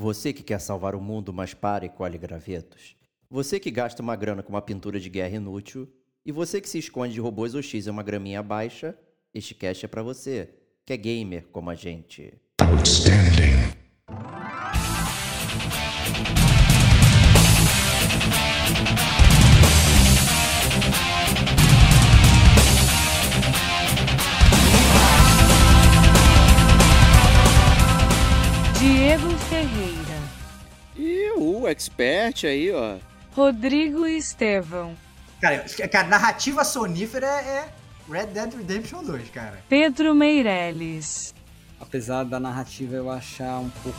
Você que quer salvar o mundo, mas para e colhe gravetos. Você que gasta uma grana com uma pintura de guerra inútil. E você que se esconde de robôs ou X em uma graminha baixa. Este cast é pra você, que é gamer como a gente. Outstanding. Expert aí, ó. Rodrigo Estevão, Cara, cara, narrativa sonífera é Red Dead Redemption 2, cara. Pedro Meirelles, apesar da narrativa eu achar um pouco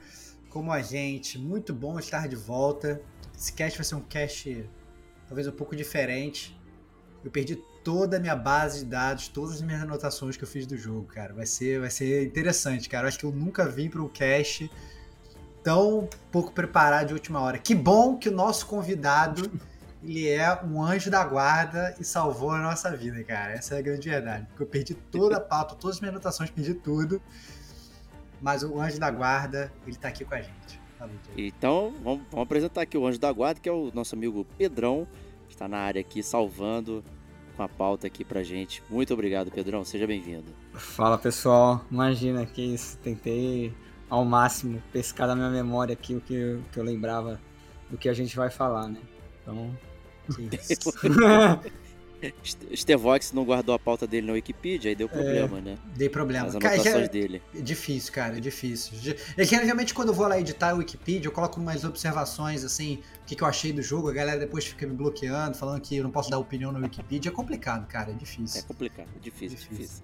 Como a gente, muito bom estar de volta. Esse cast vai ser um cast talvez um pouco diferente. Eu perdi toda a minha base de dados, todas as minhas anotações que eu fiz do jogo, cara. Vai ser, vai ser interessante, cara. Eu acho que eu nunca vim para um cast tão pouco preparado de última hora. Que bom que o nosso convidado ele é um anjo da guarda e salvou a nossa vida, cara. Essa é a grande verdade. Porque eu perdi toda a pauta, todas as minhas anotações, perdi tudo. Mas o anjo da guarda, ele tá aqui com a gente. Então, vamos, vamos apresentar aqui o Anjo da Guarda, que é o nosso amigo Pedrão, que está na área aqui salvando com a pauta aqui pra gente. Muito obrigado, Pedrão. Seja bem-vindo. Fala pessoal, imagina que isso, tentei ao máximo pescar da minha memória aqui o que, eu- que eu lembrava do que a gente vai falar, né? Então, Que isso. Stevox não guardou a pauta dele na Wikipedia, aí deu problema, né? Dei problema. As Cara, anotações já- dele. É difícil, cara, é difícil. É que geralmente quando eu vou lá editar o Wikipedia, eu coloco umas observações, assim, o que, que eu achei do jogo, a galera depois fica me bloqueando, falando que eu não posso dar opinião no Wikipedia. É complicado, cara, é É difícil. complicado, é difícil, Difícil. difícil.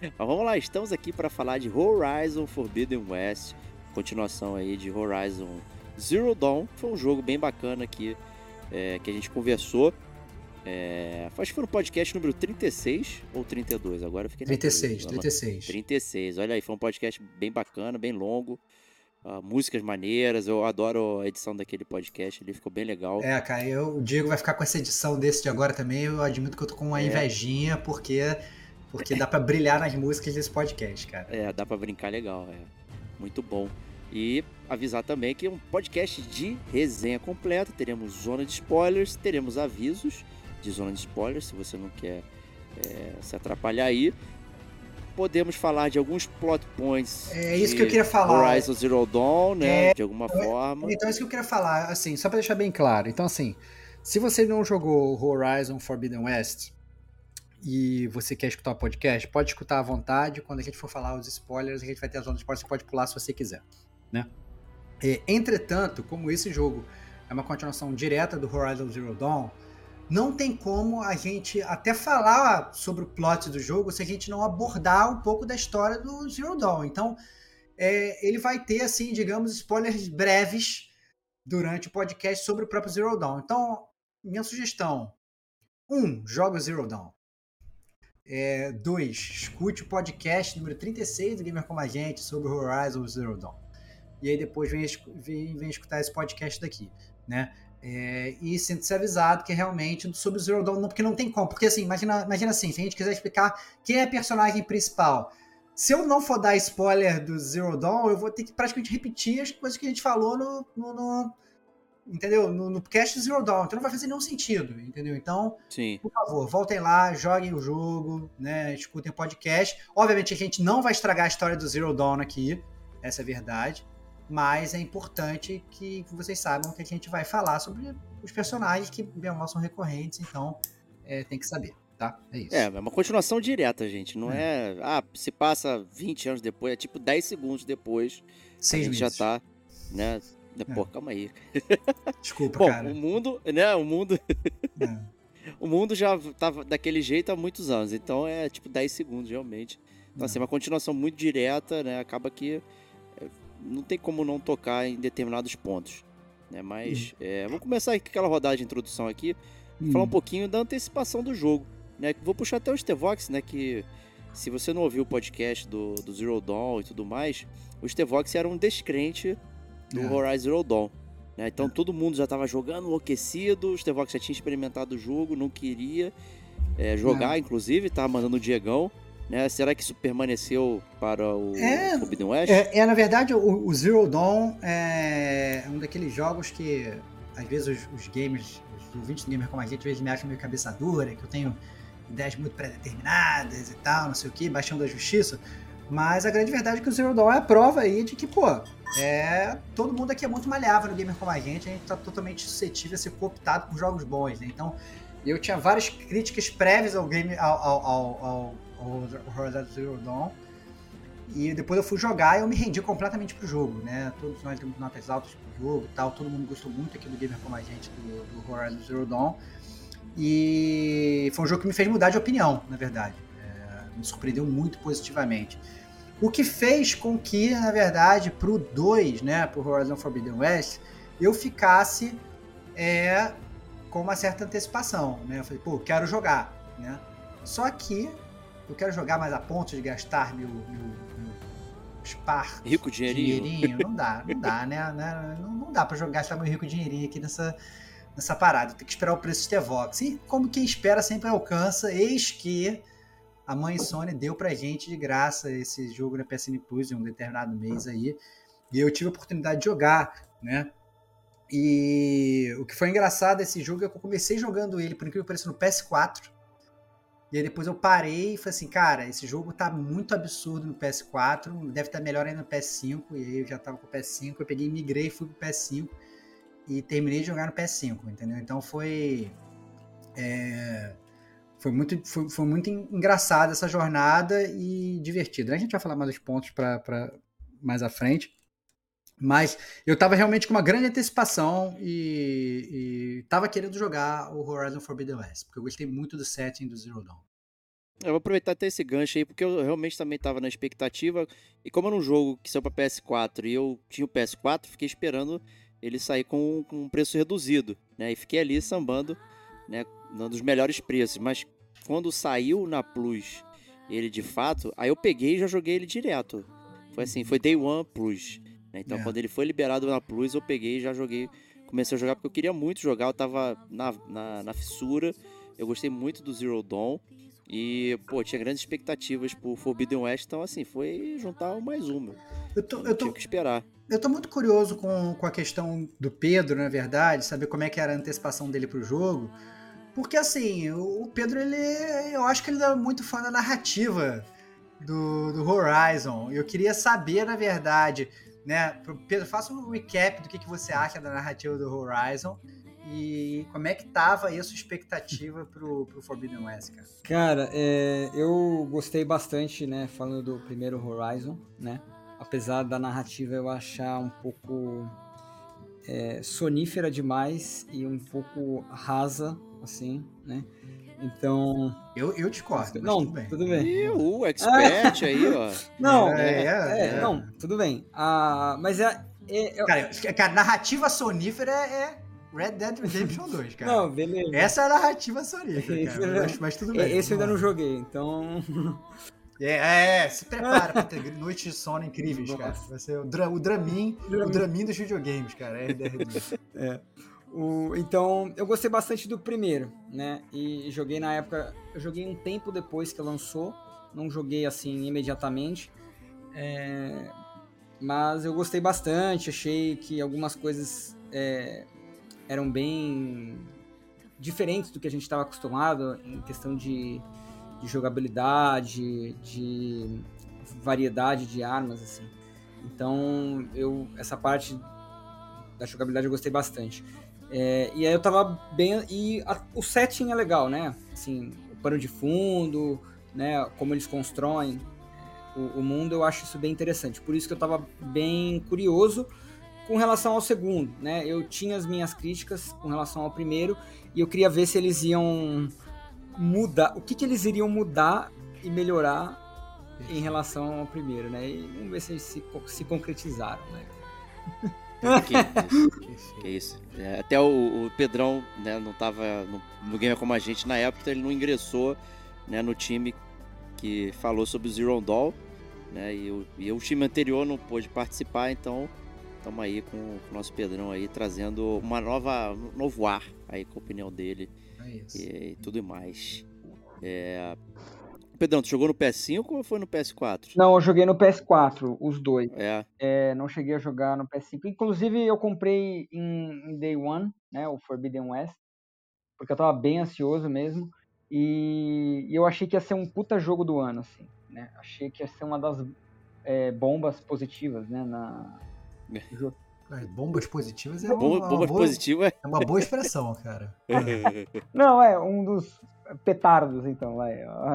Mas vamos lá, estamos aqui para falar de Horizon Forbidden West, continuação aí de Horizon Zero Dawn. Foi um jogo bem bacana aqui é, que a gente conversou. É, acho que foi no podcast número 36 ou 32, agora eu fiquei na 36, dúvida. 36. 36, olha aí, foi um podcast bem bacana, bem longo. ah, músicas maneiras, eu adoro a edição daquele podcast, ele ficou bem legal. É, cara, eu, o Diego vai ficar com essa edição desse de agora também. Eu admito que eu tô com uma É. invejinha, porque, porque dá pra brilhar nas músicas desse podcast, cara. É, dá pra brincar legal, é. Muito bom. E avisar também que é um podcast de resenha completa. Teremos zona de spoilers, teremos avisos de zona de spoilers, se você não quer é, se atrapalhar aí. Podemos falar de alguns plot points. É isso que eu queria falar. Horizon Zero Dawn, né? de alguma forma. Então, é isso que eu queria falar, assim, só pra deixar bem claro. Então, assim, se você não jogou Horizon Forbidden West e você quer escutar o podcast, pode escutar à vontade. Quando a gente for falar os spoilers, a gente vai ter a zona de spoilers, você pode pular se você quiser, né? E, entretanto, como esse jogo é uma continuação direta do Horizon Zero Dawn, não tem como a gente até falar sobre o plot do jogo se a gente não abordar um pouco da história do Zero Dawn. Então, é, ele vai ter, assim, digamos, spoilers breves durante o podcast sobre o próprio Zero Dawn. Então, minha sugestão: um, joga Zero Dawn. É, dois, escute o podcast número 36 do Gamer Como a Gente sobre Horizon Zero Dawn. E aí depois vem, vem, vem escutar esse podcast daqui, né? É, e sinta-se avisado que realmente sobre o Zero Dawn, não, porque não tem como. Porque assim, imagina, imagina assim, se a gente quiser explicar quem é a personagem principal, se eu não for dar spoiler do Zero Dawn, eu vou ter que praticamente repetir as coisas que a gente falou no. no- no- entendeu? No, no cast do Zero Dawn. Então não vai fazer nenhum sentido, entendeu? Então, Sim. por favor, voltem lá, joguem o jogo, né? Escutem o podcast. Obviamente a gente não vai estragar a história do Zero Dawn aqui, essa é a verdade. Mas é importante que vocês saibam que a gente vai falar sobre os personagens que bem ou mal são recorrentes, então é, tem que saber. tá? É isso. É, é uma continuação direta, gente. Não é. Ah, se passa 20 anos depois, é tipo 10 segundos depois. Seis a gente meses. já tá, né? É. Pô, calma aí. Desculpa, Bom, cara. o mundo, né? O mundo, É. o mundo já tava daquele jeito há muitos anos. Então é tipo 10 segundos, realmente. Então, assim, é uma continuação muito direta, né? Acaba que é, não tem como não tocar em determinados pontos. Né? Mas é, vamos começar com aquela rodada de introdução aqui. falar um Hum. pouquinho da antecipação do jogo. Né? Vou puxar até o Stevox, né? Que se você não ouviu o podcast do, do Zero Dawn e tudo mais, o Stevox era um descrente do É. Horizon Zero Dawn. Né? Então todo mundo já estava jogando enlouquecido, o Stevox já tinha experimentado o jogo, não queria é, jogar, inclusive, tava mandando o Diegão. Né? Será que isso permaneceu para o É, Forbidden West? É, é, na verdade, o, o Zero Dawn é um daqueles jogos que, às vezes, os, os gamers, os ouvintes do gamer como a gente, às vezes me acham meio cabeça dura, que eu tenho ideias muito pré-determinadas e tal, não sei o que, baixão da justiça. Mas a grande verdade é que o Zero Dawn é a prova aí de que, pô, é, todo mundo aqui é muito malhável no gamer como a gente, a gente tá totalmente suscetível a ser cooptado por jogos bons, né? Então, eu tinha várias críticas prévias ao game, ao, ao, ao Horizon Zero Dawn, e depois eu fui jogar e eu me rendi completamente pro jogo, né? Todos nós demos notas altas pro jogo tal, todo mundo gostou muito aqui do Gamer como a gente, do, do Horizon Zero Dawn. E foi um jogo que me fez mudar de opinião, na verdade. É, me surpreendeu muito positivamente. O que fez com que, na verdade, pro 2, né, pro Horizon Forbidden West, eu ficasse é, com uma certa antecipação, né? Eu falei, pô, quero jogar, né? Só que eu quero jogar mais a ponto de gastar meu, meu, meu spar Rico dinheirinho. dinheirinho. Não dá, não dá, né? né? Não, não dá pra jogar, gastar meu rico dinheirinho aqui nessa, nessa parada. Tem que esperar o preço de Tevox. E como quem espera sempre alcança, eis que a mãe Sony deu pra gente de graça esse jogo na PSN Plus em um determinado mês aí. E eu tive a oportunidade de jogar, né? E o que foi engraçado desse jogo é que eu comecei jogando ele, por incrível que pareça, no PS4. E aí depois eu parei e falei assim, cara, esse jogo tá muito absurdo no PS4, deve estar melhor ainda no PS5. E aí eu já tava com o PS5, eu peguei, migrei, fui pro PS5 e terminei de jogar no PS5, entendeu? Então foi. é, foi muito, foi, foi muito engraçada essa jornada e divertida. A gente vai falar mais dos pontos para mais à frente. Mas eu tava realmente com uma grande antecipação e, e tava querendo jogar o Horizon Forbidden West, porque eu gostei muito do setting do Zero Dawn. Eu vou aproveitar até esse gancho aí, porque eu realmente também estava na expectativa. E como era um jogo que saiu para PS4 e eu tinha o PS4, fiquei esperando ele sair com, com um preço reduzido, né? E fiquei ali sambando, né? Dando os melhores preços. Mas quando saiu na Plus ele de fato, aí eu peguei e já joguei ele direto. Foi assim, foi Day One Plus. Né? Então É. quando ele foi liberado na Plus, eu peguei e já joguei. Comecei a jogar porque eu queria muito jogar, eu tava na, na, na fissura. Eu gostei muito do Zero Dawn. E, pô, tinha grandes expectativas pro Forbidden West, então assim, foi juntar um mais uma. Eu tô, Eu tô, que esperar. eu tô muito curioso com, com a questão do Pedro, na verdade, saber como é que era a antecipação dele pro jogo. Porque assim, o Pedro, ele. Eu acho que ele é muito fã da narrativa do, do Horizon. Eu queria saber, na verdade, né? Pedro, faça um recap do que, que você acha da narrativa do Horizon e como é que tava aí a sua expectativa pro, pro Forbidden West, cara. Cara, é, eu gostei bastante, né, falando do primeiro Horizon, né? Apesar da narrativa eu achar um pouco é, sonífera demais e um pouco rasa, assim, né? Então. Eu, eu discordo, mas não, tudo bem. tudo bem. E o expert aí, ó. Não, É, é, é, é. não, tudo bem. Ah, mas é. é- é- Cara, cara, narrativa sonífera é Red Dead Redemption 2, cara. não, beleza. Essa é a narrativa sonífera, cara. Mas, mas tudo É, bem. Esse eu ainda não joguei, então. É, é, se prepara pra ter noites de sono incríveis, cara. Nossa. Vai ser o, dra o Dramin, o Dramin. Dramin dos videogames, cara. É, é, é. O- então, eu gostei bastante do primeiro, né? E joguei na época. Eu joguei um tempo depois que lançou. Não joguei assim imediatamente. É, mas eu gostei bastante. Achei que algumas coisas é, eram bem diferentes do que a gente estava acostumado em questão de, de jogabilidade, de variedade de armas, assim. Então, eu essa parte da jogabilidade eu gostei bastante. É, e aí eu tava bem. E a- o setting é legal, né? Assim, pano de fundo, né? Como eles constroem o, o mundo, eu acho isso bem interessante. Por isso que eu estava bem curioso com relação ao segundo, né? Eu tinha as minhas críticas com relação ao primeiro e eu queria ver se eles iam mudar, o que, que eles iriam mudar e melhorar em relação ao primeiro, né? E vamos ver se eles se, se concretizaram, né? Que isso? que isso? É, até o, o, Pedrão né, não estava no, no Gamer como a gente na época, ele não ingressou né, no time que falou sobre o Zero Doll, né? E o, e o time anterior não pôde participar, então estamos aí com o nosso Pedrão aí trazendo uma nova, um novo ar aí com a opinião dele É e, e tudo mais. É... Pedrão, tu jogou no PS5 ou foi no PS4? Não, eu joguei no PS4, os dois. É, É, não cheguei a jogar no PS5. Inclusive, eu comprei em, em Day One, né? O Forbidden West. Porque eu tava bem ansioso mesmo. E, e eu achei que ia ser um puta jogo do ano, assim. Né? Achei que ia ser uma das é, bombas positivas, né? Na, jogo. As Bombas positivas é bomba, uma, bomba boa, positiva. é uma boa expressão, cara. Não, é um dos petardos, então, vai.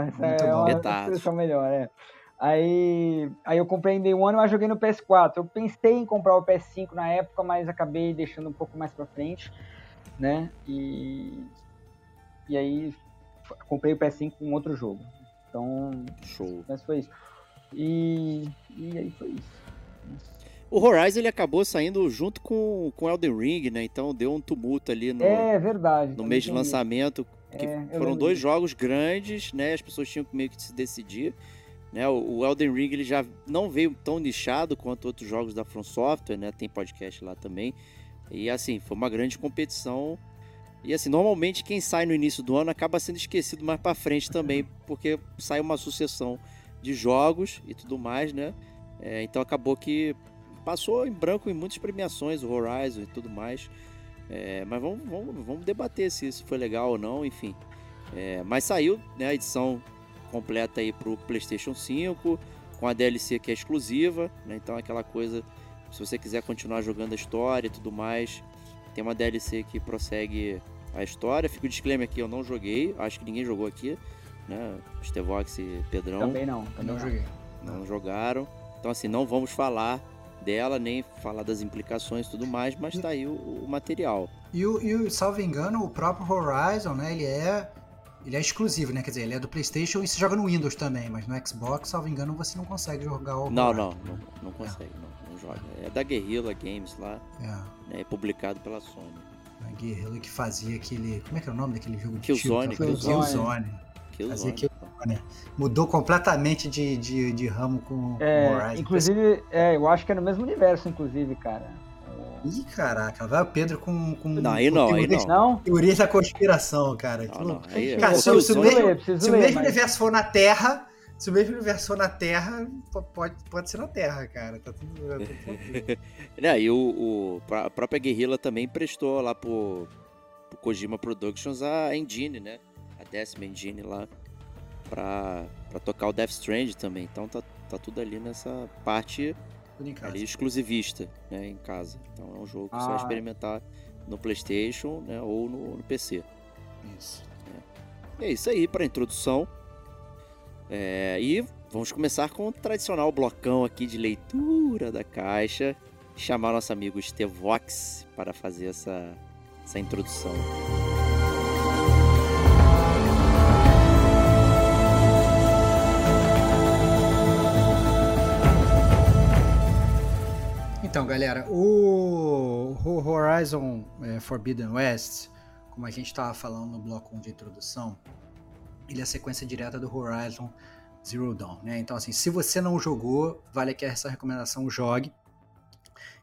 Essa Muito é bom. uma Petardos. melhor, é. Aí, aí eu comprei em Day One, mas joguei no PS4. Eu pensei em comprar o PS5 na época, mas acabei deixando um pouco mais pra frente, né? E, e aí comprei o PS5 com outro jogo. Então, Show. mas foi isso. E, e aí foi isso. O Horizon ele acabou saindo junto com com Elden Ring, né? Então deu um tumulto ali no, é verdade. no mês de isso. Que É, foram dois jogos grandes, né? As pessoas tinham que meio que se decidir. Né? O, Elden Ring ele já não veio tão nichado quanto outros jogos da From Software, né? Tem podcast lá também. E assim, foi uma grande competição. E assim, normalmente quem sai no início do ano acaba sendo esquecido mais pra frente também, porque sai uma sucessão de jogos e tudo mais, né? É, então acabou que passou em branco em muitas premiações, o Horizon e tudo mais. É, mas vamos, vamos, vamos debater se isso foi legal ou não, enfim. É, mas saiu né, a edição completa aí pro PlayStation 5, com a DLC que é exclusiva, né? Então aquela coisa, se você quiser continuar jogando a história e tudo mais, tem uma DLC que prossegue a história. Fica o disclaimer aqui, eu não joguei, acho que ninguém jogou aqui, né? Stevox e Pedrão Também não. Também Não não. joguei. não jogaram. Então assim, não vamos falar dela, nem falar das implicações e tudo mais, mas tá aí o, o material. E, o, e o, salvo engano, o próprio Horizon, né, ele é ele é exclusivo, né? Quer dizer, ele é do PlayStation e se joga no Windows também, mas no Xbox, salvo engano, você não consegue jogar o Não, não, não, não consegue, não, não joga. É da Guerrilla Games lá, É, né, é publicado pela Sony. a Guerrilla que fazia aquele. Como é que é o nome daquele jogo de Killzone, tiro? Killzone. Killzone. Killzone, Fazia pô. Mudou completamente de, de, de ramo com É, o Horizon. inclusive, é, eu acho que é no mesmo universo, inclusive, cara. Ih, caraca, vai o Pedro com. com Não, aí com não, aí teorias- Não? Teorias da conspiração, cara. Não, não, aí é Cara, se, o- se o mesmo, ler, se o mesmo mas- universo for na Terra, se o mesmo universo for na Terra, po- pode, pode ser na Terra, cara. Tá tudo, tá tudo. Né, e o, o- a própria Guerrilla também prestou lá pro, pro Kojima Productions a engine, né? A décima engine lá pra tocar o Death Strand também. Então tá, tá tudo ali nessa parte ali exclusivista, né? Em casa. Então é um jogo que você vai Ah. experimentar no Playstation né, ou no, no PC. Isso. E é isso aí para introdução. É, e vamos começar com o tradicional blocão aqui de leitura da caixa. Chamar nosso amigo Stevox para fazer essa, essa introdução. Então, galera, o Horizon é, Forbidden West, como a gente estava falando no bloco 1 de introdução, ele é a sequência direta do Horizon Zero Dawn, né? Então, assim, se você não jogou, vale aqui essa recomendação, jogue.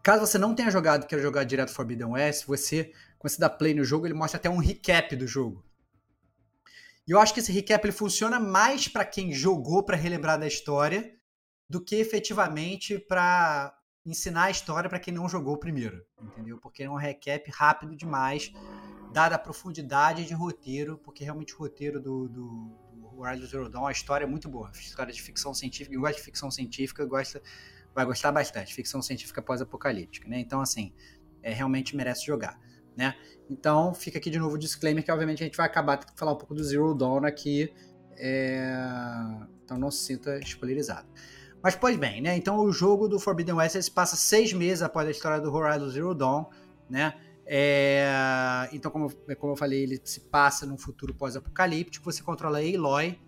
Caso você não tenha jogado e queira jogar direto Forbidden West, você, quando você dá play no jogo, ele mostra até um recap do jogo. E eu acho que esse recap ele funciona mais para quem jogou para relembrar da história do que efetivamente para ensinar a história para quem não jogou o primeiro, entendeu? Porque é um recap rápido demais, dada a profundidade de roteiro, porque realmente o roteiro do, do, do Horizon Zero Dawn, a história é muito boa. História de ficção científica, quem gosta de ficção científica gosta, vai gostar bastante. Ficção científica pós-apocalíptica, né? Então, assim, é, realmente merece jogar. né? Então, fica aqui de novo o disclaimer que, obviamente, a gente vai acabar que falar um pouco do Zero Dawn aqui. É... Então, não se sinta spoilerizado. Mas, pois bem, né? Então, o jogo do Forbidden West se passa seis meses após a história do Horizon Zero Dawn, né? É... Então, como, como eu falei, ele se passa num futuro pós-apocalíptico. Você controla a Aloy.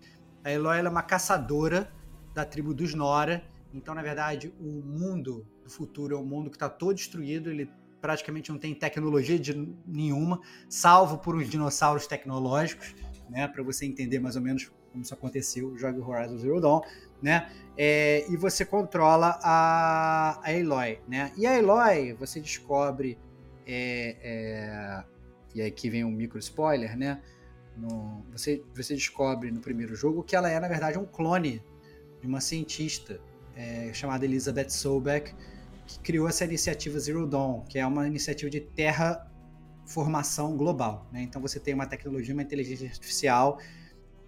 A Aloy é uma caçadora da tribo dos Nora. Então, na verdade, o mundo do futuro é um mundo que está todo destruído. Ele praticamente não tem tecnologia de nenhuma, salvo por uns dinossauros tecnológicos, né? Para você entender mais ou menos como isso aconteceu, jogue Horizon Zero Dawn, né? É, e você controla a, a Aloy, né? E a Aloy, você descobre, é, é, e aqui vem um micro spoiler, né? No, você, você descobre no primeiro jogo que ela é, na verdade, um clone de uma cientista é, chamada Elizabeth Sobeck, que criou essa iniciativa Zero Dawn, que é uma iniciativa de terraformação global. Né? Então você tem uma tecnologia, uma inteligência artificial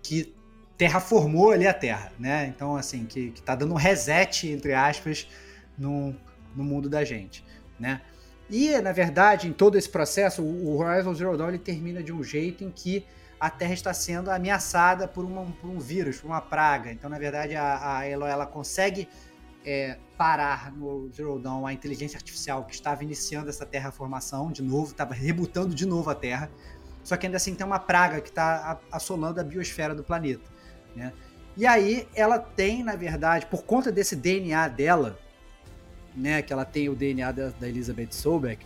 que terraformou ali a Terra, né? Então, assim, que, está dando um reset, entre aspas, no, no mundo da gente, né? E, na verdade, em todo esse processo, o Horizon Zero Dawn ele termina de um jeito em que a Terra está sendo ameaçada por, uma, por um vírus, por uma praga. Então, na verdade, a, a Eloy, ela consegue é, parar no Zero Dawn a inteligência artificial que estava iniciando essa terraformação de novo, estava rebutando de novo a Terra. Só que ainda assim tem uma praga que está assolando a biosfera do planeta. Né? E aí ela tem, na verdade, por conta desse DNA dela, né, que ela tem o DNA da, da Elizabeth Sobeck,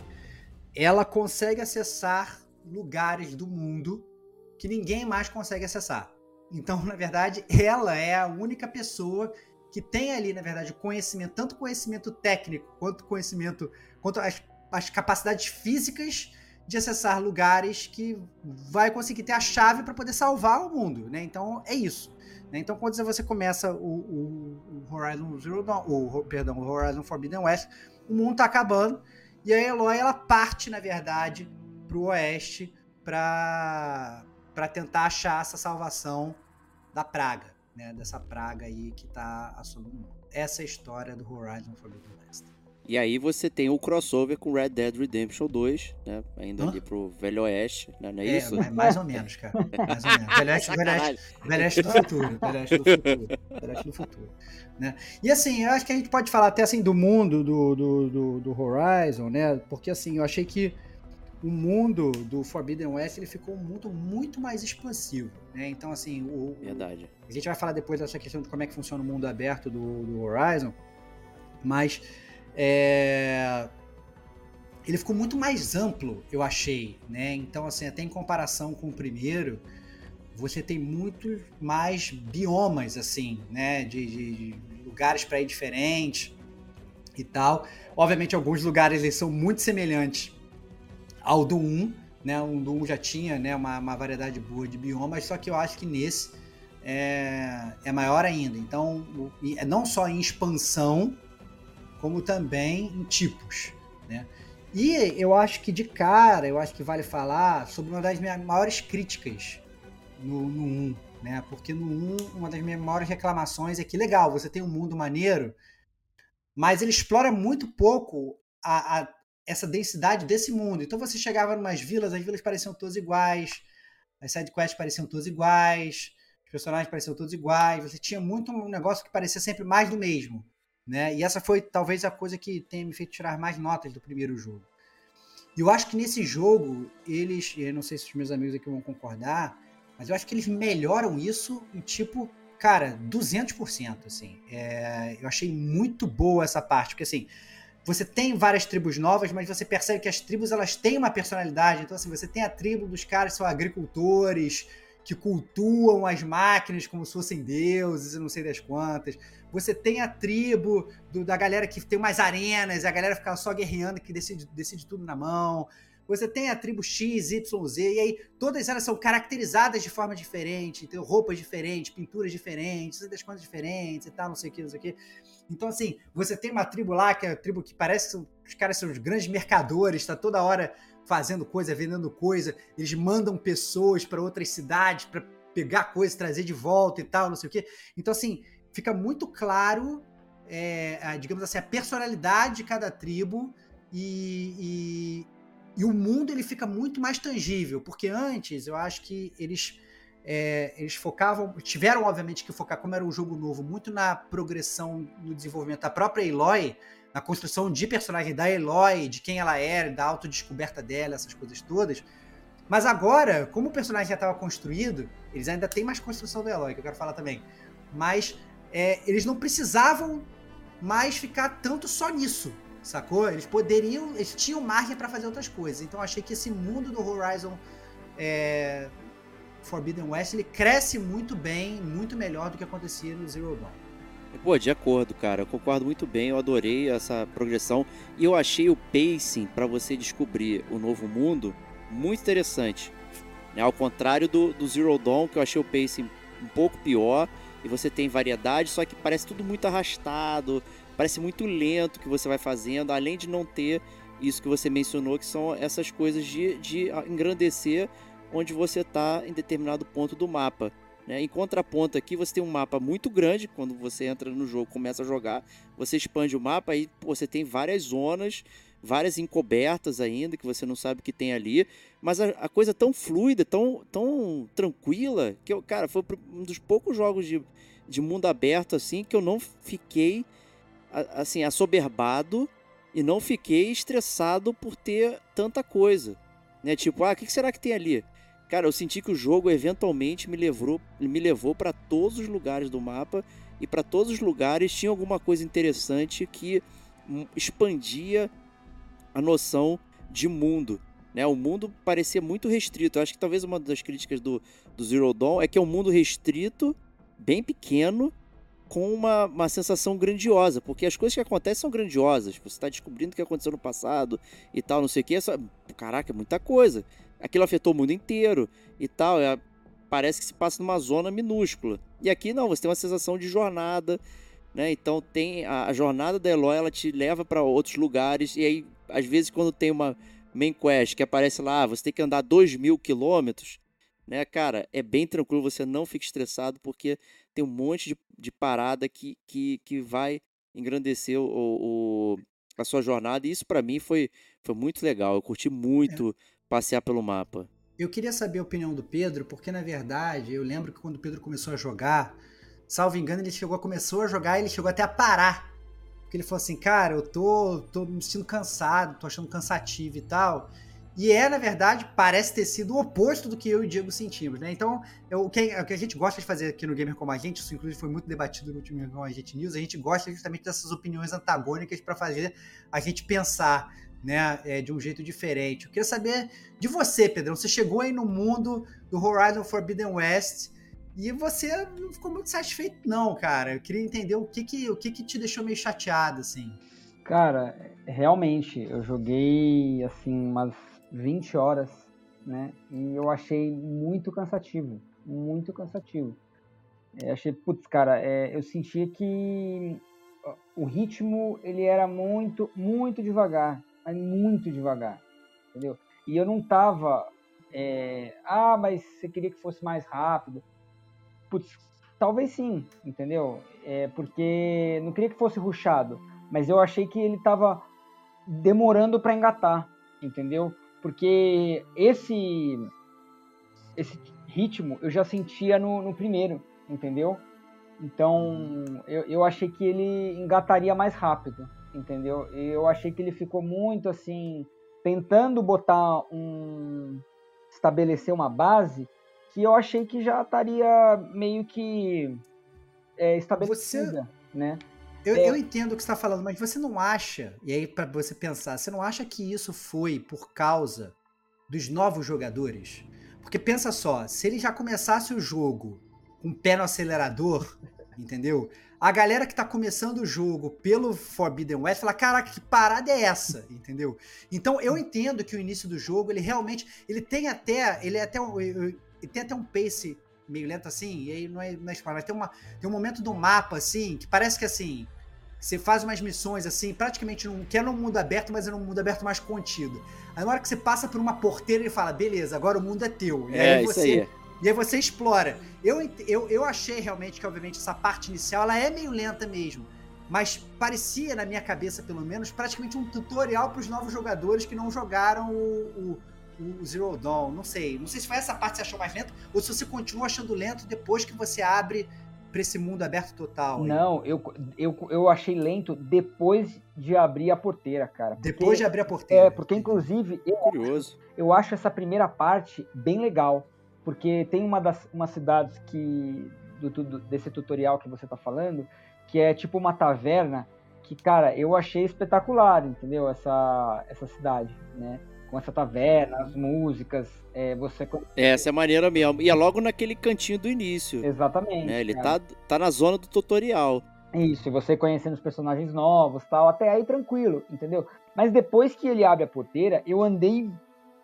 ela consegue acessar lugares do mundo que ninguém mais consegue acessar. Então, na verdade, ela é a única pessoa que tem ali, na verdade, conhecimento, tanto conhecimento técnico quanto conhecimento, quanto as, as capacidades físicas de acessar lugares que vai conseguir ter a chave para poder salvar o mundo, né? Então é isso. Né? Então quando você começa o, o, o Horizon Zero Dawn, o, perdão, o Horizon Forbidden West, o mundo está acabando e a Eloy ela parte, na verdade, para o oeste para para tentar achar essa salvação da praga né, dessa praga aí que está assolando. Essa é a história do Horizon Forbidden West. E aí você tem o crossover com Red Dead Redemption 2, né? Ainda Hã? ali pro Velho Oeste, né? não é, é isso? Mais ou menos, cara. Mais ou menos. Velho Oeste, Velho Oeste, Velho Oeste do futuro. Velho Oeste do futuro. Velho Oeste do futuro. Né? E assim, eu acho que a gente pode falar até assim do mundo do, do, do, do Horizon, né? Porque assim, eu achei que o mundo do Forbidden West ele ficou muito, muito mais expansivo. Né? Então, assim, o, Verdade. a gente vai falar depois dessa questão de como é que funciona o mundo aberto do, do Horizon, mas é, ele ficou muito mais amplo, eu achei. Né? Então, assim, até em comparação com o primeiro, você tem muito mais biomas, assim, né? de, de, de lugares para ir diferentes e tal. Obviamente, alguns lugares eles são muito semelhantes ao do 1, né? O do 1 já tinha né, uma, uma variedade boa de biomas, só que eu acho que nesse é, é maior ainda. Então, é não só em expansão, como também em tipos, né? E eu acho que de cara, eu acho que vale falar sobre uma das minhas maiores críticas no, no 1, né? Porque no 1, uma das minhas maiores reclamações é que, legal, você tem um mundo maneiro, mas ele explora muito pouco a, a, essa densidade desse mundo. Então você chegava em umas vilas, as vilas pareciam todas iguais, as sidequests pareciam todas iguais, os personagens pareciam todos iguais. Você tinha muito um negócio que parecia sempre mais do mesmo. Né? E essa foi talvez a coisa que tenha me feito tirar mais notas do primeiro jogo. E eu acho que nesse jogo, eles, eu não sei se os meus amigos aqui vão concordar, mas eu acho que eles melhoram isso em tipo, cara, 200%, assim. É, eu achei muito boa essa parte, porque assim, você tem várias tribos novas, mas você percebe que as tribos elas têm uma personalidade. Então, assim, você tem a tribo dos caras que são agricultores, que cultuam as máquinas como se fossem deuses e não sei das quantas. Você tem a tribo do, da galera que tem umas arenas, a galera fica só guerreando, que decide, decide tudo na mão. Você tem a tribo X, Y, Z, e aí todas elas são caracterizadas de forma diferente, tem roupas diferentes, pinturas diferentes, das coisas diferentes e tal, não sei o que, não sei o que. Então, assim, você tem uma tribo lá, que é a tribo que parece que os caras são os grandes mercadores, está toda hora fazendo coisa, vendendo coisa, eles mandam pessoas para outras cidades para pegar coisa, trazer de volta e tal, não sei o quê. Então, assim, fica muito claro, é, a, digamos assim, a personalidade de cada tribo e, E o mundo ele fica muito mais tangível, porque antes eu acho que eles é, eles focavam, tiveram obviamente que focar, como era um jogo novo, muito na progressão no desenvolvimento da própria Eloy, na construção de personagem da Eloy, de quem ela era, da autodescoberta dela, essas coisas todas. Mas agora, como o personagem já estava construído, eles ainda têm mais construção da Eloy, que eu quero falar também. Mas é, eles não precisavam mais ficar tanto só nisso, sacou? Eles poderiam, eles tinham margem para fazer outras coisas. Então achei que esse mundo do Horizon é, Forbidden West ele cresce muito bem, muito melhor do que acontecia no Zero Dawn. Pô, de acordo, cara. Eu concordo muito bem. Eu adorei essa progressão. E eu achei o pacing para você descobrir o novo mundo muito interessante. Né? Ao contrário do, do Zero Dawn, que eu achei o pacing um pouco pior. E você tem variedade, só que parece tudo muito arrastado. Parece muito lento que você vai fazendo. Além de não ter isso que você mencionou, que são essas coisas de, de engrandecer onde você está em determinado ponto do mapa. Né? Em contraponto aqui, você tem um mapa muito grande, quando você entra no jogo, começa a jogar, você expande o mapa e você tem várias zonas, várias encobertas ainda, que você não sabe o que tem ali, mas a, a coisa tão fluida, tão, tão tranquila, que eu, cara, foi um dos poucos jogos de, de mundo aberto assim que eu não fiquei assim assoberbado e não fiquei estressado por ter tanta coisa, né? Tipo, ah, o que será que tem ali? Cara, eu senti que o jogo eventualmente me levou, me levou para todos os lugares do mapa e para todos os lugares tinha alguma coisa interessante que expandia a noção de mundo. Né? O mundo parecia muito restrito. Eu acho que talvez uma das críticas do, do Zero Dawn é que é um mundo restrito, bem pequeno, com uma, uma sensação grandiosa, porque as coisas que acontecem são grandiosas. Você está descobrindo o que aconteceu no passado e tal, não sei o que. É só... Caraca, é muita coisa aquilo afetou o mundo inteiro e tal. É, parece que se passa numa zona minúscula. E aqui não, você tem uma sensação de jornada, né? Então tem a, a jornada da Eloy, ela te leva para outros lugares. E aí, às vezes, quando tem uma main quest que aparece lá, ah, você tem que andar 2 mil quilômetros, né, cara? É bem tranquilo, você não fica estressado, porque tem um monte de, de parada que, que, que vai engrandecer o, o a sua jornada. E isso para mim foi, foi muito legal. Eu curti muito. É passear pelo mapa. Eu queria saber a opinião do Pedro, porque na verdade eu lembro que quando o Pedro começou a jogar, salvo engano, ele chegou, começou a jogar e ele chegou até a parar. Porque ele falou assim, cara, eu tô, tô me sentindo cansado, tô achando cansativo e tal. E é, na verdade, parece ter sido o oposto do que eu e o Diego sentimos, né? Então, eu, o, que, o que a gente gosta de fazer aqui no Gamer Como a Gente, isso inclusive foi muito debatido no último Gamer Como a Gente News, a gente gosta justamente dessas opiniões antagônicas para fazer a gente pensar né, é, de um jeito diferente. Eu queria saber de você, Pedrão. Você chegou aí no mundo do Horizon Forbidden West e você não ficou muito satisfeito, não, cara. Eu queria entender o que que, o que, que te deixou meio chateado, assim. Cara, realmente, eu joguei, assim, umas 20 horas, né, e eu achei muito cansativo, muito cansativo. Eu achei, putz, cara, é, eu sentia que o ritmo ele era muito, muito devagar mas muito devagar, entendeu? E eu não tava, é, ah, mas você queria que fosse mais rápido. Putz, talvez sim, entendeu? É, porque não queria que fosse ruchado, mas eu achei que ele tava demorando para engatar, entendeu? Porque esse esse ritmo eu já sentia no, no primeiro, entendeu? Então eu, eu achei que ele engataria mais rápido entendeu? E eu achei que ele ficou muito assim, tentando botar um. estabelecer uma base que eu achei que já estaria meio que é, estabelecida, você... né? Eu, é... eu, entendo o que você está falando, mas você não acha, e aí para você pensar, você não acha que isso foi por causa dos novos jogadores? Porque pensa só, se ele já começasse o jogo com o pé no acelerador, entendeu? A galera que tá começando o jogo pelo Forbidden West fala, caraca, que parada é essa? Entendeu? Então eu entendo que o início do jogo, ele realmente, ele tem até, ele é até um, ele tem até um pace meio lento assim, e aí não é, não é mas tem, uma, tem um momento do mapa assim, que parece que assim, você faz umas missões assim, praticamente num, que é num mundo aberto, mas é num mundo aberto mais contido. Aí na hora que você passa por uma porteira, ele fala, beleza, agora o mundo é teu. E é, aí você, isso aí e aí você explora. Eu, eu, eu achei realmente que, obviamente, essa parte inicial ela é meio lenta mesmo. mas parecia, na minha cabeça pelo menos, praticamente um tutorial para os novos jogadores que não jogaram o, o, o, Zero Dawn. Não sei. Não sei se foi essa parte que você achou mais lento ou se você continua achando lento depois que você abre para esse mundo aberto total. Aí. Não, eu, eu, eu achei lento depois de abrir a porteira, cara. Porque, depois de abrir a porteira. É, porque inclusive. Eu, Curioso. Eu acho essa primeira parte bem legal. Porque tem uma das uma cidades que. Do, do, desse tutorial que você tá falando, que é tipo uma taverna que, cara, eu achei espetacular, entendeu? Essa, essa cidade, né? Com essa taverna, as músicas, é, você... Essa é maneira mesmo. E é logo naquele cantinho do início. Exatamente. Né? Ele tá, tá na zona do tutorial. Isso, você conhecendo os personagens novos tal, até aí tranquilo, entendeu? Mas depois que ele abre a porteira, eu andei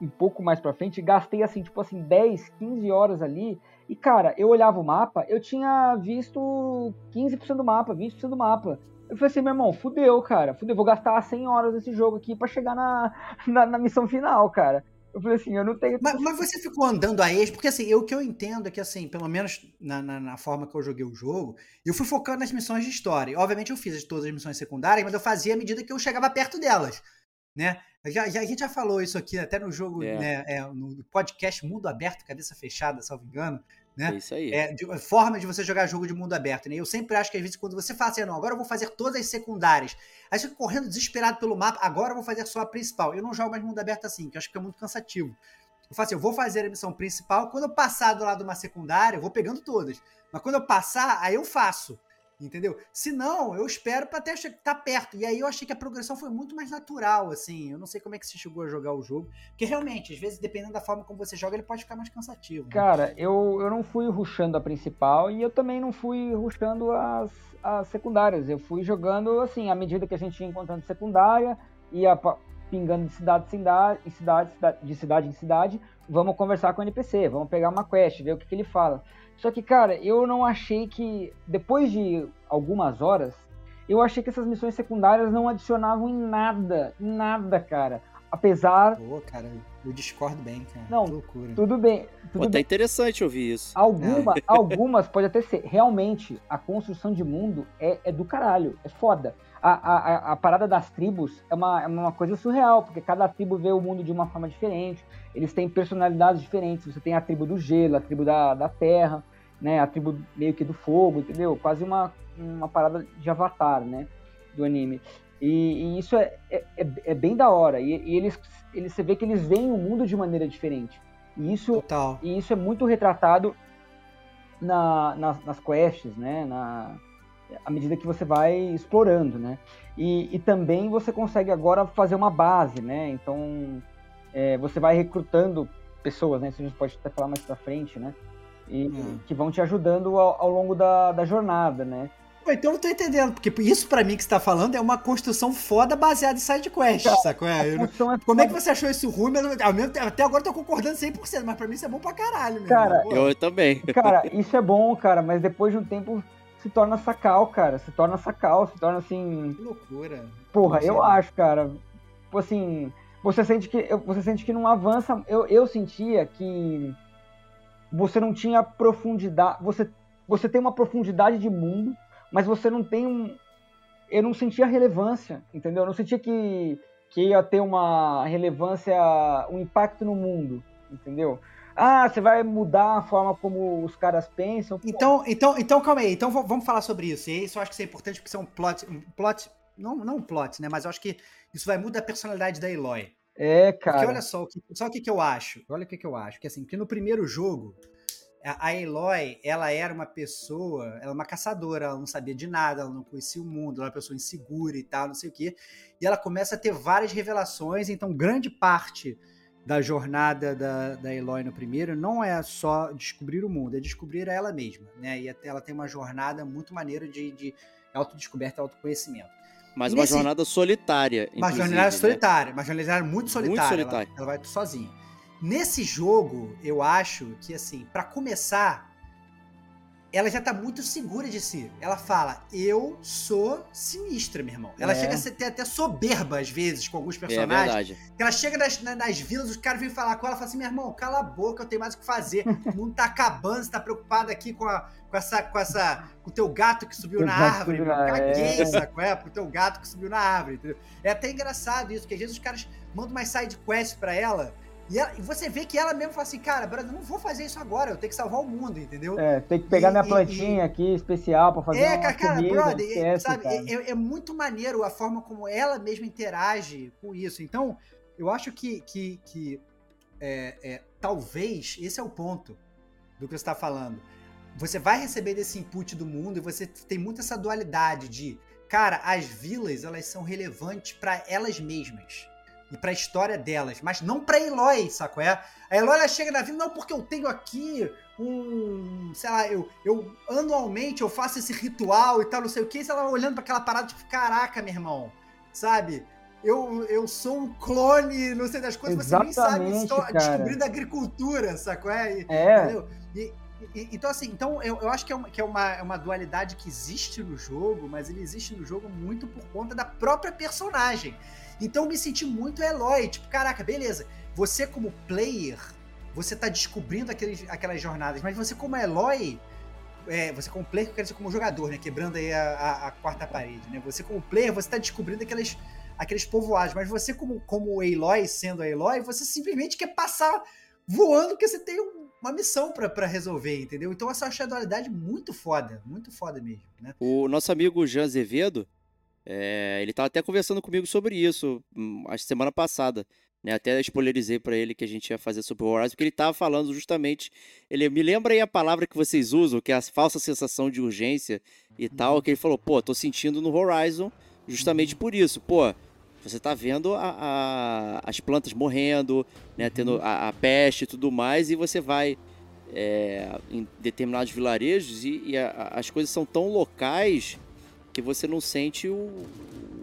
um pouco mais pra frente, gastei assim, tipo assim, 10, 15 horas ali e, cara, eu olhava o mapa, eu tinha visto 15% do mapa, 20% do mapa. Eu falei assim, meu irmão, fudeu, cara. Fudeu, vou gastar 100 horas desse jogo aqui para chegar na, na, na, missão final, cara. Eu falei assim, eu não tenho. Mas, mas você ficou andando a ex, porque assim, eu, o que eu entendo é que, assim, pelo menos na, na, na, forma que eu joguei o jogo, eu fui focando nas missões de história. Obviamente eu fiz todas as missões secundárias, mas eu fazia à medida que eu chegava perto delas, né? Já, já, a gente já falou isso aqui até no jogo, é. né, é, no podcast Mundo Aberto, Cabeça Fechada, salvo engano, né? É isso aí. É, de, forma de você jogar jogo de mundo aberto, né? Eu sempre acho que às vezes quando você fala assim, não, agora eu vou fazer todas as secundárias, aí você fica correndo desesperado pelo mapa, agora eu vou fazer só a principal. Eu não jogo mais mundo aberto assim, que eu acho que é muito cansativo. Eu falo assim, eu vou fazer a missão principal, quando eu passar do lado de uma secundária, eu vou pegando todas. Mas quando eu passar, aí eu faço. Entendeu? Se não, eu espero para até estar tá perto. E aí eu achei que a progressão foi muito mais natural, assim. Eu não sei como é que você chegou a jogar o jogo. Porque realmente, às vezes, dependendo da forma como você joga, ele pode ficar mais cansativo. Né? Cara, eu, eu não fui ruxando a principal e eu também não fui ruxando as, as secundárias. Eu fui jogando, assim, à medida que a gente ia encontrando secundária, ia pingando de cidade em cidade, em cidade, de cidade em cidade. Vamos conversar com o NPC, vamos pegar uma quest, ver o que, que ele fala. Só que, cara, eu não achei que, depois de algumas horas, eu achei que essas missões secundárias não adicionavam em nada, em nada, cara. Apesar. Pô, cara, eu discordo bem, cara. Não, que loucura. tudo bem. Tudo Pô, tá bem. interessante ouvir isso. Alguma, é. Algumas pode até ser. Realmente, a construção de mundo é, é do caralho, é foda. A, a, a parada das tribos é uma, é uma coisa surreal, porque cada tribo vê o mundo de uma forma diferente. Eles têm personalidades diferentes. Você tem a tribo do gelo, a tribo da, da terra né, a tribo meio que do fogo, entendeu? Quase uma, uma parada de avatar, né, do anime. E, e isso é, é, é, é, bem da hora. E, e, eles, eles, você vê que eles veem o mundo de maneira diferente. E isso, Total. E isso é muito retratado na, nas, nas quests, né, na, à medida que você vai explorando, né. E, e também você consegue agora fazer uma base, né, então é, você vai recrutando pessoas, né, isso a gente pode até falar mais pra frente, né, e hum. que vão te ajudando ao, ao longo da, da, jornada, né? Então eu não tô entendendo, porque isso para mim que você tá falando é uma construção foda baseada em side quest, sacou? É, não... é Como é que você achou isso ruim? Mas, até agora eu tô concordando 100%, mas pra mim isso é bom pra caralho, mesmo. Cara, eu também. Cara, isso é bom, cara, mas depois de um tempo se torna sacal, cara. Se torna sacal, se torna assim. Que loucura. Porra, eu acho, cara. Tipo assim, você sente que você sente que não avança. Eu, eu sentia que você não tinha profundidade. Você, você tem uma profundidade de mundo, mas você não tem um. Eu não sentia relevância, entendeu? Eu não sentia que, que ia ter uma relevância, um impacto no mundo, entendeu? Ah, você vai mudar a forma como os caras pensam. Então, então, então calma aí. Então vamos falar sobre isso. E isso eu acho que isso é importante porque isso é um plot, um plot não, não um plot, né? Mas eu acho que isso vai mudar a personalidade da Eloy. É, cara. Porque olha só, só o que, que eu acho. Olha o que, que eu acho. Que assim, que no primeiro jogo, a Eloy, ela era uma pessoa, ela é uma caçadora, ela não sabia de nada, ela não conhecia o mundo, ela é uma pessoa insegura e tal, não sei o quê. E ela começa a ter várias revelações, então grande parte da jornada da, da Eloy no primeiro não é só descobrir o mundo, é descobrir ela mesma, né? E ela tem uma jornada muito maneira de, de autodescoberta autoconhecimento. Mas uma jornada solitária. Uma jornada né? solitária, uma jornada muito solitária. Muito solitária. Ela, ela vai sozinha. Nesse jogo, eu acho que, assim, para começar, ela já tá muito segura de si. Ela fala, eu sou sinistra, meu irmão. Ela É. chega a ser até, soberba, às vezes, com alguns É personagens. verdade. Que ela chega nas, na- nas vilas, os caras vêm falar com ela e falam assim: meu irmão, cala a boca, eu tenho mais o que fazer. O mundo tá acabando, você tá preocupado aqui com, a, com essa. com essa. com o teu gato que subiu na árvore. Meu. Caguei, é. saco? É, pro teu gato que subiu na árvore. Entendeu? É até engraçado isso, porque às vezes os caras mandam mais side quest pra ela. E, ela- e você vê que ela mesmo fala assim, cara, brother, eu não vou fazer isso agora, eu tenho que salvar o mundo, entendeu? É, tem que pegar E- minha e- plantinha aqui especial pra fazer É, uma cara, comida, brother, é- esquece, sabe, cara. é, é muito maneiro a forma como ela mesma interage com isso. Então, eu acho que, que, que é, é, talvez esse é o ponto do que você está falando. Você vai receber desse input do mundo e você tem muito essa dualidade de, cara, as vilas elas são relevantes para elas mesmas e para a história delas, mas não para Eloy, saco é? A Eloy ela chega na vila não porque eu tenho aqui um, sei lá, eu, eu anualmente eu faço esse ritual e tal, não sei o que, e ela olhando para aquela parada tipo, caraca, meu irmão, sabe? Eu, eu sou um clone, não sei das coisas, você nem sabe, Exatamente, estou cara. descobrindo a agricultura, saco é? E- É, Entendeu? E- e- então, assim, então eu, eu acho que, é uma, que é, uma, é uma dualidade que existe no jogo, mas ele existe no jogo muito por conta da própria personagem. Então eu me senti muito Eloy, tipo, caraca, beleza. Você como player, você tá descobrindo aqueles, aquelas jornadas, mas você como Eloy, é, você como player, eu quero dizer como jogador, né? Quebrando aí a, a- a quarta parede, né? Você como player, você tá descobrindo aqueles, aqueles povoados, mas você como, como Eloy, sendo Eloy, você simplesmente quer passar voando porque você tem um- uma missão pra resolver, entendeu? Então essa eu achei a dualidade muito foda, muito foda mesmo, né? O nosso amigo Jean Azevedo, é, ele tava até conversando comigo sobre isso, hum, acho que semana passada. Né? Até spoilerizei pra ele que a gente ia fazer sobre o Horizon, porque ele tava falando justamente. Ele me lembra aí a palavra que vocês usam, que é a falsa sensação de urgência e tal, que ele falou, pô, tô sentindo no Horizon justamente por isso. Pô, você tá vendo a- a- as plantas morrendo, né? Tendo a, a peste e tudo mais, e você vai é, em determinados vilarejos e, e a- a- as coisas são tão locais que você não sente o,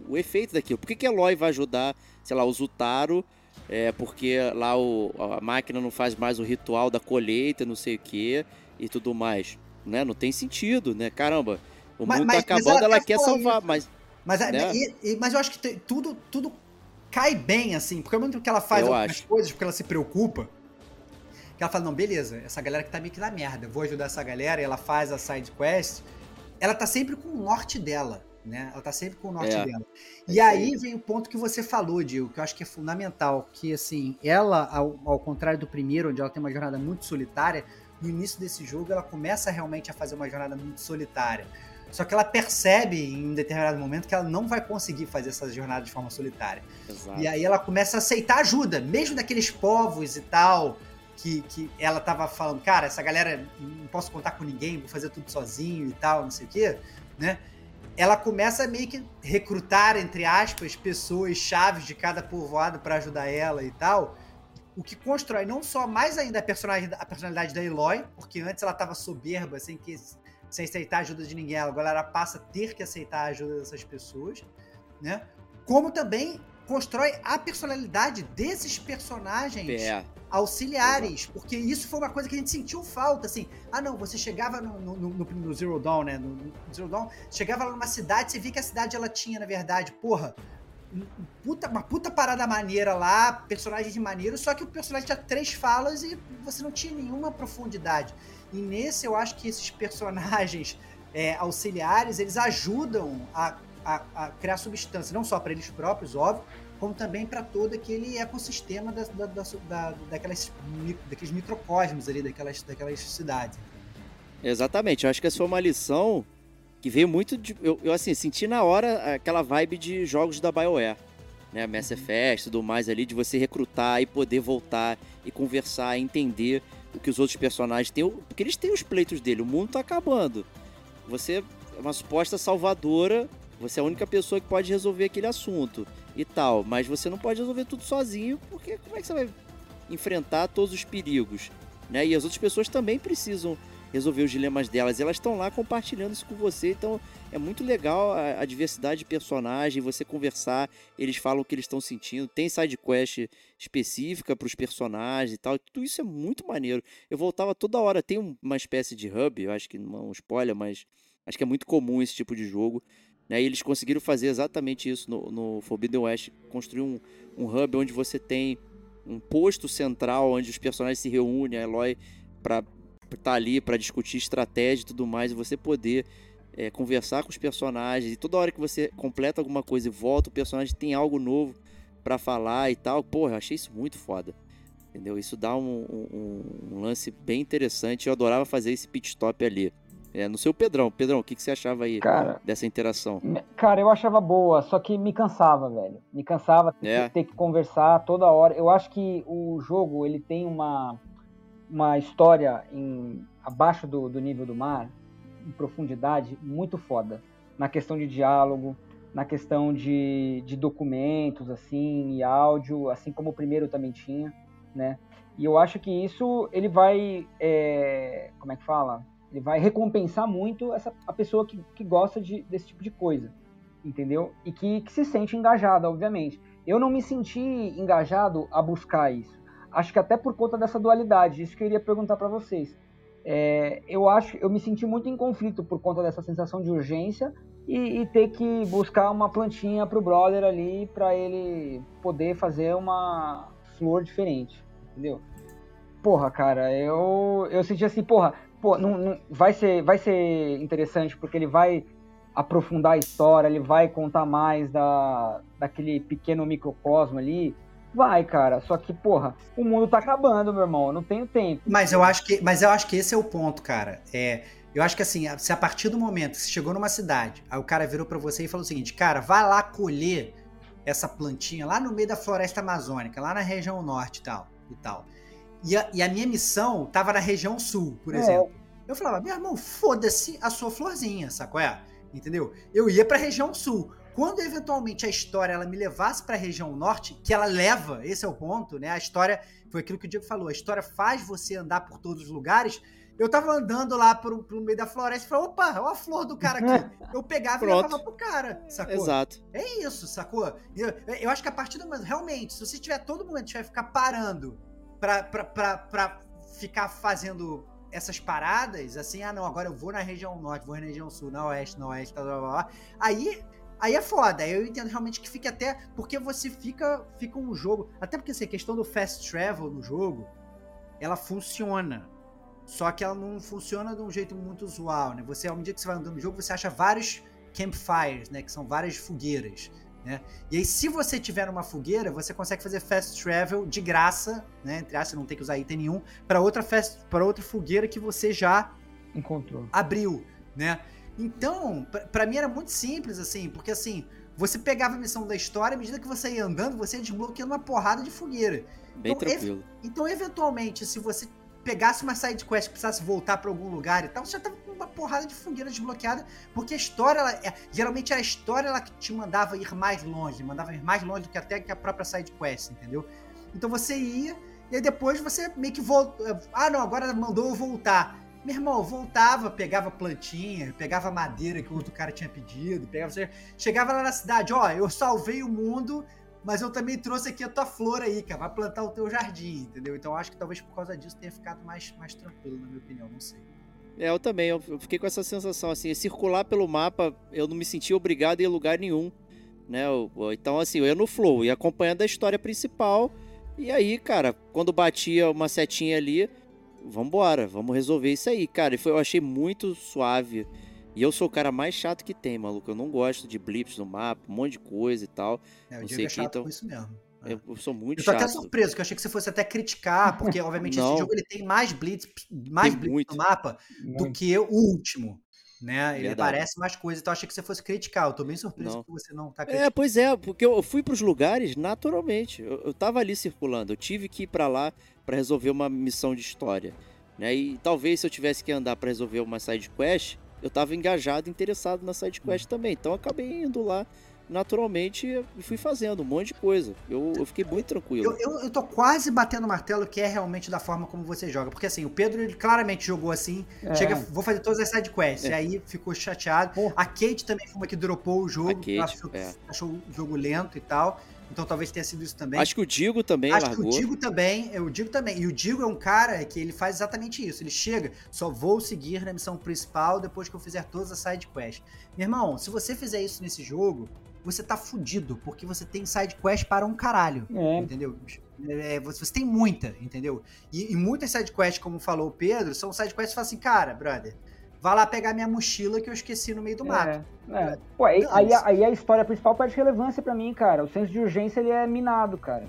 o efeito daquilo. Por que, que Eloy vai ajudar, sei lá, o Zutaro? É, porque lá o, a máquina não faz mais o ritual da colheita, não sei o que e tudo mais. Né? Não tem sentido, né? Caramba, o Mas- mundo mas- tá mas acabando, ela ela, quer salvar, mas Mas, Né? e- e- mas eu acho que tem- tudo, tudo cai bem, assim, porque ao mesmo tempo que ela faz Eu algumas acho. coisas, porque ela se preocupa, que ela fala, não, beleza, essa galera que tá meio que na merda, eu vou ajudar essa galera, e ela faz a side quest, ela tá sempre com o norte dela, né? Ela tá sempre com o norte É. dela. É E aí vem o ponto que você falou, Diego, que eu acho que é fundamental, que assim, ela, ao, ao contrário do primeiro, onde ela tem uma jornada muito solitária, no início desse jogo ela começa realmente a fazer uma jornada muito solitária. Só que ela percebe em um determinado momento que ela não vai conseguir fazer essa jornada de forma solitária. Exato. E aí ela começa a aceitar ajuda, mesmo daqueles povos e tal, que, que ela tava falando, cara, essa galera não posso contar com ninguém, vou fazer tudo sozinho e tal, não sei o quê, né? Ela começa a meio que recrutar, entre aspas, pessoas chaves de cada povoado para ajudar ela e tal. O que constrói não só mais ainda a personalidade, a personalidade da Eloy, porque antes ela tava soberba, sem, que, sem aceitar a ajuda de ninguém, agora ela passa a ter que aceitar a ajuda dessas pessoas, né? Como também constrói a personalidade desses personagens É, auxiliares, porque isso foi uma coisa que a gente sentiu falta, assim, ah não, você chegava no, no, no- no Zero Dawn, né, no, Zero Dawn, chegava lá numa cidade, você via que a cidade ela tinha, na verdade, porra, puta- uma puta parada maneira lá, personagem de maneiro, só que o personagem tinha três falas e você não tinha nenhuma profundidade. E nesse eu acho que esses personagens é, auxiliares, eles ajudam a, a- a criar substância, não só para eles próprios, óbvio, como também para todo aquele ecossistema da, da, da, da- daquelas, daqueles microcosmos ali, daquelas, daquelas cidades. exatamente. Eu acho que essa foi uma lição que veio muito de. Eu, eu, assim, senti na hora aquela vibe de jogos da BioWare. Né, Mass Effect e tudo mais ali, de você recrutar e poder voltar e conversar, entender o que os outros personagens têm. Porque eles têm os pleitos dele, o mundo tá acabando. Você é uma suposta salvadora, você é a única pessoa que pode resolver aquele assunto e tal. Mas você não pode resolver tudo sozinho, porque como é que você vai enfrentar todos os perigos? Né? E as outras pessoas também precisam resolver os dilemas delas. E elas estão lá compartilhando isso com você, então é muito legal a, a diversidade de personagem, você conversar, eles falam o que eles estão sentindo, tem side quest específica para os personagens e tal, tudo isso é muito maneiro. Eu voltava toda hora, tem uma espécie de hub, eu acho que não é um spoiler, mas acho que é muito comum esse tipo de jogo. Né? E eles conseguiram fazer exatamente isso no, no Forbidden West, construir um, um hub onde você tem um posto central onde os personagens se reúnem, a Eloy para estar tá ali para discutir estratégia e tudo mais, e você poder é, conversar com os personagens. E toda hora que você completa alguma coisa e volta, o personagem tem algo novo para falar e tal. Porra, eu achei isso muito foda. Entendeu? Isso dá um, um, um, lance bem interessante. Eu adorava fazer esse pit stop ali. É, no seu Pedrão. Pedrão, o que, que você achava aí cara, dessa interação? Cara, eu achava boa, só que me cansava, velho. Me cansava é. ter que conversar toda hora. Eu acho que o jogo, ele tem uma, uma história em, abaixo do, do nível do mar, em profundidade, muito foda. Na questão de diálogo, na questão de, de documentos, assim, e áudio, assim como o primeiro também tinha, né? E eu acho que isso, ele vai, é, como é que fala? Ele vai recompensar muito essa, a pessoa que, que gosta de, desse tipo de coisa, entendeu? E que, que se sente engajada, obviamente. Eu não me senti engajado a buscar isso. Acho que até por conta dessa dualidade, isso que eu iria perguntar para vocês. É, eu acho, eu me senti muito em conflito por conta dessa sensação de urgência e, e ter que buscar uma plantinha pro brother ali para ele poder fazer uma flor diferente, entendeu? Porra, cara, eu eu senti assim, porra, pô, não, não, vai, ser, vai ser interessante porque ele vai aprofundar a história, ele vai contar mais da, daquele pequeno microcosmo ali. Vai, cara, só que, porra, o mundo tá acabando, meu irmão, eu não tenho tempo. Mas eu acho que, mas eu acho que esse é o ponto, cara. É, eu acho que assim, se a partir do momento que você chegou numa cidade, aí o cara virou para você e falou o seguinte, cara, vai lá colher essa plantinha lá no meio da floresta amazônica, lá na região norte e tal, e tal. E a, e a minha missão tava na região sul, por é. exemplo. Eu falava, meu irmão, foda-se a sua florzinha, sacou? É? Entendeu? Eu ia pra região sul. Quando eventualmente a história ela me levasse para a região norte, que ela leva, esse é o ponto, né? A história foi aquilo que o Diego falou, a história faz você andar por todos os lugares. Eu tava andando lá pro, pro meio da floresta e falei, opa, olha a flor do cara aqui. Eu pegava Pronto. e levava pro cara, sacou? Exato. É isso, sacou? Eu, eu acho que a partir do momento, realmente, se você tiver todo momento tiver ficar parando pra, ficar fazendo essas paradas, assim, ah, não, agora eu vou na região norte, vou na região sul, na oeste, na oeste, blá, blá, blá. Aí, aí é foda. Eu entendo realmente que fica até. Porque você fica, fica um jogo. Até porque, assim, a questão do fast travel no jogo, ela funciona. Só que ela não funciona de um jeito muito usual, né? Você, ao medida que você vai andando no jogo, você acha vários campfires, né? Que são várias fogueiras. Né? E aí, se você tiver uma fogueira, você consegue fazer fast travel de graça, né? Entre aspas, não tem que usar item nenhum, para outra fast, para outra fogueira que você já encontrou, abriu, né? Então, para mim era muito simples assim, porque assim, você pegava a missão da história, à medida que você ia andando, você ia desbloqueando uma porrada de fogueira. Bem então, tranquilo. Ev então, eventualmente, se você pegasse uma side quest e precisasse voltar para algum lugar e tal, você já tava uma porrada de fogueira desbloqueada, porque a história, ela, é, geralmente a história ela que te mandava ir mais longe, mandava ir mais longe do que até que a própria side quest, entendeu? Então você ia e aí depois você meio que volta, ah não, agora mandou eu voltar. Meu irmão, voltava, pegava plantinha, pegava madeira que o outro cara tinha pedido, pegava, chegava lá na cidade, ó, eu salvei o mundo, mas eu também trouxe aqui a tua flor aí, cara. Vai plantar o teu jardim, entendeu? Então acho que talvez por causa disso tenha ficado mais, mais tranquilo, na minha opinião, não sei. É, eu também, eu fiquei com essa sensação, assim, circular pelo mapa, eu não me senti obrigado a ir em lugar nenhum, né? Então, assim, eu ia no flow, ia acompanhando a história principal, e aí, cara, quando batia uma setinha ali, vambora, vamos resolver isso aí, cara. E foi, eu achei muito suave e eu sou o cara mais chato que tem, maluco. Eu não gosto de blips no mapa, um monte de coisa e tal. É, não sei é chato então... com isso mesmo. Eu, é. eu sou muito eu tô chato. até surpreso, que eu achei que você fosse até criticar, porque obviamente esse jogo ele tem mais blitz, mais blitz muito. no mapa muito. do que o último. Né? Ele Verdade. parece mais coisa, então eu achei que você fosse criticar. Eu tô bem surpreso não. que você não tá criticando. É, pois é, porque eu fui pros lugares naturalmente. Eu, eu tava ali circulando, eu tive que ir para lá para resolver uma missão de história. Né? E talvez se eu tivesse que andar para resolver uma side quest, eu tava engajado, interessado na side quest também. Então acabei indo lá naturalmente fui fazendo um monte de coisa. Eu, eu fiquei muito tranquilo. Eu, eu, eu tô quase batendo o martelo que é realmente da forma como você joga. Porque assim, o Pedro ele claramente jogou assim. É. Chega, vou fazer todas as sidequests. É. E aí ficou chateado. Porra. A Kate também foi uma que dropou o jogo. A Kate, achou, é. achou o jogo lento e tal. Então talvez tenha sido isso também. Acho que o Digo também Acho largou. que o Digo também, é, o Digo também. E o Digo é um cara que ele faz exatamente isso. Ele chega, só vou seguir na missão principal depois que eu fizer todas as side quests. Meu irmão, se você fizer isso nesse jogo, você tá fudido, porque você tem side quest para um caralho. É. Entendeu? É, você, você tem muita, entendeu? E, e muitas side quests, como falou o Pedro, são side quests que falam assim, cara, brother, vai lá pegar minha mochila que eu esqueci no meio do mato. É, é. Pô, aí, aí, aí a história principal perde relevância pra mim, cara. O senso de urgência ele é minado, cara.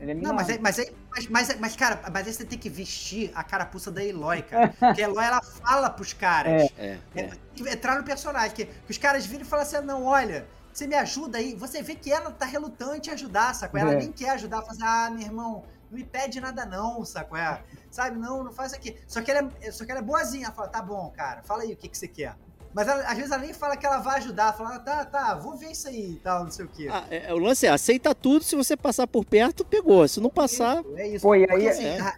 Ele é minado. Não, mas, aí- mas, aí- mas, mas, mas, cara, mas aí você tem que vestir a carapuça da Eloy, cara. Porque a Eloy, ela fala pros caras. É, É, é. tem que entrar no personagem. Que, que os caras viram e falam assim: não, olha, você me ajuda aí. Você vê que ela tá relutante em ajudar, saco? Ela É. nem quer ajudar, fala assim, ah, meu irmão, não me pede nada, não, saco? É, sabe, não, não faz aqui. Só que, ela é, só que ela é boazinha. Ela fala, tá bom, cara, fala aí o que, que você quer. Mas ela- às vezes ela nem fala que ela vai ajudar, fala, tá, tá, vou ver isso aí e tal, não sei o quê. Ah, é- é, o lance é, aceita tudo, se você passar por perto, pegou. Se não passar, É isso. Pô, e aí- Porque, assim, é. ah,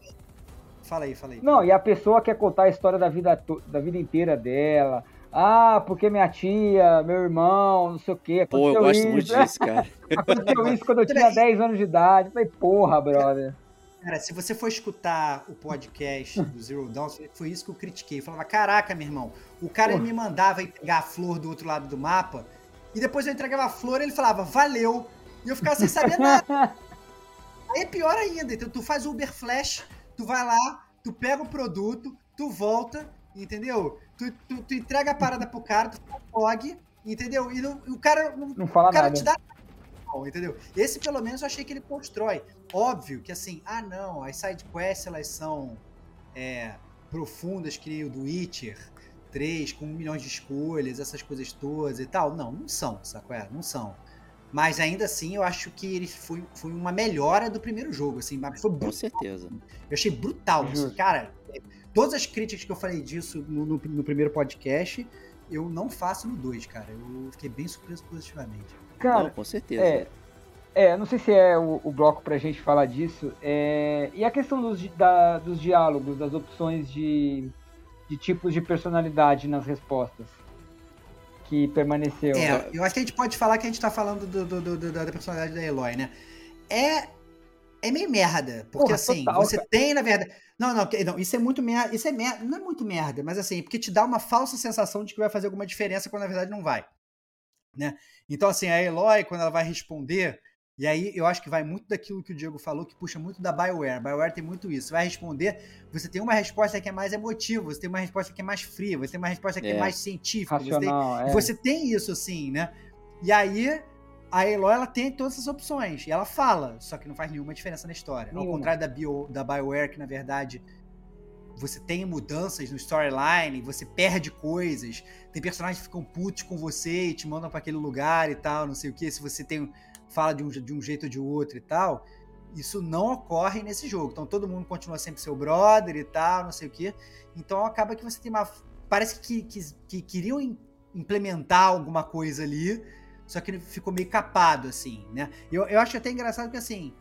Fala aí, fala aí. Não, e a pessoa quer contar a história da vida, da vida inteira dela. Ah, porque minha tia, meu irmão, não sei o quê. pô, eu gosto isso. muito disso, cara. Aconteceu isso quando eu tinha 10 anos de idade. Eu Falei, porra, brother. Cara, se você for escutar o podcast do Zero Dawn, foi isso que eu critiquei. Eu falava, caraca, meu irmão, o cara me mandava pegar a flor do outro lado do mapa, e depois eu entregava a flor e ele falava, valeu. E eu ficava sem saber nada. Aí é pior ainda. Então tu faz Uber Flash, tu vai lá, tu pega o produto, tu volta, entendeu? Tu, tu, tu entrega a parada pro cara, tu faz log, entendeu? E não- o cara não, Não fala o cara nada. te dá não, entendeu? Esse pelo menos eu achei que ele constrói. Óbvio que assim, ah não, as side quests elas são é, profundas que nem o do Witcher 3, com um milhão de escolhas, essas coisas todas e tal. Não, não são, saco? É, não são. Mas ainda assim, eu acho que ele foi, foi uma melhora do primeiro jogo, assim, mas foi Com brutal. certeza. Eu achei brutal. assim, Justo. cara, todas as críticas que eu falei disso no, no- no primeiro podcast, eu não faço no 2, cara. Eu fiquei bem surpreso positivamente. Cara, não, com certeza. É, é, não sei se é o, o bloco pra gente falar disso. é, e a questão dos, da- dos diálogos, das opções de, de tipos de personalidade nas respostas que permaneceu. É, eu acho que a gente pode falar que a gente tá falando do, do- do- do- da personalidade da Eloy, né? É, é meio merda, porque Porra, assim, total, você tem, na verdade. Não, não, não, isso é muito merda. Isso é merda. Não é muito merda, mas assim, porque te dá uma falsa sensação de que vai fazer alguma diferença quando na verdade não vai. Né? Então, assim, a Eloy, quando ela vai responder, e aí eu acho que vai muito daquilo que o Diego falou, que puxa muito da BioWare. BioWare tem muito isso. Você vai responder, você tem uma resposta que é mais emotiva, você tem uma resposta que é mais fria, você tem uma resposta que é, É. mais científica, você tem, racional. é. você tem isso, assim, né? E aí, a Eloy, ela tem todas essas opções. E ela fala, só que não faz nenhuma diferença na história. Ao Nenhuma. contrário da, Bio, da BioWare, que na verdade você tem mudanças no storyline, você perde coisas, tem personagens que ficam putos com você e te mandam pra aquele lugar e tal, não sei o que, se você tem fala de um, de um jeito ou de outro e tal. Isso não ocorre nesse jogo. Então todo mundo continua sempre seu brother e tal, não sei o que. Então acaba que você tem uma. Parece que, que, que queriam im- implementar alguma coisa ali, só que ele ficou meio capado, assim, né? Eu, eu acho até engraçado que, assim,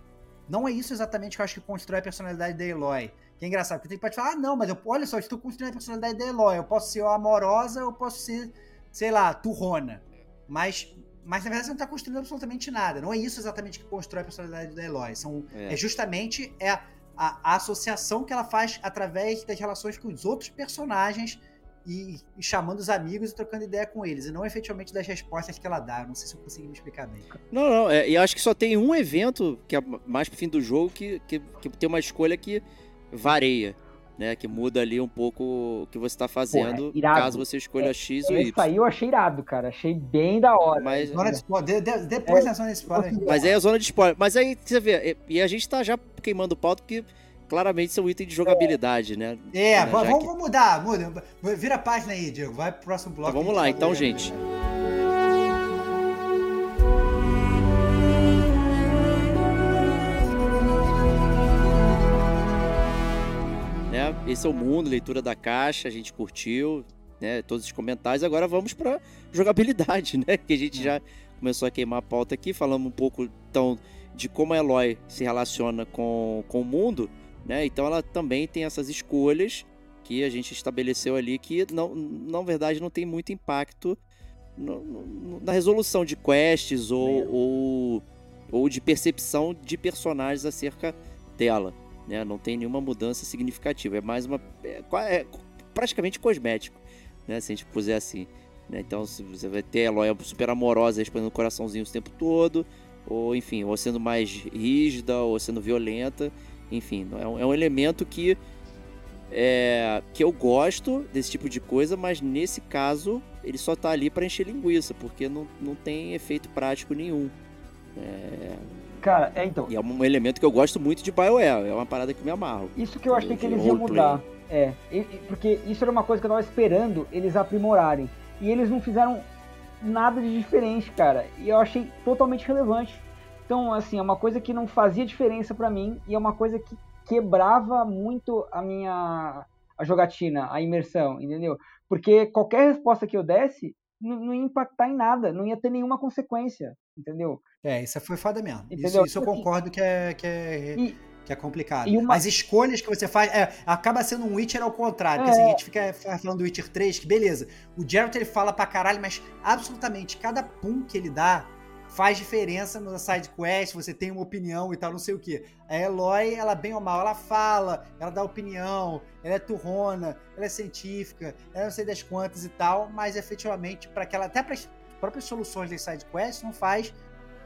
não é isso exatamente que eu acho que constrói a personalidade da Eloy. Que é engraçado, porque tem pode falar, ah, não, mas eu, olha só, eu estou construindo a personalidade da Eloy. Eu posso ser amorosa, eu posso ser, sei lá, turrona. Mas, mas na verdade você não está construindo absolutamente nada. Não é isso exatamente que constrói a personalidade da Eloy. São, É. é justamente é a, a associação que ela faz através das relações com os outros personagens e, e chamando os amigos e trocando ideia com eles, e não efetivamente das respostas que ela dá. Eu não sei se eu consegui me explicar bem. Não, não, é, e acho que só tem um evento, que é mais pro fim do jogo, que, que, que tem uma escolha que varia, né? Que muda ali um pouco o que você tá fazendo, irado. caso você escolha X ou Esse Y. aí eu achei irado, cara. Achei bem da hora. Mas, Zona de spoiler, de- de- depois da zona de spoiler. mas aí é a zona de spoiler. Mas aí você vê, e a gente tá já queimando o pauta porque claramente são itens de jogabilidade, né? É, Né, vamos, que- vamos mudar, muda. Vira a página aí, Diego. Vai pro próximo bloco. Então vamos lá, então, gente. né? Esse é o mundo, leitura da caixa, a gente curtiu, né? Todos os comentários. Agora vamos pra jogabilidade, né? Que a gente já começou a queimar a pauta aqui, falando um pouco então de como a Eloy se relaciona com, com o mundo, né? Então ela também tem essas escolhas que a gente estabeleceu ali que não, na verdade não tem muito impacto no, no, na resolução de quests ou, ou, ou, de percepção de personagens acerca dela. Né? Não tem nenhuma mudança significativa. É mais uma. É, é praticamente cosmético, né? se a gente puser assim. Né? Então você vai ter a Eloy super amorosa respondendo coraçãozinho o tempo todo, ou enfim, ou sendo mais rígida, ou sendo violenta. Enfim, é um, é um elemento que é, que eu gosto desse tipo de coisa, mas nesse caso ele só tá ali para encher linguiça, porque não, não tem efeito prático nenhum. É... Cara, é então. E é um elemento que eu gosto muito de BioWare, é uma parada que me amarro. Isso que eu achei que eles iam mudar. É, porque isso era uma coisa que eu tava esperando eles aprimorarem. E eles não fizeram nada de diferente, cara. E eu achei totalmente relevante. Então, assim, é uma coisa que não fazia diferença para mim e é uma coisa que quebrava muito a minha a jogatina, a imersão, entendeu? Porque qualquer resposta que eu desse não, não, ia impactar em nada, não ia ter nenhuma consequência, entendeu? É, isso foi foda mesmo. Isso, isso, eu tipo assim, concordo que é, que é, e, que é complicado. Uma... As escolhas que você faz, é, acaba sendo um Witcher ao contrário, é. porque assim, a gente fica falando do Witcher 3, que beleza, o Geralt ele fala pra caralho, mas absolutamente cada pum que ele dá faz diferença na side quest, você tem uma opinião e tal, não sei o que. A Eloy, ela bem ou mal, ela fala, ela dá opinião, ela é turrona, ela é científica, ela não sei das quantas e tal, mas efetivamente para aquela até para as próprias soluções das side quests não faz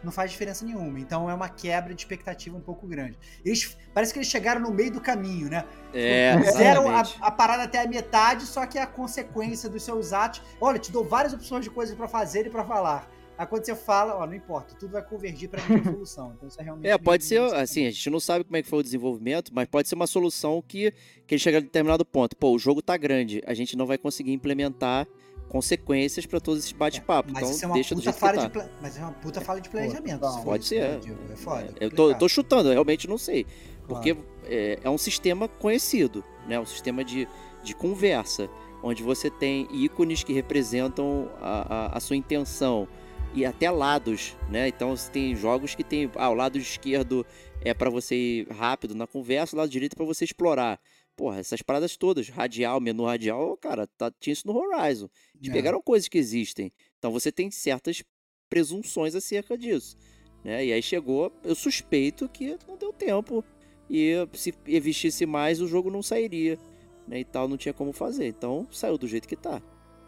não faz diferença nenhuma. Então é uma quebra de expectativa um pouco grande. Eles parece que eles chegaram no meio do caminho, né? É, Fizeram a, a, parada até a metade, só que é a consequência dos seus atos. Olha, te dou várias opções de coisas para fazer e para falar. Aí quando você fala, ó, não importa, tudo vai convergir para a solução. Então isso é realmente. É, pode ser, assim, a gente não sabe como é que foi o desenvolvimento, mas pode ser uma solução que, que ele chega a determinado ponto. Pô, o jogo tá grande, a gente não vai conseguir implementar consequências para todos esses bate-papos. É, então é deixa do jeito tá. Pla... Mas é uma puta falha de planejamento. Pô, pode ser. É, é foda. É, eu, tô, eu tô chutando, eu realmente não sei. Porque claro. é, é um sistema conhecido, né? Um sistema de, de conversa, onde você tem ícones que representam a, a, a sua intenção e até lados, né? Então tem jogos que tem, ah, o lado esquerdo é para você ir rápido na conversa, o lado direito é para você explorar. Porra, essas paradas todas, radial, menu radial, cara, tá, tinha isso no Horizon. Eles é. pegaram coisas que existem. Então você tem certas presunções acerca disso. Né? E aí chegou, eu suspeito que não deu tempo. E se existisse mais, o jogo não sairia. Né? E tal, não tinha como fazer. Então saiu do jeito que tá.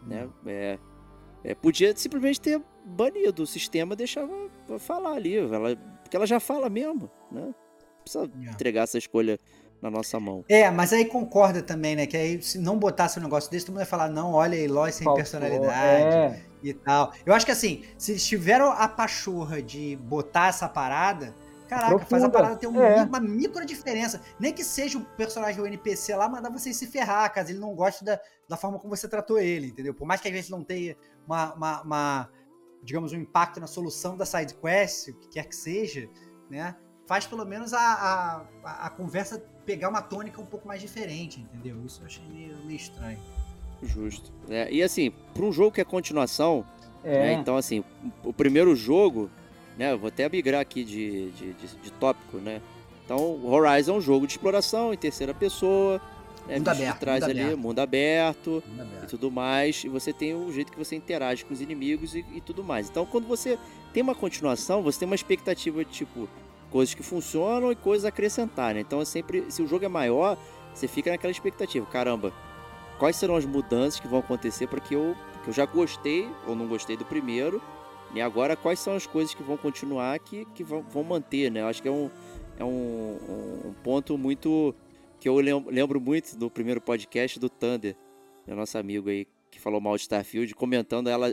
Né? Hum. É, é, podia simplesmente ter banido o sistema, deixava falar ali, ela, porque ela já fala mesmo, né? Não precisa yeah. É. entregar essa escolha na nossa mão. É, mas aí concorda também, né? Que aí se não botasse um negócio desse, todo mundo ia falar, não, olha, Eloy sem Faltou, personalidade é. e tal. Eu acho que assim, se eles tiveram a pachorra de botar essa parada, Caraca, Profunda. faz a parada ter um, é. uma micro diferença. Nem que seja o personagem o NPC lá, mandar você se ferrar, caso ele não goste da, da forma como você tratou ele, entendeu? Por mais que às vezes não tenha uma, uma, uma digamos, um impacto na solução da side quest, o que quer que seja, né? Faz pelo menos a, a, a conversa pegar uma tônica um pouco mais diferente, entendeu? Isso eu achei meio, meio estranho. Justo. É, e assim, para um jogo que é continuação, é. Né, então assim, o primeiro jogo né? Eu vou até migrar aqui de, de, de, de tópico, né? Então, Horizon é um jogo de exploração em terceira pessoa, né? mundo aberto, traz mundo ali aberto. mundo aberto, mundo aberto, e tudo mais, e você tem o jeito que você interage com os inimigos e, e, tudo mais. Então, quando você tem uma continuação, você tem uma expectativa de tipo coisas que funcionam e coisas a acrescentar, né? Então, é sempre, se o jogo é maior, você fica naquela expectativa, caramba, quais serão as mudanças que vão acontecer para que eu, que eu já gostei ou não gostei do primeiro e agora, quais são as coisas que vão continuar que, que vão, vão manter, né? Eu acho que é um, é um, um ponto muito. Que eu lembro muito do primeiro podcast do Thunder, meu nosso amigo aí, que falou mal de Starfield, comentando ela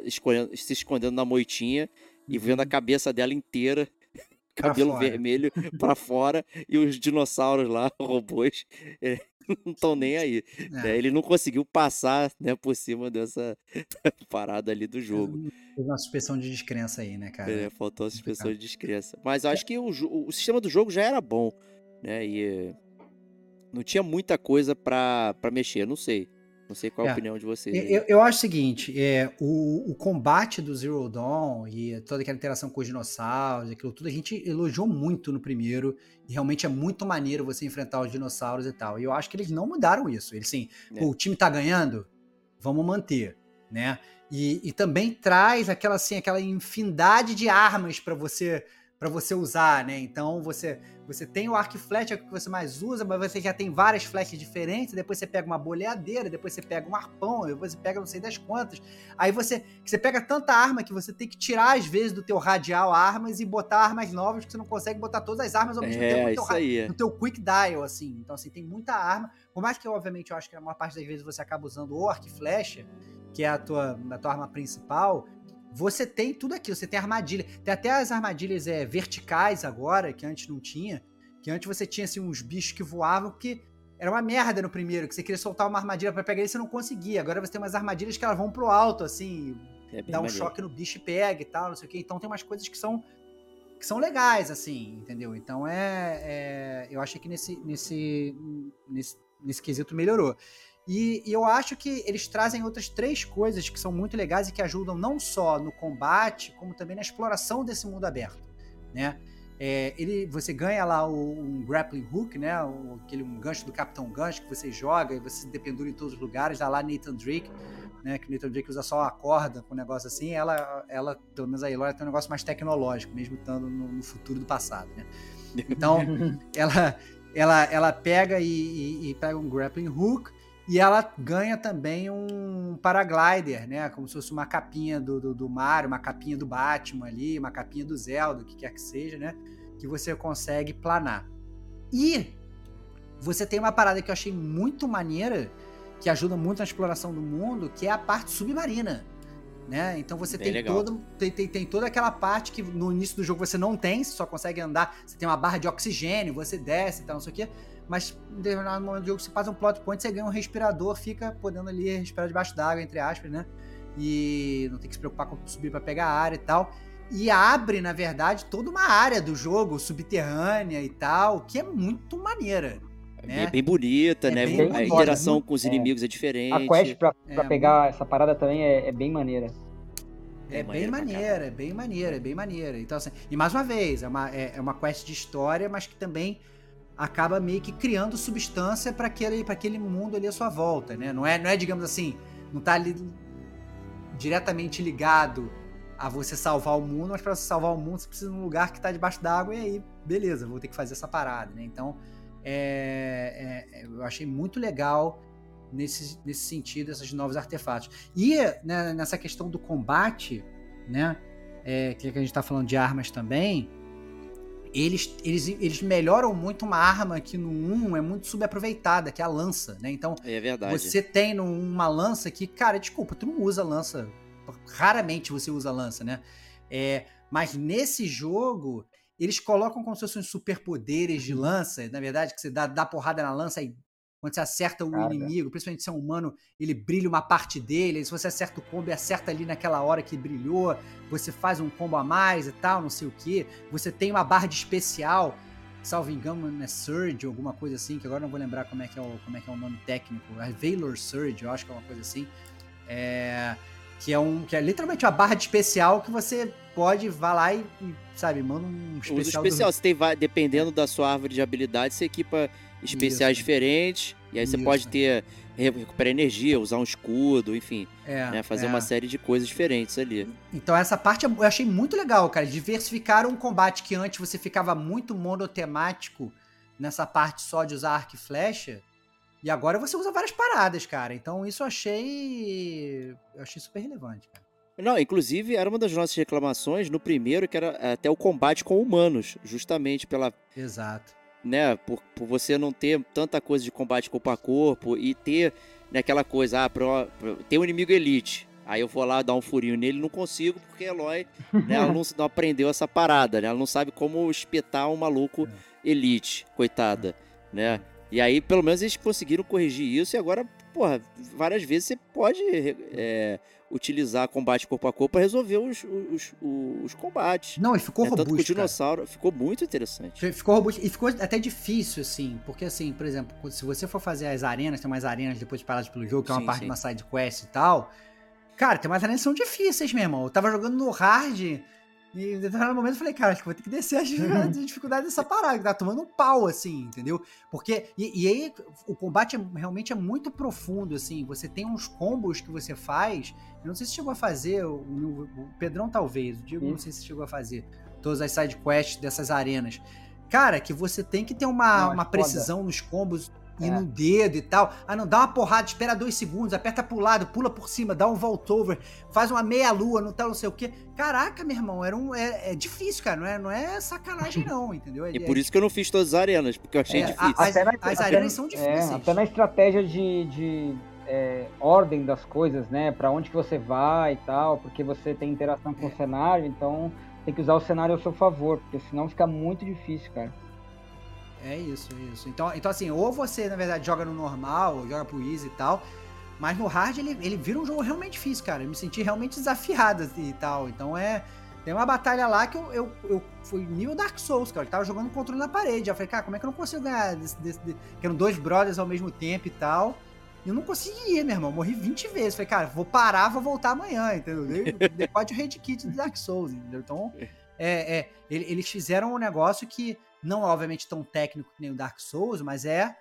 se escondendo na moitinha e vendo a uhum. cabeça dela inteira cabelo vermelho para fora e os dinossauros lá, robôs, é, não estão nem aí. É. É, ele não conseguiu passar né, por cima dessa parada ali do jogo. uma suspensão de descrença aí, né, cara? É, faltou a suspensão de descrença. Mas acho que o, o sistema do jogo já era bom, né? E não tinha muita coisa para mexer, não sei. Não sei qual é a É. opinião de vocês. Eu, eu- acho o seguinte, é, o, o combate do Zero Dawn e toda aquela interação com os dinossauros, aquilo tudo, a gente elogiou muito no primeiro, e realmente é muito maneiro você enfrentar os dinossauros e tal. E eu acho que eles não mudaram isso. Eles assim, É. o time tá ganhando, vamos manter, né? E, e também traz aquela assim, aquela infinidade de armas para você para você usar, né? Então você você tem o arco e flecha que você mais usa, mas você já tem várias flechas diferentes, depois você pega uma boleadeira, depois você pega um arpão, depois você pega não sei das quantas. Aí você você pega tanta arma que você tem que tirar às vezes do teu radial armas e botar armas novas que você não consegue botar todas as armas ao mesmo tempo É, no teu, aí. no teu quick dial, assim. Então, assim, tem muita arma. Por mais que, obviamente, eu acho que a maior parte das vezes você acaba usando o arco e flecha, que é a tua, a tua arma principal, você tem tudo aquilo. Você tem armadilha. Tem até as armadilhas é, verticais agora, que antes não tinha. Que antes você tinha, assim, uns bichos que voavam, que era uma merda no primeiro, que você queria soltar uma armadilha pra pegar ele e você não conseguia. Agora você tem umas armadilhas que elas vão pro alto, assim, É dá um maneiro. choque no bicho e pega e tal, não sei o que. Então tem umas coisas que são que são legais, assim, entendeu? Então é, é- eu acho que nesse nesse nesse, nesse quesito melhorou. E, e eu acho que eles trazem outras três coisas que são muito legais e que ajudam não só no combate, como também na exploração desse mundo aberto, né? É, ele, você ganha lá o, um grappling hook, né? O, aquele um gancho do Capitão Gancho que você joga e você se dependura em todos os lugares. Dá lá Nathan Drake, né? Que o Nathan Drake usa só a corda com um negócio assim. Ela, ela pelo menos a Eloy tem um negócio mais tecnológico, mesmo estando no, no futuro do passado, né? Então, ela, ela, ela pega e, e- e pega um grappling hook e ela ganha também um paraglider, né? Como se fosse uma capinha do, do, do Mario, uma capinha do Batman ali, uma capinha do Zelda, o que quer que seja, né? Que você consegue planar. E você tem uma parada que eu achei muito maneira, que ajuda muito na exploração do mundo, que é a parte submarina. Né? Então você Bem tem, legal. todo, tem, tem, tem toda aquela parte que no início do jogo você não tem, você só consegue andar, você tem uma barra de oxigênio, você desce e tal, não sei o quê. Mas em determinado momento do jogo você faz um plot point, você ganha um respirador, fica podendo ali respirar debaixo d'água, entre aspas, né? E não tem que se preocupar com subir para pegar a área e tal. E abre, na verdade, toda uma área do jogo subterrânea e tal, que é muito maneira. É né? bem bonita, É né? bem a interação muito- com os é. inimigos é diferente. A quest pra, pra É, pegar essa parada também é, é bem maneira. É, É bem maneira, é bem maneira, é bem maneira. Então, assim, e mais uma vez, é uma, é, é uma quest de história, mas que também acaba meio que criando substância para aquele, aquele mundo ali à sua volta, né? Não é, não é, digamos assim, não tá ali diretamente ligado a você salvar o mundo, mas para você salvar o mundo você precisa de um lugar que tá debaixo d'água e aí, beleza, vou ter que fazer essa parada, né? Então, é, é, eu achei muito legal nesse, nesse sentido, esses novos artefatos. E né, nessa questão do combate, né? É, que a gente tá falando de armas também, eles, eles, eles melhoram muito uma arma que no 1 é muito subaproveitada, que é a lança, né? Então, É verdade. você tem uma lança que, cara, desculpa, tu não usa lança. Raramente você usa lança, né? É, mas nesse jogo, eles colocam como se fossem superpoderes de lança. Na verdade, que você dá, dá porrada na lança e quando você acerta o Cara. inimigo, principalmente se é um humano, ele brilha uma parte dele. aí Se você acerta o combo e acerta ali naquela hora que brilhou, você faz um combo a mais e tal, não sei o que. Você tem uma barra de especial salvo engano, é Surge, alguma coisa assim, que agora não vou lembrar como é que é o, como é, que é o nome técnico. É Valor Surge, eu acho que é uma coisa assim. É, que é um que é literalmente uma barra de especial que você pode vá lá e, e, sabe, manda um Uso especial. do- especial, você tem, dependendo da sua árvore de habilidade, você equipa especiais Isso. diferentes. E aí você Isso. pode ter re- recuperar energia, usar um escudo, enfim, é, né, fazer é. uma série de coisas diferentes ali. Então essa parte eu achei muito legal, cara. Diversificaram um combate que antes você ficava muito monotemático nessa parte só de usar arco e flecha. E agora você usa várias paradas, cara. Então isso eu achei. Eu achei super relevante, cara. Não, inclusive era uma das nossas reclamações no primeiro, que era até o combate com humanos, justamente pela, Exato. Né, por, por você não ter tanta coisa de combate corpo a corpo e ter né, aquela coisa, ah, pro, pro- tem um inimigo elite. Aí eu vou lá dar um furinho nele, não consigo, porque a Eloy, né, ela não, não aprendeu essa parada, né? Ela não sabe como espetar um maluco elite, coitada, né? E aí, pelo menos, eles conseguiram corrigir isso e agora, porra, várias vezes você pode é, utilizar combate corpo a corpo para resolver os, os, os, os combates. Não, e ficou É, tanto que o robusto. cara. dinossauro ficou muito interessante. Ficou robusto. E ficou até difícil, assim. Porque, assim, por exemplo, se você for fazer as arenas, tem umas arenas depois paradas pelo jogo, que é uma Sim, parte sim. de uma side quest e tal. Cara, tem umas arenas que são difíceis, meu irmão. Eu tava jogando no hard e em determinado momento eu falei, cara, acho que vou ter que descer as a dificuldade dessa parada, que tá tomando um pau, assim, entendeu? Porque. E, e aí, o combate é- realmente é muito profundo, assim. Você tem uns combos que você faz. Eu não sei se chegou a fazer, o, o- o Pedrão talvez, o Diego não Isso. sei se chegou a fazer. Todas as side quests dessas arenas. Cara, que você tem que ter uma, Não, é uma foda. precisão nos combos e É. no dedo e tal. Ah, não, dá uma porrada, espera dois segundos, aperta pro lado, pula por cima, dá um vault over, faz uma meia lua, não tá não sei o quê. Caraca, meu irmão, era um, é, é difícil, cara, não é, não é sacanagem não, entendeu? É- E por isso que eu não fiz todas as arenas, porque eu achei É, difícil. As- Até na- as até- arenas são é, difíceis. até na estratégia de, de, é, ordem das coisas, né? Pra onde que você vai e tal, porque você tem interação com o cenário, então tem que usar o cenário ao seu favor, porque senão fica muito difícil, cara. É isso, é isso. Então, então, assim, ou você, na verdade, joga no normal, ou joga pro easy e tal, mas no hard ele, ele vira um jogo realmente difícil, cara. Eu me senti realmente desafiado assim, e tal. Então é. Tem uma batalha lá que eu, eu, eu fui nível Dark Souls, cara. Eu tava jogando o controle na parede. Eu falei, cara, como é que eu não consigo ganhar desse, desse, de- que eram dois brothers ao mesmo tempo e tal. E eu não conseguia, meu irmão. Morri 20 vezes. Falei, cara, vou parar, vou voltar amanhã, entendeu? Depois de Red Kit do Dark Souls, entendeu? Então, é, é, ele- eles fizeram um negócio que não é obviamente tão técnico que nem o Dark Souls, mas é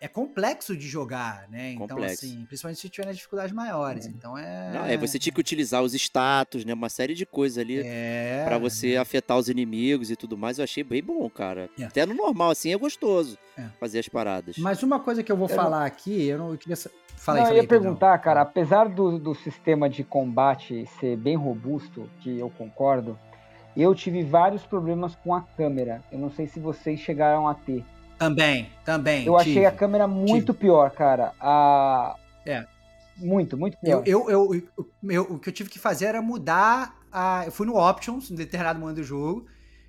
é complexo de jogar, né? Então, Complexo. assim, principalmente se tiver nas dificuldades maiores. Então é. Não, é, você tinha que utilizar os status, né? Uma série de coisas ali É. pra você afetar os inimigos e tudo mais. Eu achei bem bom, cara. É. Até no normal, assim, é gostoso É. fazer as paradas. Mas uma coisa que eu vou Eu falar aqui, eu não eu queria. Fala Não, aí, eu ia aí, perguntar, cara, apesar do, do sistema de combate ser bem robusto, que eu concordo, eu tive vários problemas com a câmera. Eu não sei se vocês chegaram a ter. Também, também. Eu achei tive. a câmera muito pior, cara. A... É. Muito, muito pior. Eu, eu, eu, eu- eu- o que eu tive que fazer era mudar a. Eu fui no Options, em determinado momento do jogo,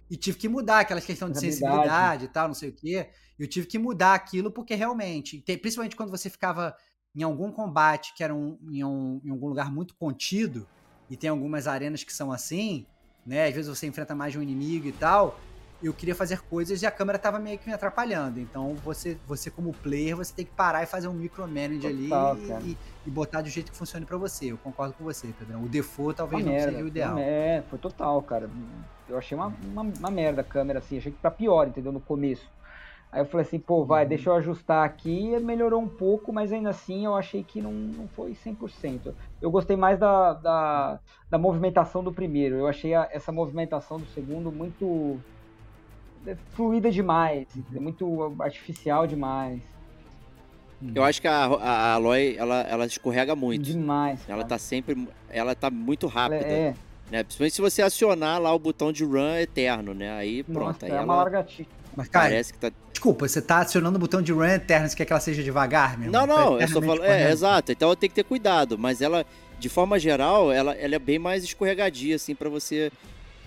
e tive que mudar aquela questão de sensibilidade e tal, não sei o quê. Eu tive que mudar aquilo porque realmente, tem- principalmente quando você ficava em algum combate que era um, em, um- em algum lugar muito contido, e tem algumas arenas que são assim, né? Às vezes você enfrenta mais de um inimigo e tal. Eu queria fazer coisas e a câmera tava meio que me atrapalhando. Então você, você como player, você tem que parar e fazer um micromanage ali e- e, botar do jeito que funcione pra você. Eu concordo com você, Pedrão. O default Uma talvez não merda, seja o ideal. uma- É, foi total, cara. Eu achei uma, uma, uma merda a câmera, assim. Achei que pra pior, entendeu? No começo. Aí eu falei assim, pô, vai, Uhum. deixa eu ajustar aqui. Melhorou um pouco, mas ainda assim eu achei que não, não foi 100%. Eu gostei mais da, da, da movimentação do primeiro. Eu achei a- essa movimentação do segundo muito é, fluida demais, Uhum. muito artificial demais. Eu acho que a, a Aloy, ela, ela escorrega muito. Demais. Ela cara. tá sempre. Ela tá muito Ela rápida. É, Né? Principalmente se você acionar lá o botão de run eterno, né? Aí pronto. nossa, aí é uma ela largatixa. Mas, cara, parece que tá. desculpa, você tá acionando o botão de run eterno, você quer que ela seja devagar, meu Não, não, Tá eu só falo. É, exato. Então tem que ter cuidado. Mas ela, de forma geral, ela, ela é bem mais escorregadia, assim, pra você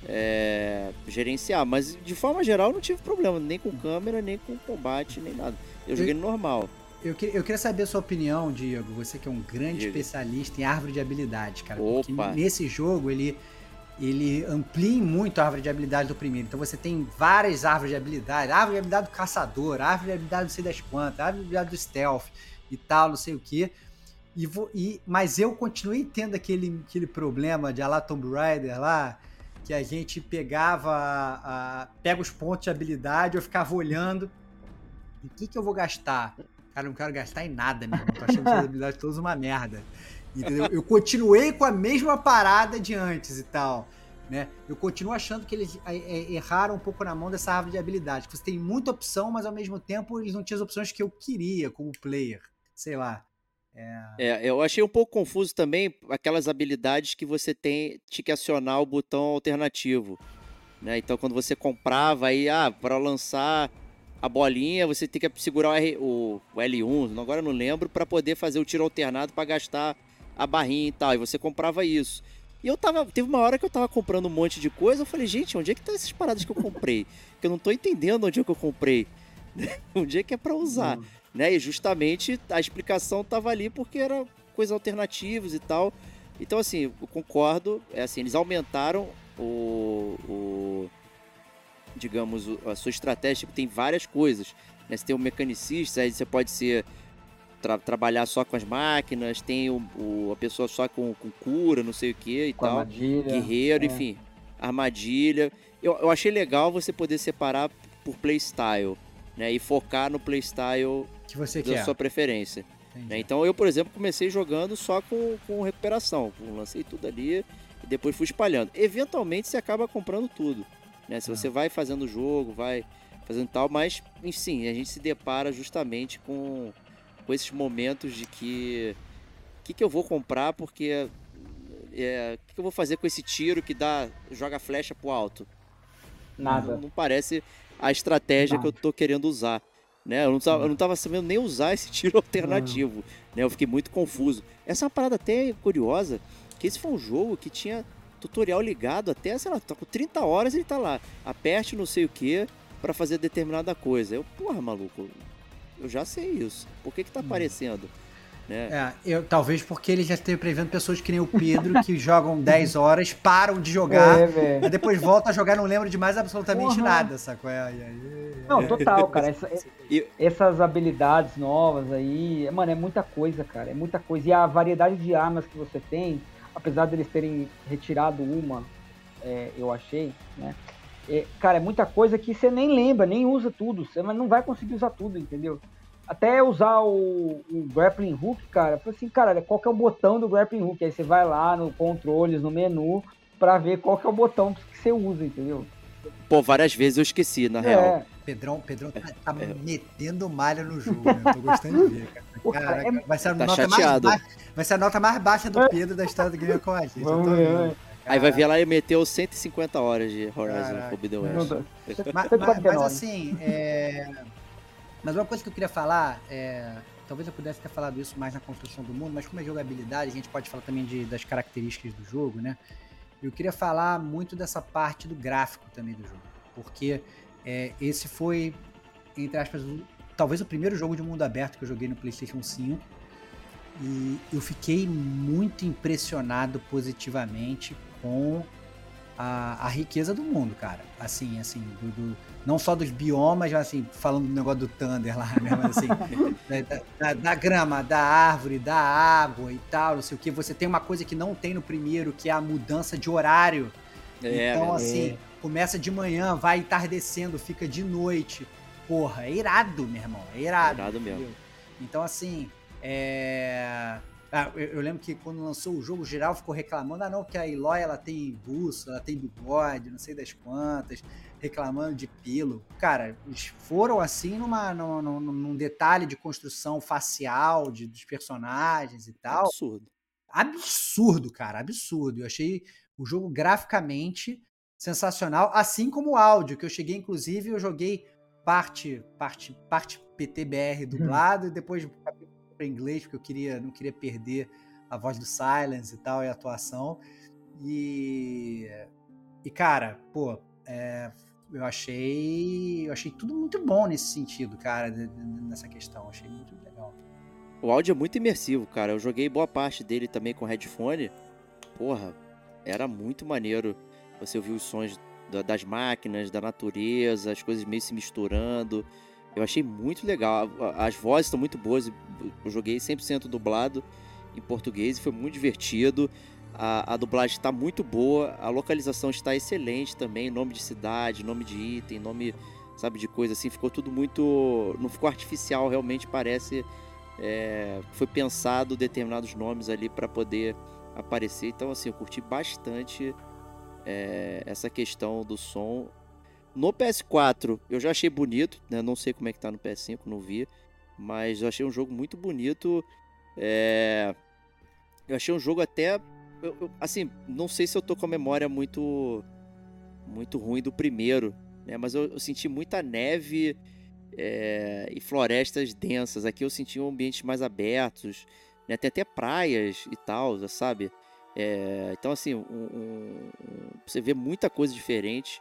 é, gerenciar. Mas de forma geral, eu não tive problema, nem com câmera, nem com combate, nem nada. Eu joguei no normal. Eu, que- eu queria saber a sua opinião, Diego. Você que é um grande Diga. especialista em árvore de habilidades, cara. Opa. Porque nesse jogo ele, ele amplia muito a árvore de habilidade do primeiro. Então você tem várias árvores de habilidade. Árvore de habilidade do caçador, árvore de habilidade não sei das quantas, árvore de habilidade do stealth e tal, não sei o quê. E vou, e, mas eu continuei tendo aquele, aquele problema de a lá Tomb Raider lá, que a gente pegava, a- pega os pontos de habilidade, eu ficava olhando, em que que eu vou gastar? Cara, eu não quero gastar em nada, meu irmão. Tô achando essas habilidades todas uma merda. Entendeu? Eu continuei com a mesma parada de antes e tal. Né? Eu continuo achando que eles é, é, erraram um pouco na mão dessa árvore de habilidade. Você tem muita opção, mas ao mesmo tempo eles não tinham as opções que eu queria como player. Sei lá. É, eu achei um pouco confuso também aquelas habilidades que você tem, que acionar o botão alternativo. Né? Então, quando você comprava, aí, ah, para lançar a bolinha, você tem que segurar o, R, o, o L1, agora não lembro, para poder fazer o tiro alternado para gastar a barrinha e tal. E você comprava isso. E eu tava. Teve uma hora que eu tava comprando um monte de coisa, eu falei, gente, onde é que tá essas paradas que eu comprei? Que eu não tô entendendo onde é que eu comprei. onde é que é para usar? né? E justamente a explicação tava ali porque era coisas alternativas e tal. Então, assim, eu concordo. É assim, eles aumentaram o, o digamos, a sua estratégia. Tipo, tem várias coisas. Né? Você tem o mecanicista, aí você pode ser tra- trabalhar só com as máquinas, tem o, o- a pessoa só com, com cura, não sei o que e Com tal. Guerreiro, é. enfim, armadilha. Eu, eu achei legal você poder separar por playstyle, né? E focar no playstyle que você da quer. sua preferência. Né? Então eu, por exemplo, comecei jogando só com, com recuperação. Lancei tudo ali e depois fui espalhando. Eventualmente você acaba comprando tudo. Né? Se Ah. você vai fazendo o jogo, vai fazendo tal, mas sim, a gente se depara justamente com, com esses momentos de que. O que, que eu vou comprar porque. é, O que, que eu vou fazer com esse tiro que dá. joga flecha pro alto? Nada. Não, não parece a estratégia que eu tô querendo usar. Né? Eu, não tava, eu não tava sabendo nem usar esse tiro alternativo. Né? Eu fiquei muito confuso. Essa é uma parada até curiosa, que esse foi um jogo que tinha tutorial ligado até, sei lá, tá com 30 horas ele tá lá. Aperte não sei o que para fazer determinada coisa. Eu, porra, maluco, eu já sei isso. Por que que tá aparecendo? Né? É, eu, talvez porque ele já esteja prevendo pessoas que nem o Pedro, que jogam 10 horas, param de jogar, É, e depois voltam a jogar e não lembram de mais absolutamente Porra. nada, sacou? É, e Não, total, cara. Essa- essas habilidades novas aí, mano, é muita coisa, cara. É muita coisa. E a variedade de armas que você tem, apesar deles terem retirado uma, é, eu achei, né? É, cara, é muita coisa que você nem lembra, nem usa tudo. Você não vai conseguir usar tudo, entendeu? Até usar o, o grappling hook, cara, eu falei assim, cara, qual que é o botão do grappling hook? Aí você vai lá no controles, no menu, pra ver qual que é o botão que você usa, entendeu? Pô, várias vezes eu esqueci, na real. É, Pedrão, Pedrão tá, tá É. metendo malha no jogo, né? Eu tô gostando de ver, cara. Cara, Caraca, é- vai, ser a Tá nota mais chateado. ba- vai ser a nota mais baixa do Pedro da história do Game com a gente. eu Vamos tô ver, vendo. Aí vai ver lá e meteu 150 horas de Horizon Caraca. Forbidden West. dá. Mas, 149. mas, assim, é... mas uma coisa que eu queria falar, é... talvez eu pudesse ter falado isso mais na construção do mundo, mas como é jogabilidade, a gente pode falar também de, das características do jogo, né? Eu queria falar muito dessa parte do gráfico também do jogo, porque é, esse foi, entre aspas, o- talvez o primeiro jogo de mundo aberto que eu joguei no PlayStation 5. E eu fiquei muito impressionado positivamente com a, a riqueza do mundo, cara. Assim, assim, do, do- não só dos biomas, mas assim, falando do negócio do Thunder lá, né? Mas assim, da, da- da- grama, da árvore, da água e tal, não sei o que. Você tem uma coisa que não tem no primeiro, que é a mudança de horário. É, então, verdade. assim, começa de manhã, vai entardecendo, fica de noite. Porra, é irado, meu irmão. É irado. Irado mesmo. Então, assim, é. Ah, eu, eu lembro que quando lançou o jogo, geral ficou reclamando, ah não, que a Eloy ela tem buço, ela tem bigode, não sei das quantas, reclamando de pelo. Cara, eles foram assim numa, num, detalhe de construção facial de, dos personagens e tal Absurdo. absurdo, cara, absurdo. Eu achei o jogo graficamente sensacional, assim como o áudio, que eu cheguei, inclusive, eu joguei parte, parte, parte PTBR dublado e depois para inglês, porque eu queria, não queria perder a voz do Silence e tal, e a atuação. E, e cara, pô, é, eu achei, eu achei tudo muito bom nesse sentido, cara, nessa questão. Achei muito legal. O áudio é muito imersivo, cara. Eu joguei boa parte dele também com headphone. Porra, era muito maneiro você ouvir os sons da- das máquinas, da natureza, as coisas meio se misturando. Eu achei muito legal. As vozes estão muito boas. Eu joguei 100% dublado em português e foi muito divertido. A, a dublagem está muito boa, a localização está excelente também, nome de cidade, nome de item, nome, sabe, de coisa assim, ficou tudo muito, não ficou artificial, realmente parece é, foi pensado determinados nomes ali para poder aparecer. Então, assim, eu curti bastante é, essa questão do som. No PS4, eu já achei bonito, né? Não sei como é que tá no PS5, não vi. Mas eu achei um jogo muito bonito. é, Eu achei um jogo até. eu- eu- assim, não sei se eu tô com a memória muito. Muito ruim do primeiro, né? Mas eu, eu senti muita neve é, e florestas densas. Aqui eu senti um ambientes mais abertos, né? Tem até praias e tal, sabe? É, então, assim, um- um- você vê muita coisa diferente,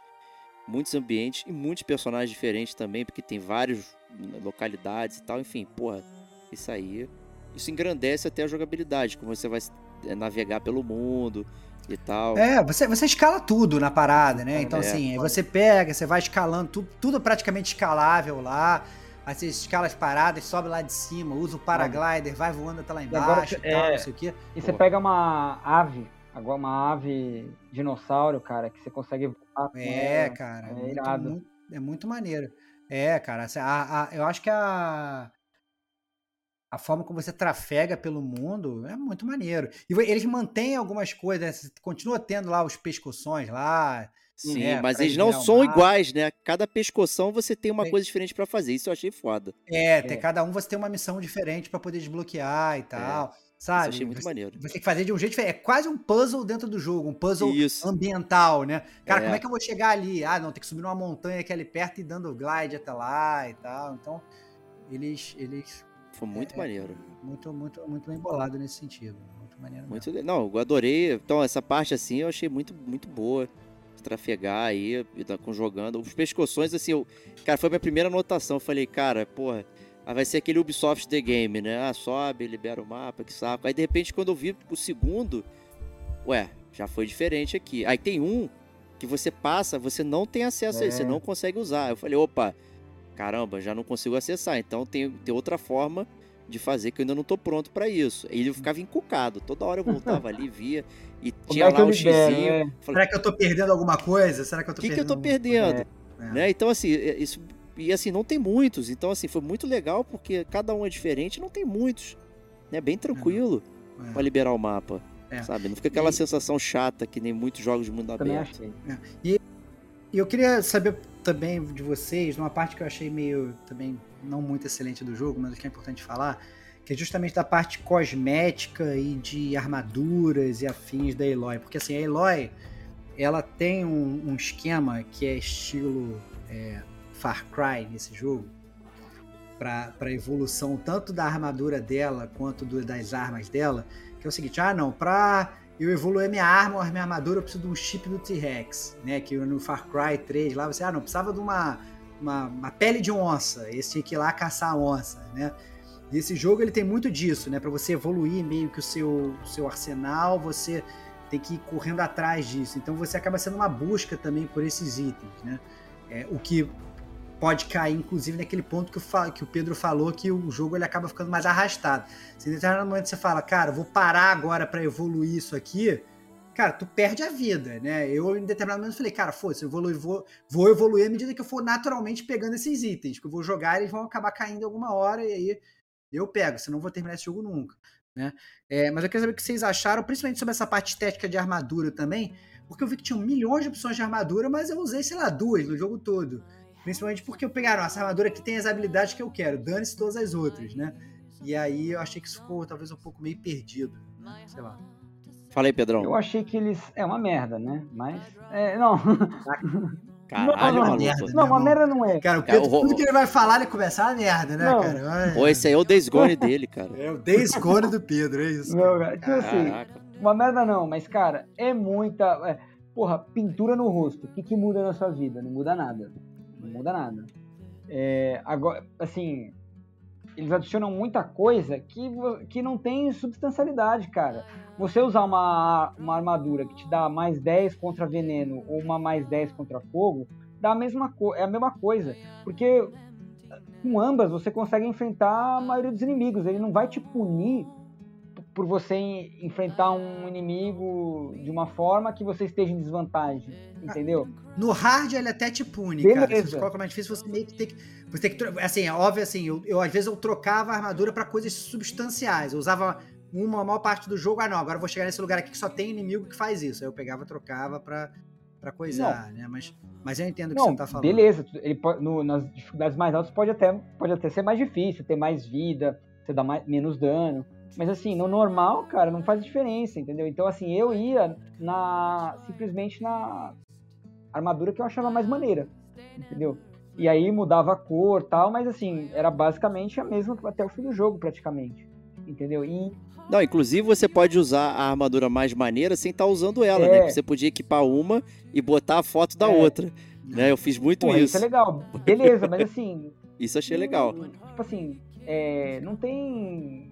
muitos ambientes e muitos personagens diferentes também, porque tem vários localidades e tal, enfim, porra, isso aí, isso engrandece até a jogabilidade, como você vai é, navegar pelo mundo e tal. É, você, você escala tudo na parada, né? Então, É. assim, você pega, você vai escalando, tudo, tudo praticamente escalável lá. Aí você escala as paradas, sobe lá de cima, usa o paraglider, vai voando até lá E agora embaixo e você- tal, é, não sei o quê. E você Pô. pega uma ave, agora uma ave dinossauro, cara, que você consegue É, cara, é muito, irado. muito- é muito maneiro. É, cara, a- a- eu acho que a, a forma como você trafega pelo mundo é muito maneiro. E eles mantêm algumas coisas, né? Continua tendo lá os pescoções lá. Sim, É, mas eles não são iguais, né? Cada pescoção você tem uma Tem- coisa diferente pra fazer. Isso eu achei foda. É, tem- É. cada um você tem uma missão diferente pra poder desbloquear e tal. Isso Sabe? achei muito você, maneiro. você tem que fazer de um jeito diferente. É quase um puzzle dentro do jogo, um puzzle Isso. ambiental, né? Cara, É. como é que eu vou chegar ali? Ah, não, tem que subir numa montanha aqui ali perto e dando glide até lá e tal. Então, eles, eles Foi muito É, maneiro. muito, muito, muito bem bolado nesse sentido. Muito maneiro. Muito Não, eu adorei. Então, essa parte assim eu achei muito, muito boa. Trafegar aí, e tá com jogando. Os pescoções, assim, eu... cara, foi minha primeira anotação. Eu falei, cara, porra, aí vai ser aquele Ubisoft The Game, né? Ah, sobe, libera o mapa, que saco. Aí de repente, quando eu vi o segundo, ué, já foi diferente aqui. Aí tem um que você passa, você não tem acesso a ele, você É. não consegue usar. Eu falei, opa, caramba, já não consigo acessar. Então tem, tem outra forma de fazer que eu ainda não tô pronto pra isso. E ele ficava encucado. Toda hora eu voltava ali, via e Como tinha é lá um xizinho. né? Falei, Será que eu tô perdendo alguma coisa? Será que eu o tô que, que eu perdendo tô perdendo? É. Né? Então, assim, é- isso. E assim, não tem muitos. Então, assim, foi muito legal porque cada um é diferente, não tem muitos. Né? Bem tranquilo É. pra liberar o mapa. É. Sabe? Não fica aquela E- sensação chata que nem muitos jogos de mundo Também aberto. achei. E eu queria saber também de vocês, numa parte que eu achei meio também não muito excelente do jogo, mas que é importante falar, que é justamente da parte cosmética e de armaduras e afins da Aloy. Porque assim, a Aloy, ela tem um, um esquema que é estilo é, Far Cry nesse jogo, para evolução tanto da armadura dela quanto do- das armas dela, que é o seguinte, ah não, pra eu evoluir minha arma ou minha armadura, eu preciso de um chip do T-Rex, né? Que no Far Cry 3 lá, você, ah, não, precisava de uma, uma, uma pele de onça, esse tinha que ir lá caçar a onça, né? Esse jogo ele tem muito disso, né? Para você evoluir meio que o seu, seu arsenal, você tem que ir correndo atrás disso. Então você acaba sendo uma busca também por esses itens, né? É, o que pode cair, inclusive, naquele ponto que o, que o Pedro falou que o jogo ele acaba ficando mais arrastado. Se em determinado momento você fala, cara, vou parar agora para evoluir isso aqui, cara, tu perde a vida, né? Eu, em determinado momento, falei, cara, foda-se, eu evoluir, vou, vou evoluir à medida que eu for naturalmente pegando esses itens, que eu vou jogar, eles vão acabar caindo alguma hora, e aí eu pego, senão eu vou terminar esse jogo nunca, né? É, mas eu queria saber o que vocês acharam, principalmente sobre essa parte estética de armadura também, porque eu vi que tinha milhões de opções de armadura, mas eu usei, sei lá, duas no jogo todo. Principalmente porque eu pegaram essa armadura que tem as habilidades que eu quero, dane-se todas as outras, né? E aí eu achei que isso ficou talvez um pouco meio perdido, né? sei lá. Fala aí, Pedrão. Eu achei que eles. É uma merda, né? Mas. É, não. Caralho, não, maluco. merda. Não, uma irmão. merda não é. Cara, o Pedro, É, o- tudo que ele vai falar, ele começa a merda, né, Não. cara? Pô, esse aí é o Days Gone dele, cara. É o Days Gone do Pedro, é isso. Não, cara, tipo assim, Caraca. uma merda não, mas, cara, é muita. é, porra, pintura no rosto. O que, que muda na sua vida? Não muda nada. Não muda nada. É, agora, assim, eles adicionam muita coisa que, que não tem substancialidade, cara. Você usar uma, uma armadura que te dá mais 10 contra veneno ou uma mais 10 contra fogo, dá a mesma é a mesma coisa. Porque com ambas você consegue enfrentar a maioria dos inimigos. Ele não vai te punir por você en- enfrentar um inimigo de uma forma que você esteja em desvantagem, entendeu? No hard ele até te pune, cara. Se Beleza. você coloca mais difícil, você meio que tem que. Você tem que assim, é óbvio assim, eu, eu, às vezes eu trocava a armadura pra coisas substanciais. Eu usava uma a maior parte do jogo, ah não, agora eu vou chegar nesse lugar aqui que só tem inimigo que faz isso. Aí eu pegava, trocava pra, pra coisar, né? Mas, mas eu entendo o que Não, você tá falando. beleza. Ele pode, no- nas dificuldades mais altas pode até, pode até ser mais difícil, ter mais vida, você dá mais, menos dano. Mas assim, no normal, cara, não faz diferença, entendeu? Então, assim, eu ia na simplesmente na armadura que eu achava mais maneira, entendeu? E aí mudava a cor tal, mas assim, era basicamente a mesma até o fim do jogo, praticamente. Entendeu? E Não, inclusive você pode usar a armadura mais maneira sem estar usando ela, É. né? Você podia equipar uma e botar a foto da É. outra. Né? Eu fiz muito Pô, isso. isso é legal. Beleza, mas assim, Isso achei legal. Tipo assim, é, não tem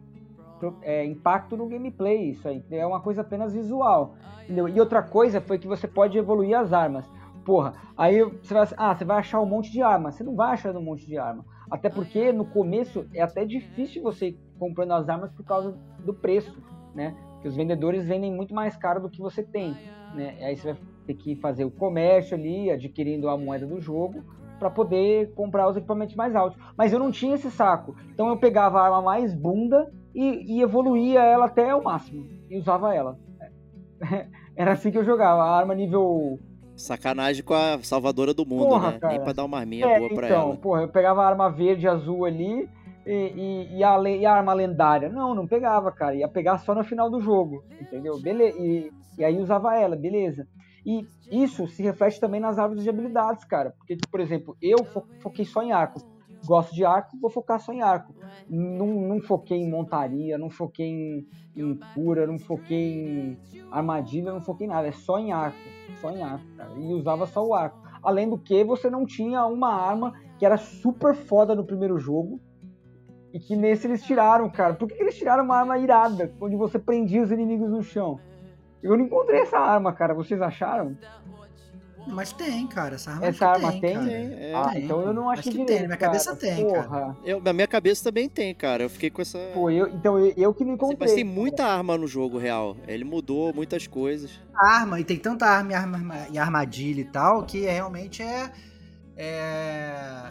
é, impacto no gameplay isso aí. É uma coisa apenas visual. Entendeu? E outra coisa foi que você pode evoluir as armas. Porra, aí você vai, ah, você vai achar um monte de arma. Você não vai achar um monte de arma. Até porque no começo é até difícil você ir comprando as armas por causa do preço, né? Porque os vendedores vendem muito mais caro do que você tem, né? Aí você vai ter que fazer o comércio ali, adquirindo a moeda do jogo para poder comprar os equipamentos mais altos. Mas eu não tinha esse saco. Então eu pegava a arma mais bunda e, e evoluía ela até o máximo. E usava ela. Era assim que eu jogava. A arma nível. Sacanagem com a salvadora do mundo, Porra, né? cara. Nem pra dar uma arminha É, boa pra então, ela. porra, eu pegava a arma verde, azul ali e, e, e a, e a arma lendária. Não, não pegava, cara. Ia pegar só no final do jogo, entendeu? Beleza. E, e aí usava ela, beleza. E isso se reflete também nas árvores de habilidades, cara. Porque, por exemplo, eu fo- foquei só em arco. Gosto de arco, vou focar só em arco. Não, não foquei em montaria, não foquei em, em cura, não foquei em armadilha, não foquei em nada. É só em arco. Só em arco, cara. E usava só o arco. Além do que, você não tinha uma arma que era super foda no primeiro jogo. E que nesse eles tiraram, cara. Por que que eles tiraram uma arma irada? Onde você prendia os inimigos no chão? Eu não encontrei essa arma, cara. Vocês acharam? Mas tem, cara. Essa arma, Essa arma tem? cara. Tem, é. ah, tem, então eu não achei Acho que direito, tem, na minha cabeça cara. tem, cara. Porra. Eu, na minha cabeça também tem, cara. Eu fiquei com essa. Pô, eu, então eu, eu que não encontrei. Mas tem muita arma no jogo real. Ele mudou muitas coisas. arma, e tem tanta arma e, arma e armadilha e tal, que é, realmente é, é,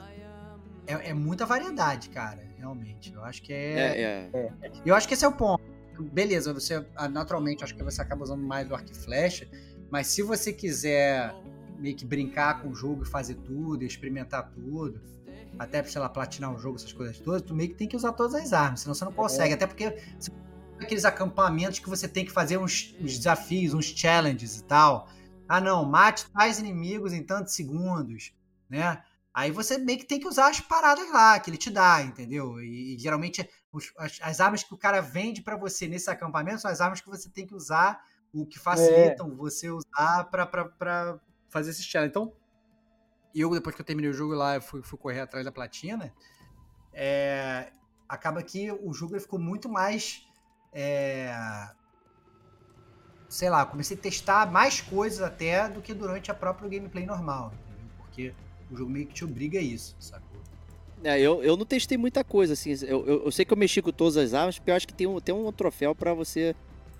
é. é muita variedade, cara. Realmente. Eu acho que é. É, é. Eu acho que esse é o ponto. Beleza, você ah, naturalmente acho que você acaba usando mais o arco e flecha, mas se você quiser meio que brincar com o jogo e fazer tudo, experimentar tudo, até, sei lá, platinar o jogo, essas coisas todas, tu meio que tem que usar todas as armas, senão você não consegue. Até porque aqueles acampamentos que você tem que fazer uns, uns desafios, uns challenges e tal. Ah, não, mate tais inimigos em tantos segundos, né? Aí você meio que tem que usar as paradas lá que ele te dá, entendeu? E, e geralmente os- as, as armas que o cara vende pra você nesse acampamento são as armas que você tem que usar, o que facilitam você usar pra fazer esse challenge. Então, eu, depois que eu terminei o jogo lá, eu fui, fui correr atrás da platina. é, acaba que o jogo ficou muito mais. é, sei lá, comecei a testar mais coisas até do que durante a própria gameplay normal, entendeu? Porque o jogo meio que te obriga a isso, sacou? É, eu, eu não testei muita coisa, assim. Eu, eu, eu sei que eu mexi com todas as armas, porque eu acho que tem um, tem um troféu pra você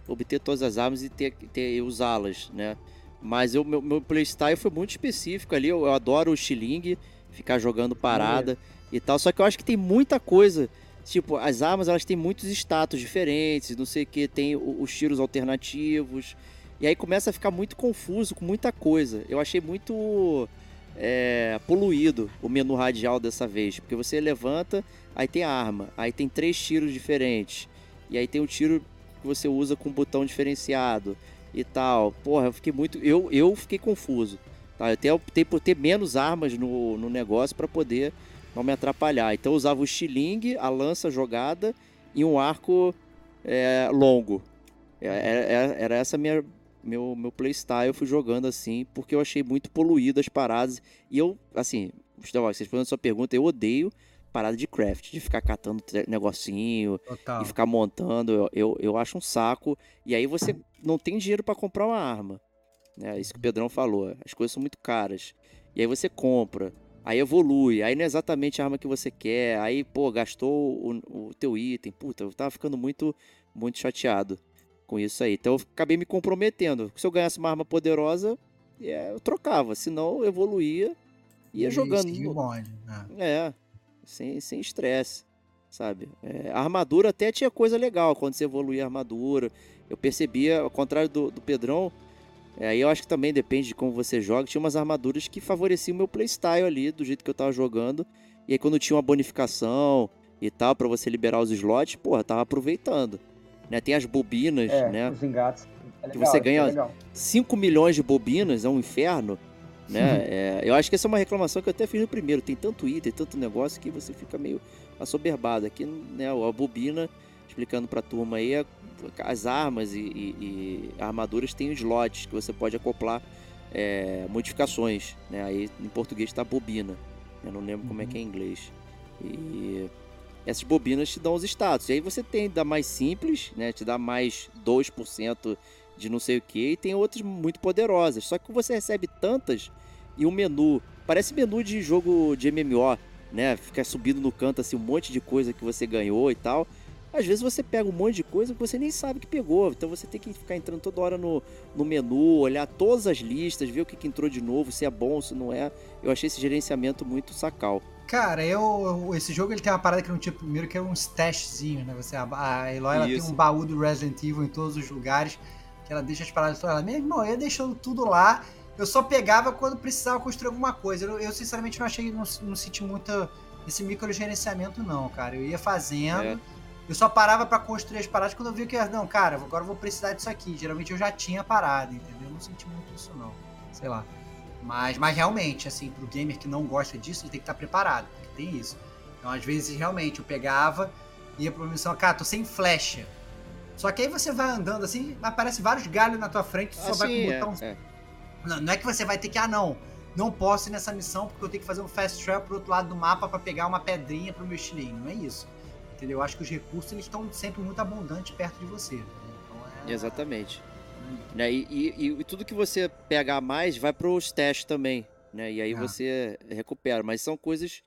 obter todas as armas e ter, ter usá-las, né? Mas eu, meu, meu playstyle foi muito específico ali. Eu, eu adoro o estilingue, ficar jogando parada e tal. Só que eu acho que tem muita coisa. Tipo, as armas elas têm muitos status diferentes, não sei o que, tem os tiros alternativos. E aí começa a ficar muito confuso com muita coisa. Eu achei muito é, poluído o menu radial dessa vez. Porque você levanta, aí tem a arma, aí tem três tiros diferentes. E aí tem o tiro que você usa com um botão diferenciado e tal. Porra, eu fiquei muito. Eu, eu fiquei confuso. Tá? Eu até optei por ter menos armas no, no negócio para poder não me atrapalhar. Então eu usava o estilingue, a lança jogada e um arco é, longo. É- Era, era essa minha meu meu playstyle, eu fui jogando assim, porque eu achei muito poluído as paradas. E eu, assim, Gustavo, vocês respondendo a sua pergunta, eu odeio parada de craft, de ficar catando negocinho Total. e ficar montando, eu, eu, eu acho um saco. E aí você não tem dinheiro pra comprar uma arma. Né? Isso que o Pedrão falou. As coisas são muito caras. E aí você compra. Aí evolui. Aí não é exatamente a arma que você quer. Aí, pô, gastou o, o teu item. Puta, eu tava ficando muito, muito chateado com isso aí. Então eu acabei me comprometendo. Se eu ganhasse uma arma poderosa, é, eu trocava. Senão eu evoluía. Ia E jogando. no- né? é, sem sem estresse, sabe? É, a armadura até tinha coisa legal quando você evoluía a armadura. Eu percebia, ao contrário do, do Pedrão, é, aí eu acho que também depende de como você joga, tinha umas armaduras que favoreciam o meu playstyle ali, do jeito que eu tava jogando. E aí quando tinha uma bonificação e tal, pra você liberar os slots, porra, tava aproveitando. Né? Tem as bobinas, É, né? os engates. É Que legal, você isso é ganha- legal. 5 milhões de bobinas é um inferno, né? É, eu acho que essa é uma reclamação que eu até fiz no primeiro. Tem tanto item, tanto negócio que você fica meio assoberbado. Aqui, né, a bobina, explicando pra turma aí, é- as armas e, e- e armaduras têm slots que você pode acoplar é, modificações, né? Aí em português tá bobina. Eu não lembro como é que é em inglês. E essas bobinas te dão os status. E aí você tem da mais simples, né? Te dá mais 2% de não sei o que, e tem outras muito poderosas. Só que você recebe tantas e o menu. Parece menu de jogo de MMO, né? Ficar subindo no canto assim um monte de coisa que você ganhou e tal. Às vezes você pega um monte de coisa que você nem sabe que pegou. Então você tem que ficar entrando toda hora no, no menu, olhar todas as listas, ver o que, que entrou de novo, se é bom, se não é. Eu achei esse gerenciamento muito sacal. Cara, eu, esse jogo ele tem uma parada que não tinha primeiro, que é um stashzinho, né? Você, a, a Eloy ela tem um baú do Resident Evil em todos os lugares, que ela deixa as paradas todas lá. Meu irmão, eu ia deixando tudo lá. Eu só pegava quando precisava construir alguma coisa. Eu, eu sinceramente não achei, não, não senti muito esse microgerenciamento, não, cara. Eu ia fazendo. É eu só parava para construir as paradas quando eu via que, não, cara, agora eu vou precisar disso aqui. Geralmente eu já tinha parado, entendeu? Eu não senti muito isso, não. Sei lá. Mas, mas realmente, assim, pro gamer que não gosta disso, ele tem que estar preparado, porque tem isso. Então, às vezes, realmente, eu pegava, ia pra uma missão, cara, tô sem flecha. Só que aí você vai andando assim, aparece vários galhos na tua frente, você só vai com o botão. É, é. Não, não é que você vai ter que, ah, não, não posso ir nessa missão porque eu tenho que fazer um fast travel pro outro lado do mapa para pegar uma pedrinha pro meu estilinho. Não é isso entendeu? Eu acho que os recursos eles estão sempre muito abundantes perto de você. Né? Então, é... Exatamente. Né? E, e, e, tudo que você pegar mais vai para os testes também, né? E aí ah. você recupera. Mas são coisas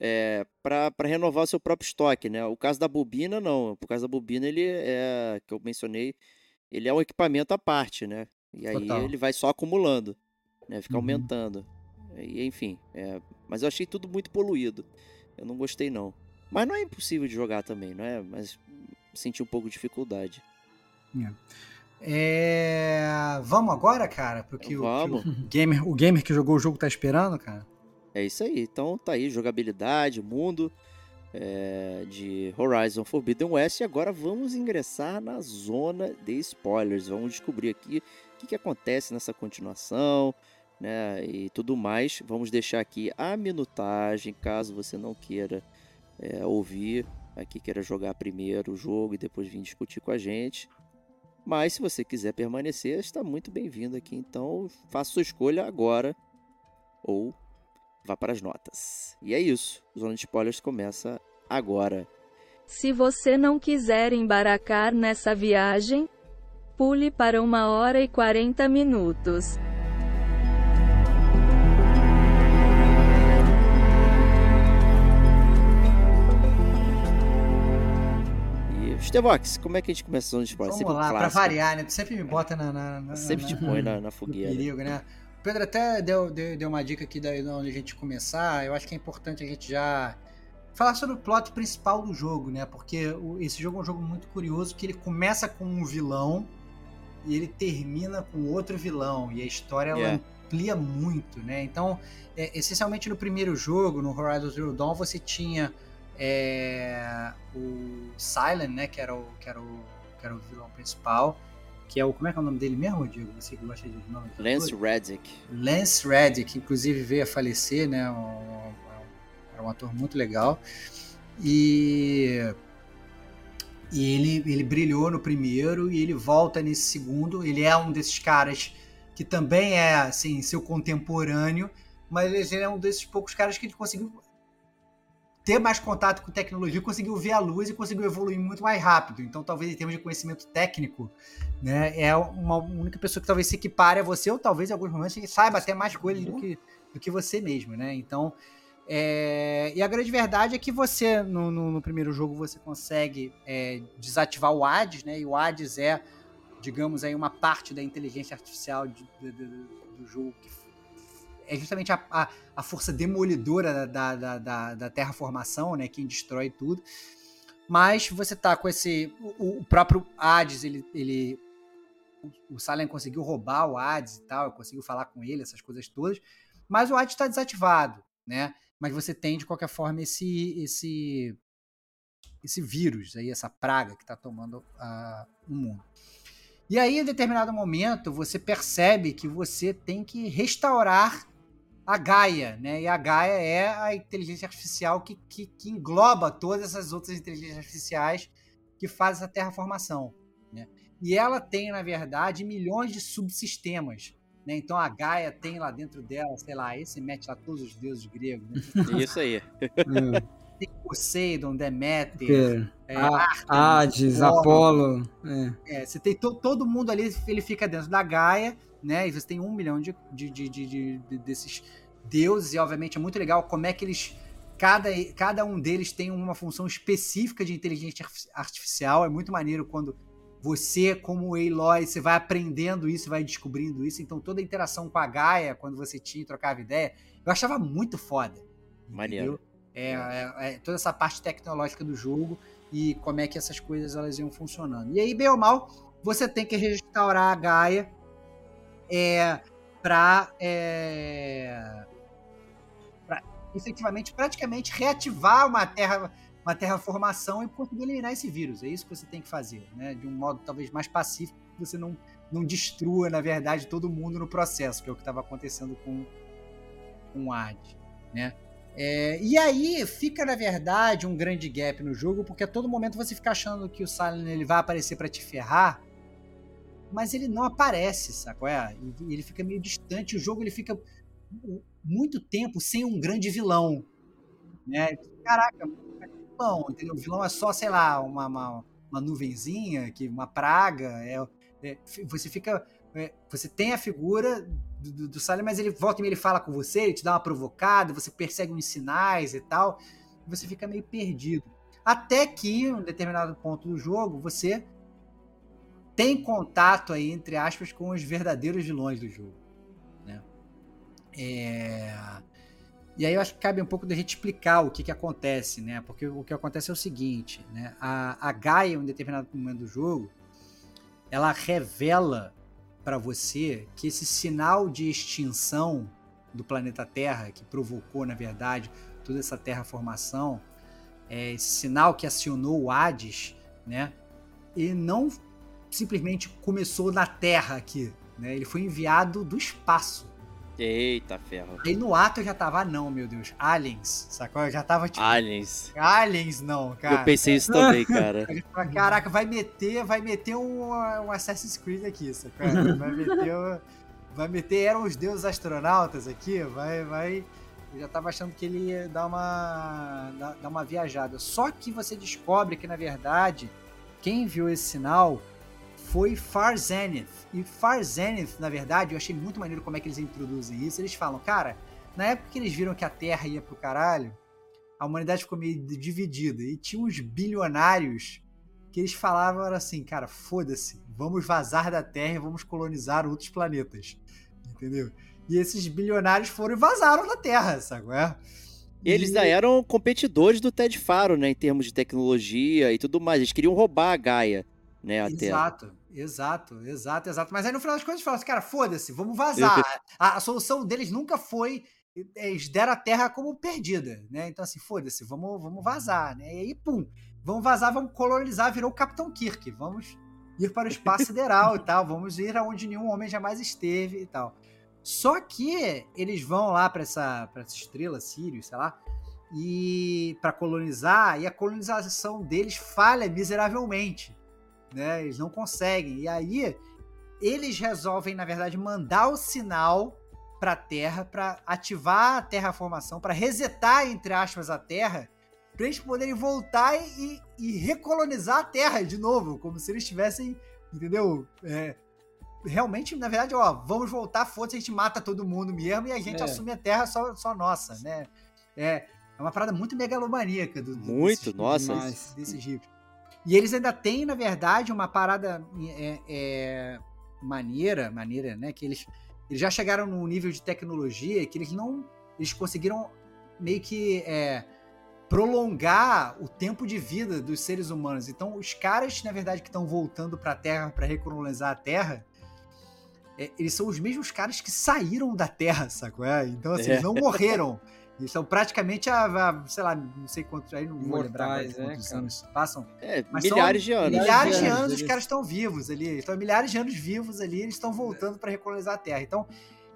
é, para renovar o seu próprio estoque, né? O caso da bobina, não. O caso da bobina, ele é, que eu mencionei, ele é um equipamento à parte, né? E aí Total. ele vai só acumulando, né? Fica uhum. aumentando. E, enfim, é... mas eu achei tudo muito poluído. Eu não gostei, não. Mas não é impossível de jogar também, não é? Mas senti um pouco de dificuldade. É. É... Vamos agora, cara? Porque Vamos. O, o, gamer, o gamer que jogou o jogo tá esperando, cara. É isso aí. Então tá aí, jogabilidade, mundo é, de Horizon Forbidden West. E agora vamos ingressar na zona de spoilers. Vamos descobrir aqui o que, que acontece nessa continuação, né? E tudo mais. Vamos deixar aqui a minutagem, caso você não queira é, ouvir aqui, queira jogar primeiro o jogo e depois vir discutir com a gente. Mas se você quiser permanecer, está muito bem-vindo aqui. Então faça sua escolha agora ou vá para as notas. E é isso. Zona de Spoilers começa agora. Se você não quiser embaracar nessa viagem, pule para uma hora e 40 minutos. Stevox, como é que a gente começa a zona de spoiler? Vamos sempre lá, pra variar, né? Tu sempre me bota na... na, na sempre te põe na, na fogueira. perigo, né? O Pedro até deu, deu, deu uma dica aqui da onde a gente começar. Eu acho que é importante a gente já falar sobre o plot principal do jogo, né? Porque esse jogo é um jogo muito curioso, que ele começa com um vilão e ele termina com outro vilão. E a história yeah. ela amplia muito, né? Então, é, essencialmente no primeiro jogo, no Horizon Zero Dawn, você tinha é, o Silent, né, que era o, que era o, que era o vilão principal, que é o, como é que é o nome dele mesmo, Diego? Você que gosta de nome? Lance Reddick. Lance Reddick, inclusive veio a falecer, né, um, era um ator muito legal, e e ele, ele brilhou no primeiro e ele volta nesse segundo. Ele é um desses caras que também é assim, seu contemporâneo, mas ele é um desses poucos caras que ele conseguiu ter mais contato com tecnologia, conseguiu ver a luz e conseguiu evoluir muito mais rápido. Então, talvez em termos de conhecimento técnico, né, é uma única pessoa que talvez se equipare a você, ou talvez em alguns momentos saiba até mais coisas do que, do que você mesmo, né? Então, é... e a grande verdade é que você, no, no, no primeiro jogo, você consegue é, desativar o Hades, né? E o Hades é, digamos aí, uma parte da inteligência artificial de, de, de, do jogo que é justamente a, a, a força demolidora da, da, da, da terraformação, né? Quem destrói tudo. Mas você tá com esse. O, o próprio Hades, ele. ele o Salem conseguiu roubar o Hades e tal, conseguiu falar com ele, essas coisas todas. Mas o Hades está desativado, né? Mas você tem, de qualquer forma, esse. esse esse vírus aí, essa praga que está tomando uh, o mundo. E aí, em determinado momento, você percebe que você tem que restaurar a Gaia, né? E a Gaia é a inteligência artificial que, que, que engloba todas essas outras inteligências artificiais que fazem essa terraformação, né? E ela tem, na verdade, milhões de subsistemas. Né? Então a Gaia tem lá dentro dela, sei lá, esse mete lá todos os deuses gregos. Né? Isso aí. Tem Poseidon, Deméter, é, Hades, Apolo. É. é. você tem to, todo mundo ali, ele fica dentro da Gaia, né? E você tem um milhão de, de, de, de, de desses deuses, e obviamente é muito legal como é que eles. Cada, cada um deles tem uma função específica de inteligência artificial. É muito maneiro quando você, como Aloy, você vai aprendendo isso, vai descobrindo isso. Então, toda a interação com a Gaia, quando você tinha trocava ideia, eu achava muito foda. Maneiro. É, é, é, toda essa parte tecnológica do jogo e como é que essas coisas elas iam funcionando. E aí, bem ou mal, você tem que restaurar a Gaia é, para é, efetivamente, praticamente reativar uma terra uma terraformação e conseguir eliminar esse vírus. É isso que você tem que fazer, né? De um modo talvez mais pacífico, que você não, não destrua, na verdade, todo mundo no processo, que é o que estava acontecendo com, com o Ad, né? É, e aí fica, na verdade, um grande gap no jogo, porque a todo momento você fica achando que o Silent ele vai aparecer para te ferrar, mas ele não aparece, saco? É? Ele fica meio distante, o jogo ele fica muito tempo sem um grande vilão. Né? Caraca, vilão, entendeu? O vilão é só, sei lá, uma, uma, uma nuvenzinha, que, uma praga. É, é você fica. É, você tem a figura do, do, do mas ele volta e ele fala com você, ele te dá uma provocada, você persegue uns sinais e tal, e você fica meio perdido. Até que, em um determinado ponto do jogo, você tem contato aí, entre aspas, com os verdadeiros vilões do jogo. Né? É... E aí eu acho que cabe um pouco da gente explicar o que, que acontece, né? Porque o que acontece é o seguinte, né? A, a Gaia, em um determinado momento do jogo, ela revela para você que esse sinal de extinção do planeta Terra, que provocou, na verdade, toda essa terraformação, é, esse sinal que acionou o Hades, né? Ele não simplesmente começou na Terra aqui, né? Ele foi enviado do espaço. Eita ferro. Aí no ato eu já tava, ah, não, meu Deus, aliens, sacou? Eu já tava tipo. Aliens. Aliens, não, cara. Eu pensei isso também, cara. Caraca, vai meter, vai meter um, um Assassin's Creed aqui, sacou? Vai meter. vai meter eram os deuses astronautas aqui, vai, vai. Eu já tava achando que ele ia dar uma, dar, dar uma viajada. Só que você descobre que, na verdade, quem viu esse sinal foi Far Zenith. E Far Zenith, na verdade, eu achei muito maneiro como é que eles introduzem isso. Eles falam, cara, na época que eles viram que a Terra ia pro caralho, a humanidade ficou meio dividida. E tinha uns bilionários que eles falavam assim, cara, foda-se, vamos vazar da Terra e vamos colonizar outros planetas. Entendeu? E esses bilionários foram e vazaram da Terra, sabe? É? Eles e... eram competidores do Ted Faro, né, em termos de tecnologia e tudo mais. Eles queriam roubar a Gaia né? Até. Exato, exato, exato, exato. Mas aí no final das contas falaram assim, cara, foda-se, vamos vazar. a, a, solução deles nunca foi. Eles deram a terra como perdida, né? Então, assim, foda-se, vamos, vamos vazar, né? E aí, pum, vamos vazar, vamos colonizar, virou o Capitão Kirk. Vamos ir para o espaço sideral e tal, vamos ir aonde nenhum homem jamais esteve e tal. Só que eles vão lá para essa, pra essa estrela, Sirius, sei lá, e para colonizar, e a colonização deles falha miseravelmente né? Eles não conseguem. E aí eles resolvem, na verdade, mandar o sinal para a Terra para ativar a terraformação, para resetar entre aspas a Terra, para eles poderem voltar e, e, recolonizar a Terra de novo, como se eles tivessem, entendeu? É, realmente, na verdade, ó, vamos voltar, foda-se, a gente mata todo mundo mesmo e a gente é. assume a Terra só, só nossa, né? É, é uma parada muito megalomaníaca do, do muito, desses, nossa, desses, desses ricos. E eles ainda têm, na verdade, uma parada é, é, maneira, maneira, né? Que eles, eles já chegaram num nível de tecnologia que eles não. Eles conseguiram meio que é, prolongar o tempo de vida dos seres humanos. Então, os caras, na verdade, que estão voltando para a Terra para recolonizar a Terra, é, eles são os mesmos caras que saíram da Terra, sacou? É? Então, assim, eles não é. morreram. Eles são praticamente a, a, sei lá, não sei quantos, aí não vou lembrar é, quantos anos passam. É, milhares de anos. Milhares de anos, os caras estão vivos ali. Estão milhares de anos vivos ali, eles estão voltando para recolonizar a Terra. Então,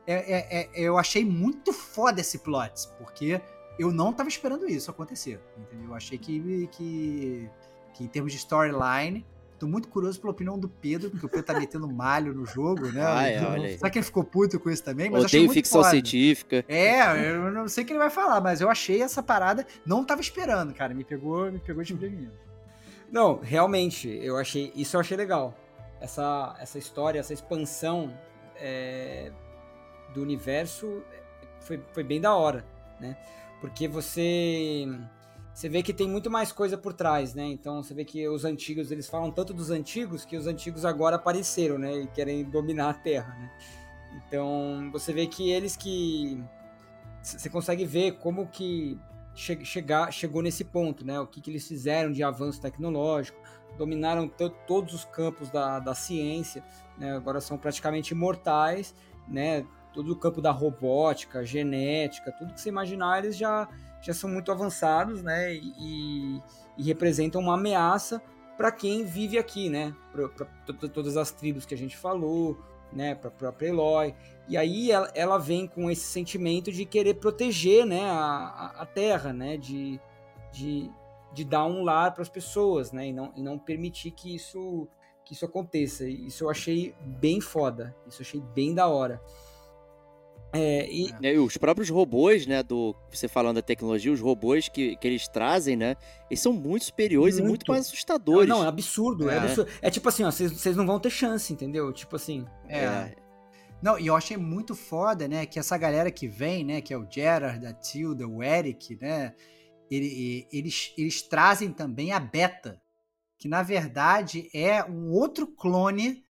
é, é, é, eu achei muito foda esse plot, porque eu não tava esperando isso acontecer, entendeu? Eu achei que, que, que em termos de storyline, Tô muito curioso pela opinião do Pedro, porque o Pedro tá metendo malho no jogo, né? Ah, é, olha aí. Será que ele ficou puto com isso também? Mas Odeio ficção foda. científica. É, eu não sei o que ele vai falar, mas eu achei essa parada. Não tava esperando, cara. Me pegou, me pegou de prevenido. Não, realmente, eu achei. Isso eu achei legal. Essa, essa história, essa expansão é, do universo foi, foi bem da hora, né? Porque você você vê que tem muito mais coisa por trás, né? Então você vê que os antigos, eles falam tanto dos antigos que os antigos agora apareceram, né? E querem dominar a Terra, né? Então você vê que eles que você consegue ver como que che chegar, chegou nesse ponto, né? O que, que eles fizeram de avanço tecnológico, dominaram todos os campos da, da ciência, né? Agora são praticamente imortais, né? Todo o campo da robótica, genética, tudo que você imaginar, eles já já são muito avançados, né? E, e representam uma ameaça para quem vive aqui, né? Para todas as tribos que a gente falou, né? Para a própria Eloy. E aí ela, ela, vem com esse sentimento de querer proteger, né? A, a, terra, né? De, de, de dar um lar para as pessoas, né? E não, e não permitir que isso que isso aconteça. Isso eu achei bem foda. Isso eu achei bem da hora. É, e... É, e... os próprios robôs, né, do você falando da tecnologia, os robôs que, que eles trazem, né, eles são muito superiores muito. e muito mais assustadores. Não, não é absurdo, é. é absurdo. É tipo assim, ó, vocês não vão ter chance, entendeu? Tipo assim. É. é. Não, e eu achei muito foda, né, que essa galera que vem, né, que é o Gerard, a Tilda, o Eric, né, ele, eles, eles trazem também a Beta, que na verdade é um outro clone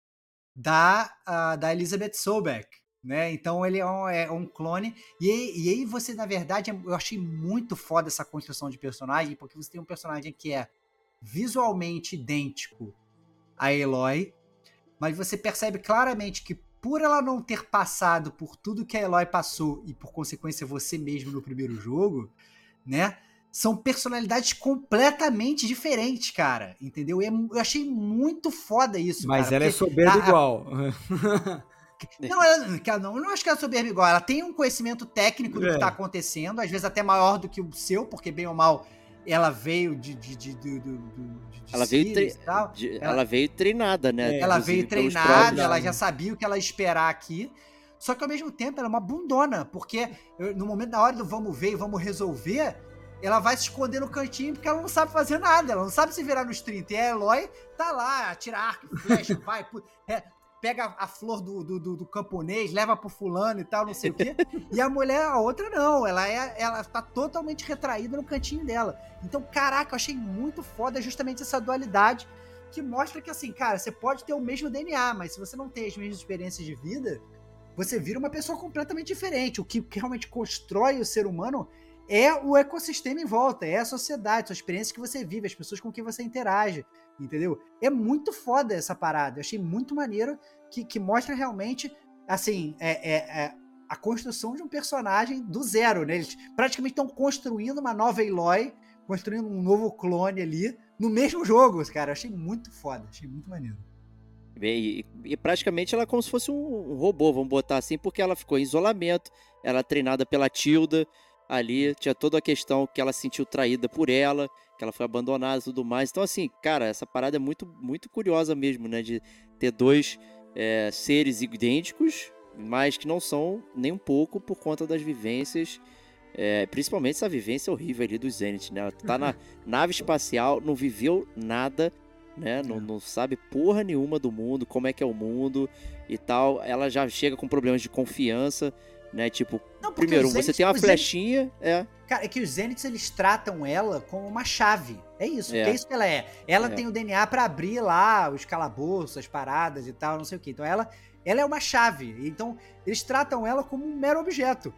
da, uh, da Elizabeth Sobeck né? Então ele é um, é um clone. E, e, aí você, na verdade, é, eu achei muito foda essa construção de personagem, porque você tem um personagem que é visualmente idêntico a Eloy, mas você percebe claramente que por ela não ter passado por tudo que a Eloy passou e por consequência você mesmo no primeiro jogo, né? São personalidades completamente diferentes, cara. Entendeu? E eu achei muito foda isso. Mas cara, ela é soberba a, igual. Não, ela, não, eu não acho que ela é soberba igual. Ela tem um conhecimento técnico do é. que está acontecendo, às vezes até maior do que o seu, porque bem ou mal ela veio de, de, de, de, de, ela veio tre... ela... ela... veio treinada, né? É. Ela veio treinada, ela já sabia o que ela ia esperar aqui. Só que ao mesmo tempo ela é uma bundona, porque no momento da hora do vamos ver e vamos resolver, ela vai se esconder no cantinho porque ela não sabe fazer nada, ela não sabe se virar nos 30. E a Eloy tá lá, atira arco, flecha, vai, é, pega a flor do, do, do, do camponês, leva pro fulano e tal, não sei o quê. E a mulher, a outra não, ela é ela tá totalmente retraída no cantinho dela. Então, caraca, eu achei muito foda justamente essa dualidade que mostra que assim, cara, você pode ter o mesmo DNA, mas se você não tem as mesmas experiências de vida, você vira uma pessoa completamente diferente. O que, realmente constrói o ser humano é o ecossistema em volta, é a sociedade, são as experiências que você vive, as pessoas com quem você interage entendeu? É muito foda essa parada. Eu achei muito maneiro que, que mostra realmente, assim, é, é, é a construção de um personagem do zero, né? Eles praticamente estão construindo uma nova Eloy, construindo um novo clone ali, no mesmo jogo, cara. Eu achei muito foda, achei muito maneiro. E, e, praticamente ela é como se fosse um, um robô, vamos botar assim, porque ela ficou em isolamento, ela é treinada pela Tilda ali, tinha toda a questão que ela se sentiu traída por ela, que ela foi abandonada e tudo mais. Então, assim, cara, essa parada é muito, muito curiosa mesmo, né? De ter dois é, seres idênticos, mas que não são nem um pouco por conta das vivências. É, principalmente essa vivência horrível ali do Zenith, né? Ela tá na nave espacial, não viveu nada, né? Não, não sabe porra nenhuma do mundo, como é que é o mundo e tal. Ela já chega com problemas de confiança né? Tipo, não, primeiro, Zenith, você tem uma flechinha, Zenith, é. Cara, é que os Zeniths eles tratam ela como uma chave. É isso, é, é isso que ela é. Ela é. tem o DNA para abrir lá os calabouços, as paradas e tal, não sei o que. Então ela, ela é uma chave. Então eles tratam ela como um mero objeto.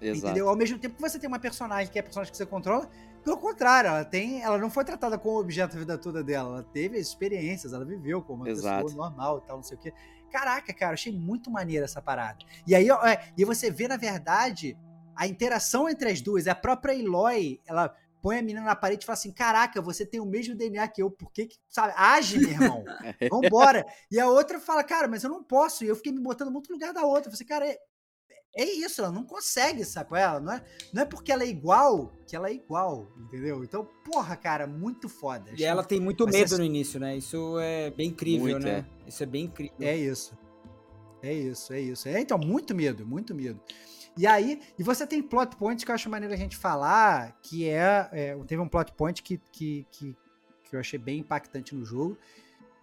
Exato. Entendeu? Ao mesmo tempo que você tem uma personagem que é a personagem que você controla, pelo contrário, ela tem, ela não foi tratada como objeto a vida toda dela, ela teve experiências, ela viveu como uma Exato. pessoa normal e tal, não sei o que. Caraca, cara, achei muito maneiro essa parada. E aí, ó, é, e você vê, na verdade, a interação entre as duas. A própria Eloy, ela põe a menina na parede e fala assim: Caraca, você tem o mesmo DNA que eu, por que, sabe? Age, meu irmão. Vambora. E a outra fala: Cara, mas eu não posso. E eu fiquei me botando muito no lugar da outra. Eu falei, cara, é, é isso, ela não consegue, sacou? Ela não é, não é porque ela é igual que ela é igual, entendeu? Então, porra, cara, muito foda. E ela tem muito medo no início, né? Isso é bem incrível, muito, né? É. Isso é bem incrível. É isso. É isso, é isso. É, então, muito medo, muito medo. E aí, e você tem plot points que eu acho maneiro a gente falar, que é, é teve um plot point que, que, que, que, eu achei bem impactante no jogo,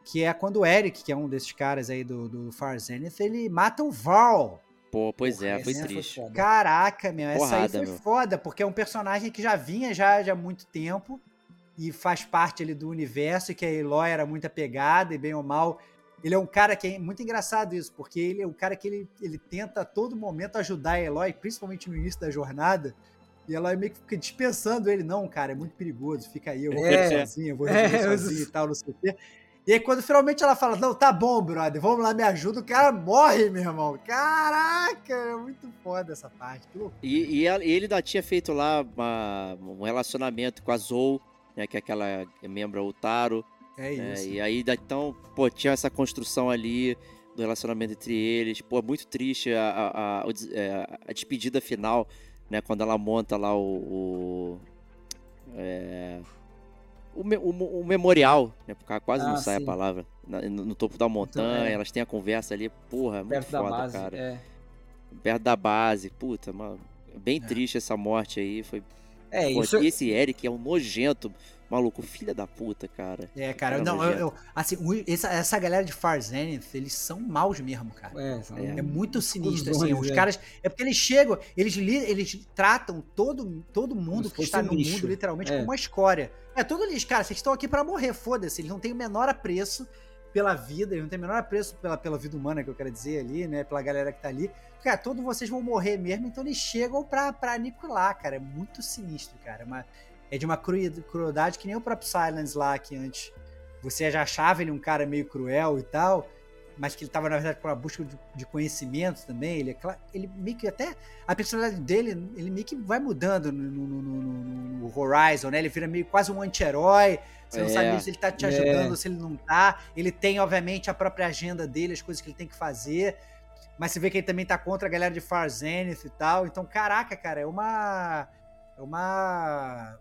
que é quando o Eric, que é um desses caras aí do, do Far Zenith, ele mata o Val. Pô, pois é, foi triste. Foi Caraca, meu, essa Porrada, aí foi meu. foda, porque é um personagem que já vinha já, já há muito tempo e faz parte ali do universo, que a Eloy era muito apegada e bem ou mal. Ele é um cara que é muito engraçado isso, porque ele é um cara que ele, ele tenta a todo momento ajudar a Eloy, principalmente no início da jornada, e ela meio que fica dispensando ele, não, cara, é muito perigoso, fica aí, eu vou é, sozinho, eu vou resolver é, sozinho e tal, não sei o quê. E aí, quando finalmente ela fala, não, tá bom, brother, vamos lá, me ajuda, o cara morre, meu irmão. Caraca, é muito foda essa parte. E, e, ele ainda tinha feito lá uma, um relacionamento com a Zou, né, que é aquela membra Otaro. É isso. É, e aí, então, pô, tinha essa construção ali do relacionamento entre eles. Pô, muito triste a, a, a, é, a despedida final, né, quando ela monta lá o... o é o, o, o memorial, né? Porque quase ah, não sai sim. a palavra. no, no, topo da montanha, então, é. elas têm a conversa ali, porra, muito Perto foda, base, cara. É. Perto da base, puta, mano. Bem é. triste essa morte aí. Foi. É, Pô, isso. Esse Eric é um nojento. Maluco, filha da puta, cara. É, cara, não, eu, eu, assim, essa, essa galera de Far Zenith, eles são maus mesmo, cara. É, é. é muito sinistro, assim, os é. caras, é porque eles chegam, eles, eles tratam todo, todo mundo que está no lixo. mundo, literalmente, é. como uma escória. É todo lixo, cara, vocês estão aqui para morrer, foda-se, eles não têm o menor apreço pela vida, eles não têm o menor apreço pela, pela vida humana, que eu quero dizer ali, né, pela galera que tá ali. Cara, todos vocês vão morrer mesmo, então eles chegam pra, pra aniquilar, cara, é muito sinistro, cara, mas é de uma crueldade que nem o próprio Silence lá, que antes você já achava ele um cara meio cruel e tal, mas que ele estava, na verdade, com a busca de, conhecimento também. Ele, é, ele meio que até. A personalidade dele, ele meio que vai mudando no, no, no, no Horizon, né? Ele vira meio quase um anti-herói. Você é. não sabe se ele tá te ajudando, é. se ele não tá. Ele tem, obviamente, a própria agenda dele, as coisas que ele tem que fazer. Mas você vê que ele também tá contra a galera de Far Zenith e tal. Então, caraca, cara, é uma. É uma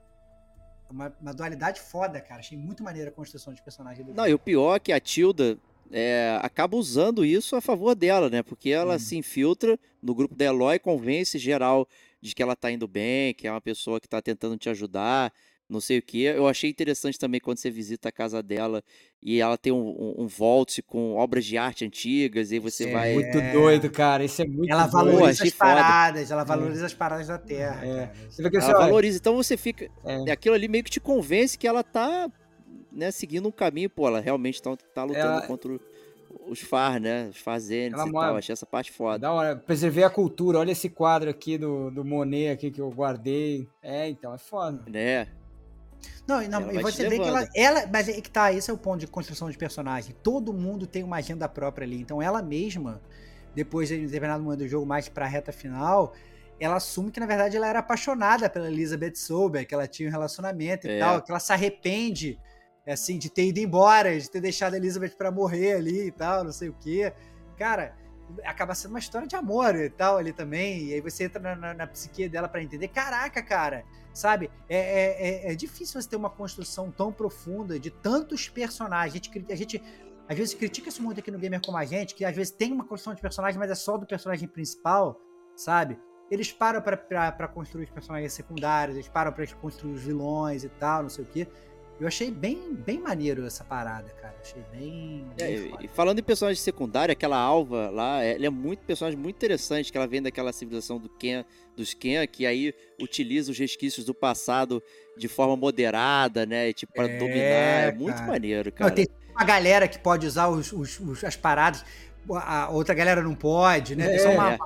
uma, uma, dualidade foda, cara. Achei muito maneira a construção de personagem do Não, e o pior é que a Tilda é, acaba usando isso a favor dela, né? Porque ela hum. se infiltra no grupo da Eloy, convence geral de que ela tá indo bem, que é uma pessoa que tá tentando te ajudar, não sei o que. Eu achei interessante também quando você visita a casa dela e ela tem um, um, um vault com obras de arte antigas e você é vai. Muito doido, cara. Isso é muito Ela valoriza as paradas, ela valoriza é. as paradas da Terra. É. Você vê que ela valoriza. Então você fica. É. Aquilo ali meio que te convence que ela tá né, seguindo um caminho. Pô, ela realmente tá, tá lutando ela... contra os Far, né? Os Fazendes e tal. Achei essa parte foda. Da hora. Preservei a cultura. Olha esse quadro aqui do, do Monet aqui que eu guardei. É, então, é foda. Né? Não, não e você vê que ela, ela. Mas é que tá, esse é o ponto de construção de personagem. Todo mundo tem uma agenda própria ali. Então ela mesma, depois de determinado momento do jogo, mais pra reta final, ela assume que, na verdade, ela era apaixonada pela Elizabeth Sober, que ela tinha um relacionamento e é. tal, que ela se arrepende, assim, de ter ido embora, de ter deixado a Elizabeth para morrer ali e tal, não sei o quê. Cara, acaba sendo uma história de amor e tal ali também. E aí você entra na, na, na psique dela para entender. Caraca, cara, sabe? É, é, é, é, difícil você ter uma construção tão profunda de tantos personagens. A gente, a gente às vezes critica isso muito aqui no Gamer como a gente, que às vezes tem uma construção de personagem, mas é só do personagem principal, sabe? Eles param para construir os personagens secundários, eles param para construir os vilões e tal, não sei o quê. Eu achei bem, bem maneiro essa parada, cara. Achei bem. bem é, e falando em personagem secundário, aquela Alva lá, ela é muito personagem muito interessante, que ela vem daquela civilização do Ken, dos Ken, que aí utiliza os resquícios do passado de forma moderada, né? E, tipo, pra é, dominar. É muito maneiro, cara. Não, tem uma galera que pode usar os, os, os, as paradas, a outra galera não pode, né? Tem só uma, é.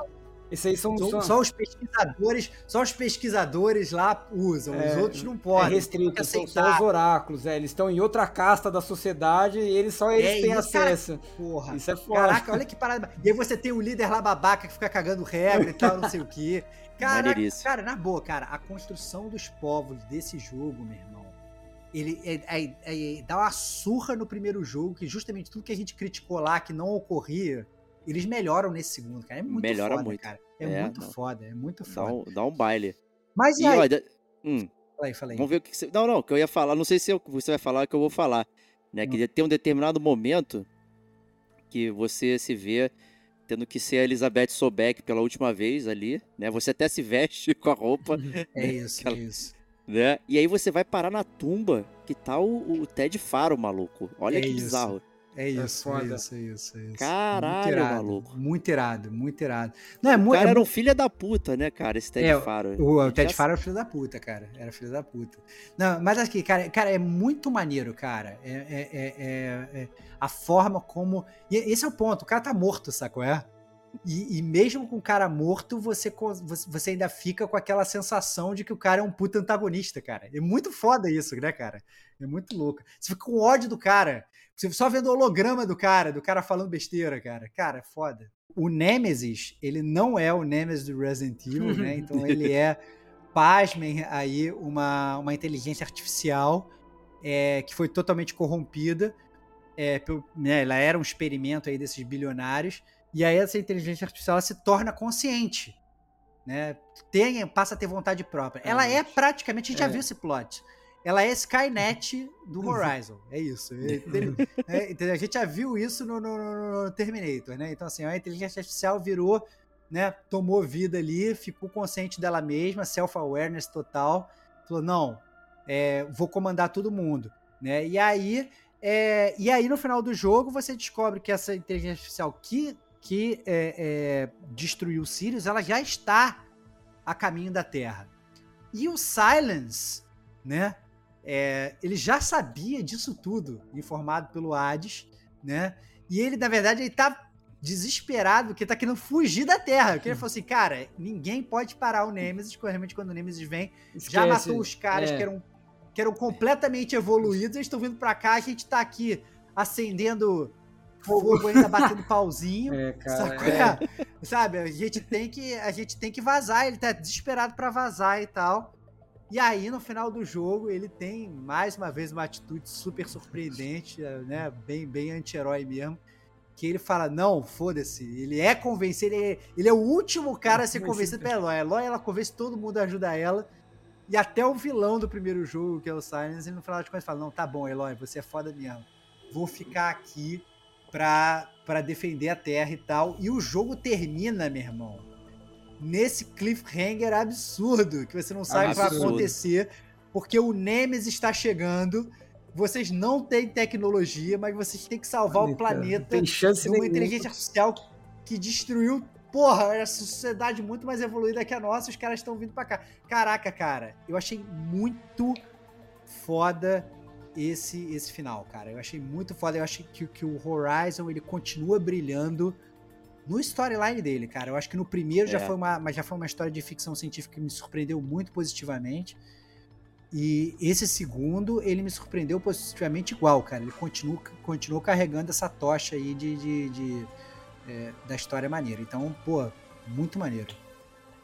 Esses aí são, são, só os pesquisadores, só os pesquisadores lá usam, é, os outros não podem. É restrito, são só os oráculos, é, eles estão em outra casta da sociedade e eles só eles é, têm acesso. Cara, porra. Isso é foda. Caraca, olha que parada. E aí você tem o líder lá babaca que fica cagando regra e tal, não sei o quê. Cara, cara, na boa, cara, a construção dos povos desse jogo, meu irmão, ele é, é, é, dá uma surra no primeiro jogo, que justamente tudo que a gente criticou lá que não ocorria eles melhoram nesse segundo, cara. É muito Melhora foda, muito. cara. É, É, muito não. foda, é muito Dá foda. um, dá um baile. Mas e E aí? olha, hum, Fala aí, fala aí. vamos ver o que você. Não, não, o que eu ia falar, não sei se eu- você vai falar o que eu vou falar. Né? Hum. Que tem um determinado momento que você se vê tendo que ser a Elizabeth Sobeck pela última vez ali, né? Você até se veste com a roupa, É isso, Aquela- é isso. né? E aí você vai parar na tumba que tá o, o Ted Faro, maluco. Olha É que isso. bizarro. É isso, é foda. isso, é isso, é isso. Caralho, muito irado, maluco. Muito irado, muito irado. Não, é O muito. cara era um filho da puta, né, cara? Esse Ted É, Faro. O, o Ted já- Faro era filho da puta, cara. Era filho da puta. Não, mas aqui, cara, cara, é muito maneiro, cara. É, é- é- é- é a forma como. E esse é o ponto. O cara tá morto, sacou? É? E, e mesmo com o cara morto, você você ainda fica com aquela sensação de que o cara é um puta antagonista, cara. É muito foda isso, né, cara? É muito louco. Você fica com ódio do cara. Você só vendo o holograma do cara, do cara falando besteira, cara. Cara, é foda. O Nemesis, ele não é o Nemesis do Resident Evil, né? Então ele é, pasmem aí, uma, uma inteligência artificial é, que foi totalmente corrompida. É, pelo- né, ela era um experimento aí desses bilionários. E aí essa inteligência artificial se torna consciente. Né? Tem, passa a ter vontade própria. Ela é praticamente, a gente já É. viu esse plot. Ela é Skynet do Horizon. É isso. É, a gente já viu isso no, no- no- Terminator, né? Então, assim, a inteligência artificial virou, né? Tomou vida ali, ficou consciente dela mesma, self-awareness total. Falou, não, é, vou comandar todo mundo, né? E aí, é, e aí, no final do jogo, você descobre que essa inteligência artificial que, que é, é, destruiu o Sirius, ela já está a caminho da Terra. E o Silence, né? É, ele já sabia disso tudo, informado pelo Hades, né? E ele, na verdade, ele tá desesperado, porque tá querendo fugir da Terra. Porque ele falou assim, cara, ninguém pode parar o Nemesis, porque realmente quando o Nemesis vem, já Esquece. matou os caras É. que, eram, que eram completamente evoluídos, eles estão vindo pra cá, a gente tá aqui acendendo fogo ainda, batendo pauzinho. É, cara. É. Sabe, a gente tem que a gente tem que vazar, ele tá desesperado pra vazar e tal. E aí no final do jogo ele tem mais uma vez uma atitude super surpreendente, né, bem bem anti-herói mesmo, que ele fala: "Não, foda-se". Ele é convencido, ele é, ele é o último cara a ser convencido pela Eloy. A Eloy ela convence todo mundo a ajudar ela. E até o vilão do primeiro jogo, que é o Silence, ele no final de contas fala: "Não, tá bom, Eloy, você é foda mesmo. Vou ficar aqui pra, pra defender a Terra e tal. E o jogo termina, meu irmão, nesse cliffhanger absurdo, que você não sabe o que vai acontecer, porque o Nemesis está chegando. Vocês não têm tecnologia, mas vocês têm que salvar o planeta Tem chance de uma nenhuma. inteligência artificial que destruiu. Porra, essa sociedade muito mais evoluída que a nossa, os caras estão vindo pra cá. Caraca, cara, eu achei muito foda esse esse final, cara. Eu achei muito foda. Eu achei que, que o Horizon ele continua brilhando no storyline dele, cara. Eu acho que no primeiro já É. foi uma, já foi uma história de ficção científica que me surpreendeu muito positivamente. E esse segundo, ele me surpreendeu positivamente igual, cara. Ele continua, continuou carregando essa tocha aí de, de- de, é, da história maneira. Então, pô, muito maneiro.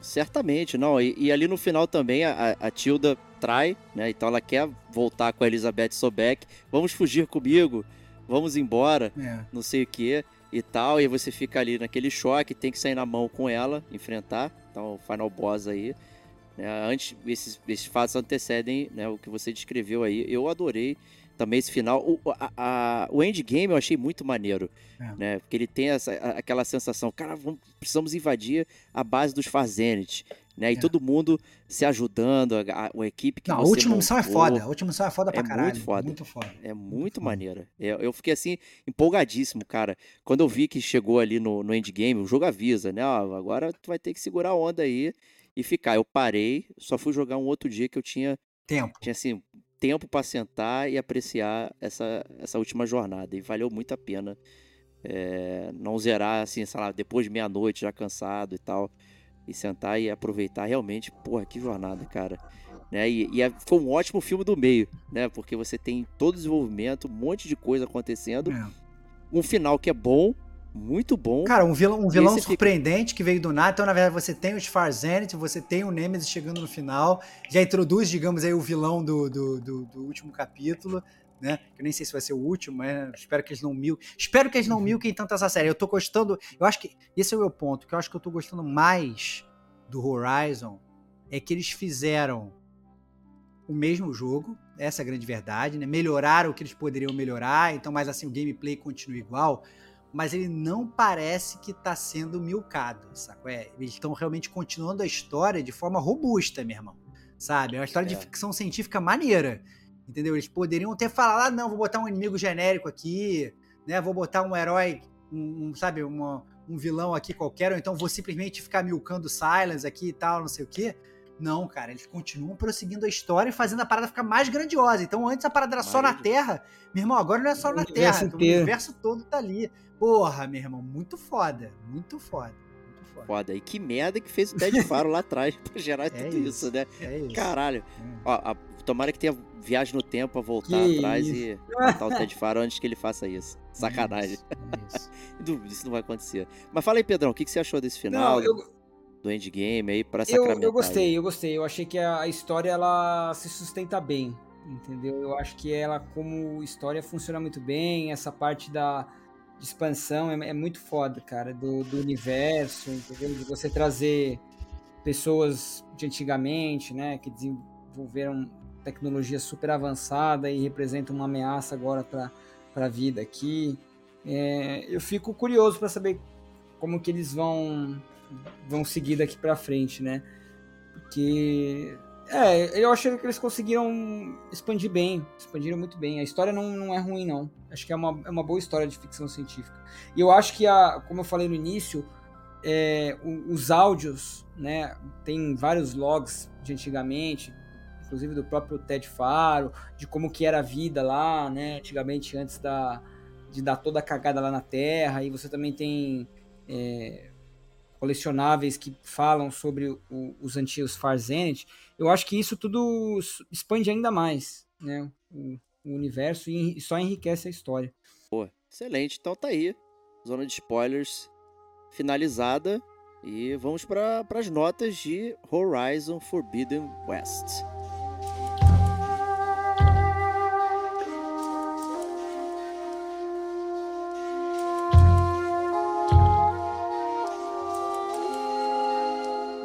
Certamente, não. E, e ali no final também a, a Tilda trai, né? Então ela quer voltar com a Elizabeth Sobeck. Vamos fugir comigo, vamos embora, É. não sei o que e tal. E você fica ali naquele choque, tem que sair na mão com ela, enfrentar. Então final boss aí. né? Antes, esses, esses fatos antecedem né, o que você descreveu aí. Eu adorei também esse final. O, a- a- o endgame eu achei muito maneiro. É. Né? Porque ele tem essa, a- aquela sensação, cara, vamos- precisamos invadir a base dos Fazenites. Né? E É. todo mundo se ajudando, a, a, a equipe que Não, a você última missão é foda. A última missão é foda pra É muito caralho. foda. Muito foda. É muito foda. maneira. Eu, eu fiquei assim, empolgadíssimo, cara. Quando eu vi que chegou ali no, no endgame, o jogo avisa, né? Ó, agora tu vai ter que segurar a onda aí e ficar. Eu parei, só fui jogar um outro dia que eu tinha, Tempo. tinha assim, tempo pra sentar e apreciar essa, essa última jornada. E valeu muito a pena. é, não zerar, assim, sei lá, depois de meia-noite, já cansado e tal. E sentar e aproveitar realmente, porra, que jornada, cara. Né? E, e é- foi um ótimo filme do meio, né? Porque você tem todo o desenvolvimento, um monte de coisa acontecendo. É. Um final que é bom, muito bom. Cara, um vilão, um vilão esse fica- surpreendente que veio do nada. Então, na verdade, você tem os Farzenit, você tem o Nemesis chegando no final. Já introduz, digamos aí, o vilão do, do, do- do último capítulo. né? Eu nem sei se vai ser o último, mas espero que eles não mil. Espero que eles não milquem tanto essa série. Eu tô gostando. Eu acho que. Esse é o meu ponto, que eu acho que eu tô gostando mais do Horizon é que eles fizeram o mesmo jogo, essa é a grande verdade, né? Melhoraram o que eles poderiam melhorar, então, mas assim, o gameplay continua igual, mas ele não parece que está sendo milcado, sabe? É, eles estão realmente continuando a história de forma robusta, meu irmão, sabe? É uma história é. de ficção científica maneira, entendeu? Eles poderiam ter falado, ah, não, vou botar um inimigo genérico aqui, né? Vou botar um herói, um, um sabe, uma, um vilão aqui qualquer, ou então vou simplesmente ficar milcando Silence aqui e tal, não sei o quê. Não, cara, eles continuam prosseguindo a história e fazendo a parada ficar mais grandiosa. Então, antes a parada era só na Terra. Meu irmão, agora não é só o na Terra. Então, o universo todo tá ali. Porra, meu irmão, muito foda. Muito foda. Muito foda. foda. E que merda que fez o Ted Faro lá atrás pra gerar é tudo isso, isso né? É isso. Caralho. É. Ó, a, tomara que tenha viagem no tempo pra voltar que atrás isso. e matar o Ted Faro antes que ele faça isso. Sacanagem. Isso, isso. isso não vai acontecer. Mas fala aí, Pedrão, o que, que você achou desse final? Não, eu do endgame aí para sacramentar. Eu, eu gostei, aí. eu gostei. Eu achei que a história ela se sustenta bem, entendeu? Eu acho que ela como história funciona muito bem, essa parte da expansão é, é muito foda, cara, do, do universo, entendeu? De você trazer pessoas de antigamente, né, que desenvolveram tecnologia super avançada e representam uma ameaça agora para a vida aqui. É, eu fico curioso para saber como que eles vão vão seguir daqui para frente, né? Porque é, eu acho que eles conseguiram expandir bem, expandiram muito bem. A história não, não é ruim, não. Acho que é uma, é uma boa história de ficção científica. E eu acho que, a, como eu falei no início, é, os áudios, né? Tem vários logs de antigamente, inclusive do próprio Ted Faro, de como que era a vida lá, né? Antigamente, antes da, de dar toda a cagada lá na Terra. E você também tem é, colecionáveis que falam sobre o, os antigos Far Zenith, eu acho que isso tudo expande ainda mais né, o, o universo e só enriquece a história. Pô, excelente. Então tá aí. Zona de spoilers finalizada. E vamos para as notas de Horizon Forbidden West.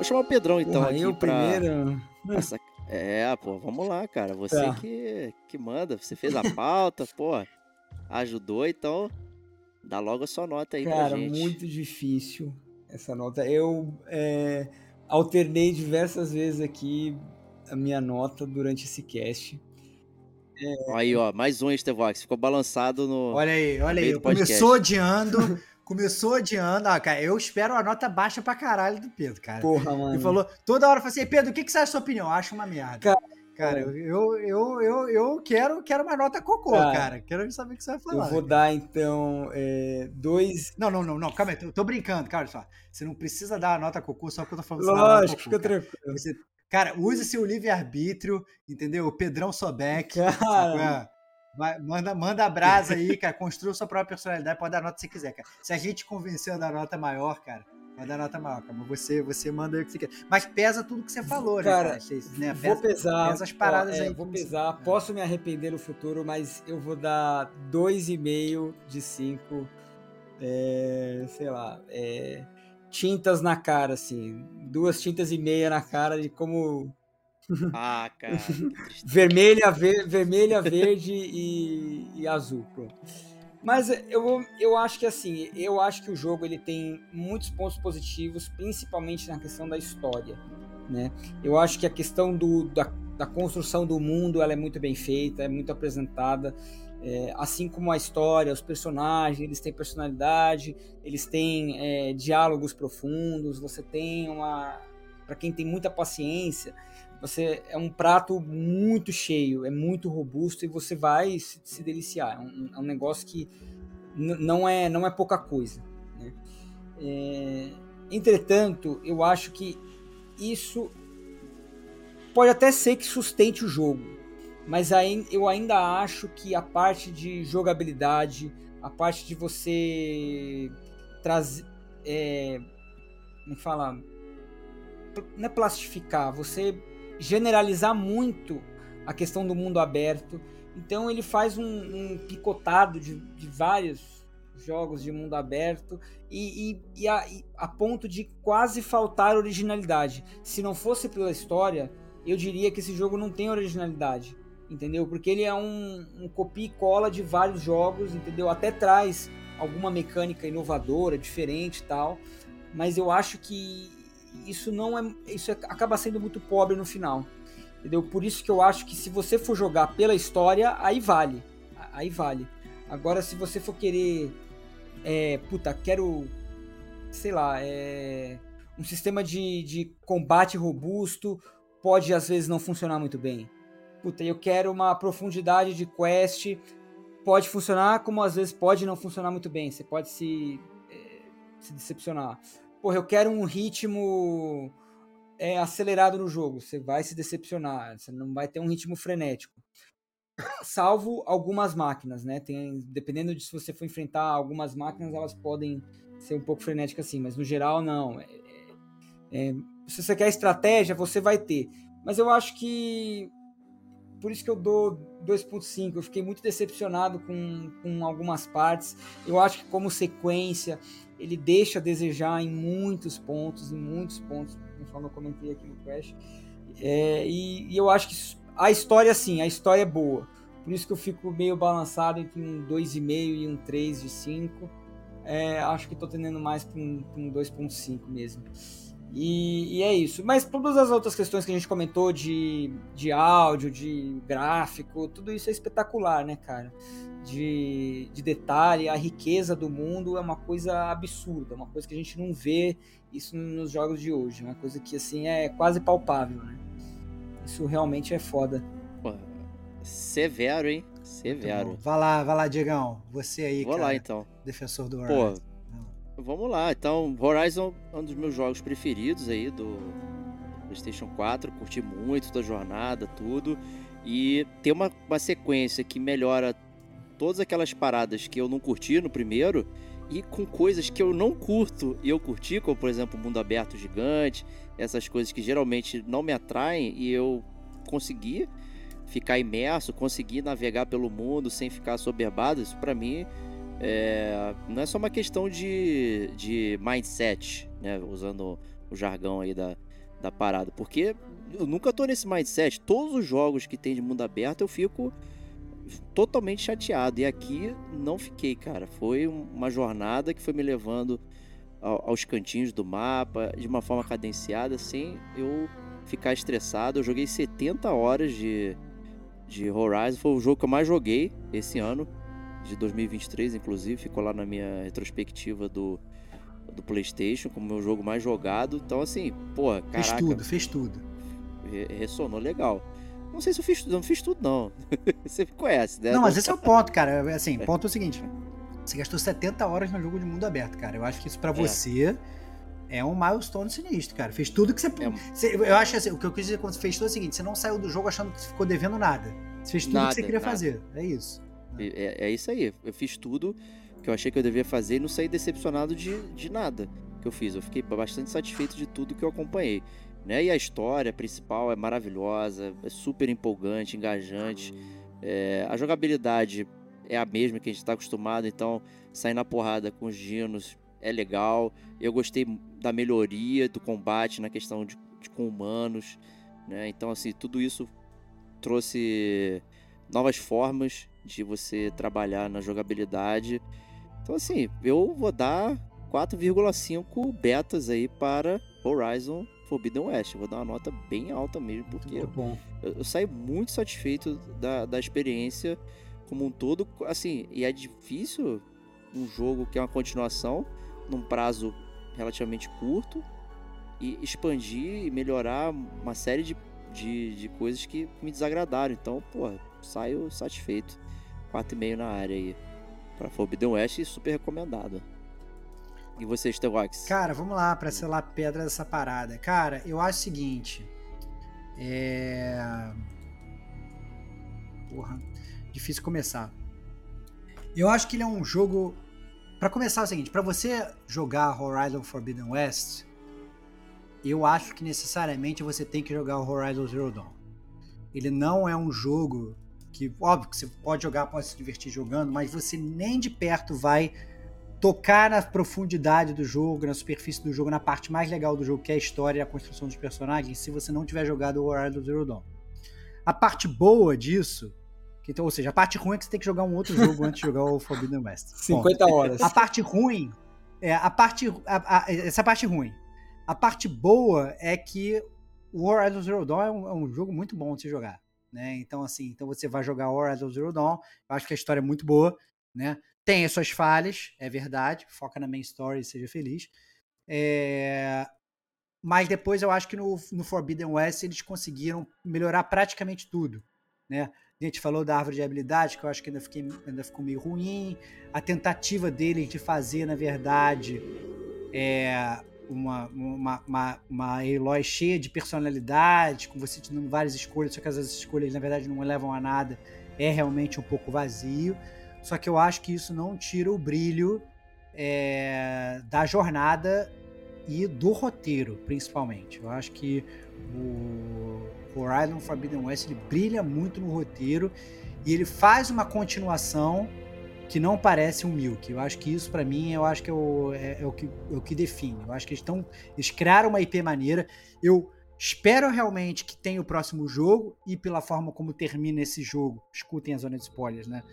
Vou chamar o Pedrão então Porra, aqui eu pra... primeiro. Essa... É, pô, vamos lá, cara. Você tá. que, que manda. Você fez a pauta, pô. Ajudou, então dá logo a sua nota aí cara. Cara, muito difícil essa nota. Eu é, alternei diversas vezes aqui a minha nota durante esse cast. É... Aí, ó, mais um Estevox. Ficou balançado no. Olha aí, olha aí. Começou odiando. começou odiando. Ah, cara, eu espero a nota baixa pra caralho do Pedro, cara. Porra, mano. Ele falou, toda hora eu falei assim, Pedro, o que, que você acha da sua opinião? Eu acho uma merda. Cara, cara eu, eu, eu, eu quero, quero uma nota cocô, cara. cara. Quero saber o que você vai falar. Eu vou dar, então, é, dois... Não, não, não, não, calma aí, eu tô brincando, cara, só. Você não precisa dar a nota cocô só porque eu tô falando Lógico, fica tranquilo. Você, cara, use seu livre-arbítrio, entendeu? O Pedrão Sobeck. Cara... Vai, manda, manda a brasa aí, cara. Construa sua própria personalidade. Pode dar nota se quiser, cara. Se a gente convenceu a dar nota maior, cara, vai dar nota maior, cara. Mas você, você manda o que você quer. Mas pesa tudo que você falou, né, cara? cara? né? Pesa, vou pesar. Pesa as paradas ó, é, aí. Vou pesar. Você... Posso me arrepender no futuro, mas eu vou dar 2,5 de 5. É, sei lá. É, tintas na cara, assim. Duas tintas e meia na cara de como ah, cara. vermelha, ver, vermelha, verde e, e azul. Pronto. Mas eu, eu acho que assim, eu acho que o jogo ele tem muitos pontos positivos, principalmente na questão da história. Né? Eu acho que a questão do, da, da construção do mundo ela é muito bem feita, é muito apresentada. É, assim como a história, os personagens, eles têm personalidade, eles têm é, diálogos profundos, você tem uma. Para quem tem muita paciência, você é um prato muito cheio, é muito robusto e você vai se, se deliciar. É um, é um, negócio que não é não é pouca coisa. Né? É, entretanto, eu acho que isso pode até ser que sustente o jogo, mas aí eu ainda acho que a parte de jogabilidade, a parte de você trazer, é, como é fala, não é plastificar, você generalizar muito a questão do mundo aberto Então ele faz um, um picotado de, de, vários jogos de mundo aberto e, e, e, a, e, a, ponto de quase faltar originalidade. Se não fosse pela história, eu diria que esse jogo não tem originalidade, entendeu? Porque ele é um, um copia e cola de vários jogos, entendeu? Até traz alguma mecânica inovadora, diferente e tal, mas eu acho que isso não é, isso é, acaba sendo muito pobre no final. Entendeu? Por isso que eu acho que se você for jogar pela história, aí vale. Aí vale. Agora, se você for querer. É, puta, quero. Sei lá, é, um sistema de, de combate robusto pode às vezes não funcionar muito bem. Puta, eu quero uma profundidade de quest. Pode funcionar, como às vezes pode não funcionar muito bem. Você pode se, é, se decepcionar. Porra, eu quero um ritmo é acelerado no jogo, você vai se decepcionar, você não vai ter um ritmo frenético. Salvo algumas máquinas, né? Tem, dependendo de se você for enfrentar algumas máquinas, elas podem ser um pouco frenéticas assim, mas no geral não. É, é, é se você quer estratégia, você vai ter. Mas eu acho que por isso que eu dou 2.5. Eu fiquei muito decepcionado com, com algumas partes. Eu acho que como sequência ele deixa a desejar em muitos pontos, em muitos pontos conforme eu comentei aqui no Crash. É, e, e, eu acho que a história, sim, a história é boa. Por isso que eu fico meio balançado entre um 2,5 e um 3 de 5. É, acho que estou tendendo mais para um, um 2,5 mesmo. E, e, é isso. Mas todas as outras questões que a gente comentou de, de áudio, de gráfico, tudo isso é espetacular, né, cara? De, de detalhe, a riqueza do mundo é uma coisa absurda, uma coisa que a gente não vê isso nos jogos de hoje. Uma coisa que, assim, é quase palpável, né? Isso realmente é foda. Pô, severo, hein? Severo. Vai lá, vai lá, Diegão. Você aí, Vou cara, lá, então. Defensor do Horizon. Pô, vamos lá. Então, Horizon é um dos meus jogos preferidos aí do PlayStation 4. Curti muito da jornada, tudo. E tem uma, uma sequência que melhora todas aquelas paradas que eu não curti no primeiro e com coisas que eu não curto e eu curti, como por exemplo mundo aberto gigante, essas coisas que geralmente não me atraem e eu consegui ficar imerso, conseguir navegar pelo mundo sem ficar soberbado, isso para mim é, não é só uma questão de, de mindset, né, usando o jargão aí da, da parada, porque eu nunca tô nesse mindset, todos os jogos que tem de mundo aberto eu fico totalmente chateado. E aqui não fiquei, cara. Foi uma jornada que foi me levando aos cantinhos do mapa de uma forma cadenciada, sem eu ficar estressado. Eu joguei 70 horas de, de Horizon, foi o jogo que eu mais joguei esse ano, de 2023, inclusive. Ficou lá na minha retrospectiva do, do PlayStation como meu jogo mais jogado. Então, assim, pô, caraca. Fez tudo, fez tudo. Ressonou legal. Não sei se eu fiz tudo, não fiz tudo, não. Você me conhece, né? Não, mas esse é o ponto, cara. Assim, o ponto é o seguinte: você gastou 70 horas no jogo de mundo aberto, cara. Eu acho que isso para é. você é um milestone sinistro, cara. Fez tudo que você. É. você eu acho assim, o que eu quis dizer quando você fez tudo é o seguinte: você não saiu do jogo achando que você ficou devendo nada. Você fez tudo nada, que você queria nada. fazer. É isso. É, é, isso aí. Eu fiz tudo que eu achei que eu devia fazer e não saí decepcionado de, de nada que eu fiz. Eu fiquei bastante satisfeito de tudo que eu acompanhei. Né? E a história principal é maravilhosa, é super empolgante, engajante. É, a jogabilidade é a mesma que a gente está acostumado, então sair na porrada com os dinos é legal. Eu gostei da melhoria do combate na questão de, de com humanos. Né? Então, assim, tudo isso trouxe novas formas de você trabalhar na jogabilidade. Então, assim, eu vou dar 4,5 betas aí para Horizon Forbidden West. Eu vou dar uma nota bem alta mesmo, porque eu, eu, saio muito satisfeito da, da experiência como um todo. Assim, e é difícil um jogo que é uma continuação num prazo relativamente curto e expandir e melhorar uma série de, de, de coisas que me desagradaram. Então, pô, saio satisfeito. 4,5 na área aí. Pra Forbidden West, super recomendado. E você, Stevox? Cara, vamos lá, pra selar a pedra dessa parada. Cara, eu acho o seguinte. É. Porra, difícil começar. Eu acho que ele é um jogo. Para começar, é o seguinte: para você jogar Horizon Forbidden West, eu acho que necessariamente você tem que jogar o Horizon Zero Dawn. Ele não é um jogo que óbvio que você pode jogar, pode se divertir jogando, mas você nem de perto vai tocar na profundidade do jogo, na superfície do jogo, na parte mais legal do jogo, que é a história e a construção dos personagens, se você não tiver jogado o Horizon Zero Dawn. A parte boa disso, que, então, ou seja, a parte ruim é que você tem que jogar um outro jogo antes de jogar o Forbidden West. 50 Bom, horas. A parte ruim, é, a parte, a, a, essa parte ruim. A parte boa é que o Horizon Zero Dawn é um, é um jogo muito bom de se jogar. Né? Então, assim, então você vai jogar Horizon Zero Dawn, eu acho que a história é muito boa, né? Tem as suas falhas, é verdade, foca na main story e seja feliz. É... Mas depois eu acho que no, no Forbidden West eles conseguiram melhorar praticamente tudo, né? A gente falou da árvore de habilidade, que eu acho que ainda, fiquei, ainda ficou meio ruim. A tentativa deles de fazer, na verdade, é, uma, uma, uma, uma Eloy cheia de personalidade, com você tendo várias escolhas, só que essas escolhas, na verdade, não levam a nada, é realmente um pouco vazio. Só que eu acho que isso não tira o brilho é, da jornada e do roteiro, principalmente. Eu acho que o Horizon Forbidden West ele brilha muito no roteiro e ele faz uma continuação que não parece um Milk. Eu acho que isso, para mim, eu acho que é o, é, é o que, é o que define. Eu acho que eles, estão, eles criaram uma IP maneira. Eu espero realmente que tenha o próximo jogo e pela forma como termina esse jogo. Escutem a zona de spoilers, né?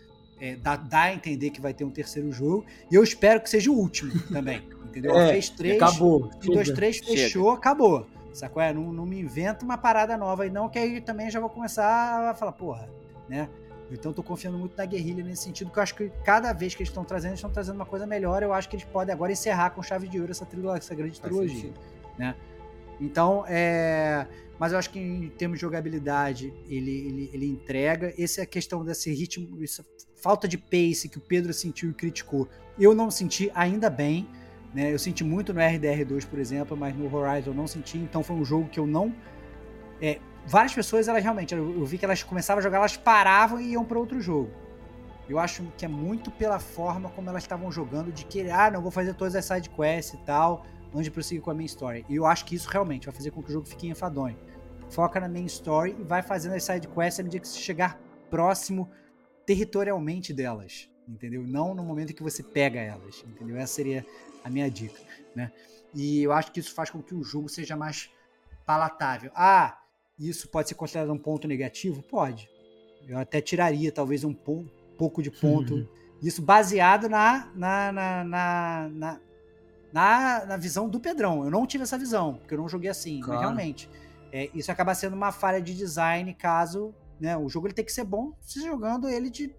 É, dá, dá, a entender que vai ter um terceiro jogo. E eu espero que seja o último também. Entendeu? É, fez três. Acabou. Um, dois, três, fechou, Chega. acabou. Sacou? É, não, não me inventa uma parada nova e não, que aí também já vou começar a falar, porra, né? Então tô confiando muito na guerrilha nesse sentido, que eu acho que cada vez que eles estão trazendo, eles estão trazendo uma coisa melhor. Eu acho que eles podem agora encerrar com chave de ouro essa, trilogia, essa grande Faz trilogia. Sentido. Né? Então, é. Mas eu acho que em termos de jogabilidade, ele, ele, ele entrega. Essa é a questão desse ritmo, essa falta de pace que o Pedro sentiu e criticou. Eu não senti, ainda bem. Né? Eu senti muito no RDR2, por exemplo, mas no Horizon eu não senti. Então foi um jogo que eu não. É, várias pessoas, elas realmente, eu, vi que elas começavam a jogar, elas paravam e iam para outro jogo. Eu acho que é muito pela forma como elas estavam jogando, de que, ah, não vou fazer todas as side quests e tal, antes de prosseguir com a main story. E eu acho que isso realmente vai fazer com que o jogo fique enfadonho. Foca na main story e vai fazendo as side quests à medida que você chegar próximo territorialmente delas, entendeu? Não no momento que você pega elas, entendeu? Essa seria a minha dica, né? E eu acho que isso faz com que o jogo seja mais palatável. Ah, isso pode ser considerado um ponto negativo? Pode. Eu até tiraria talvez um pouco de ponto. Uhum. Isso baseado na, na, na, na, na, na, na visão do Pedrão. Eu não tive essa visão, porque eu não joguei assim, claro. mas realmente. É, isso acaba sendo uma falha de design caso né, o jogo ele tem que ser bom se jogando ele de,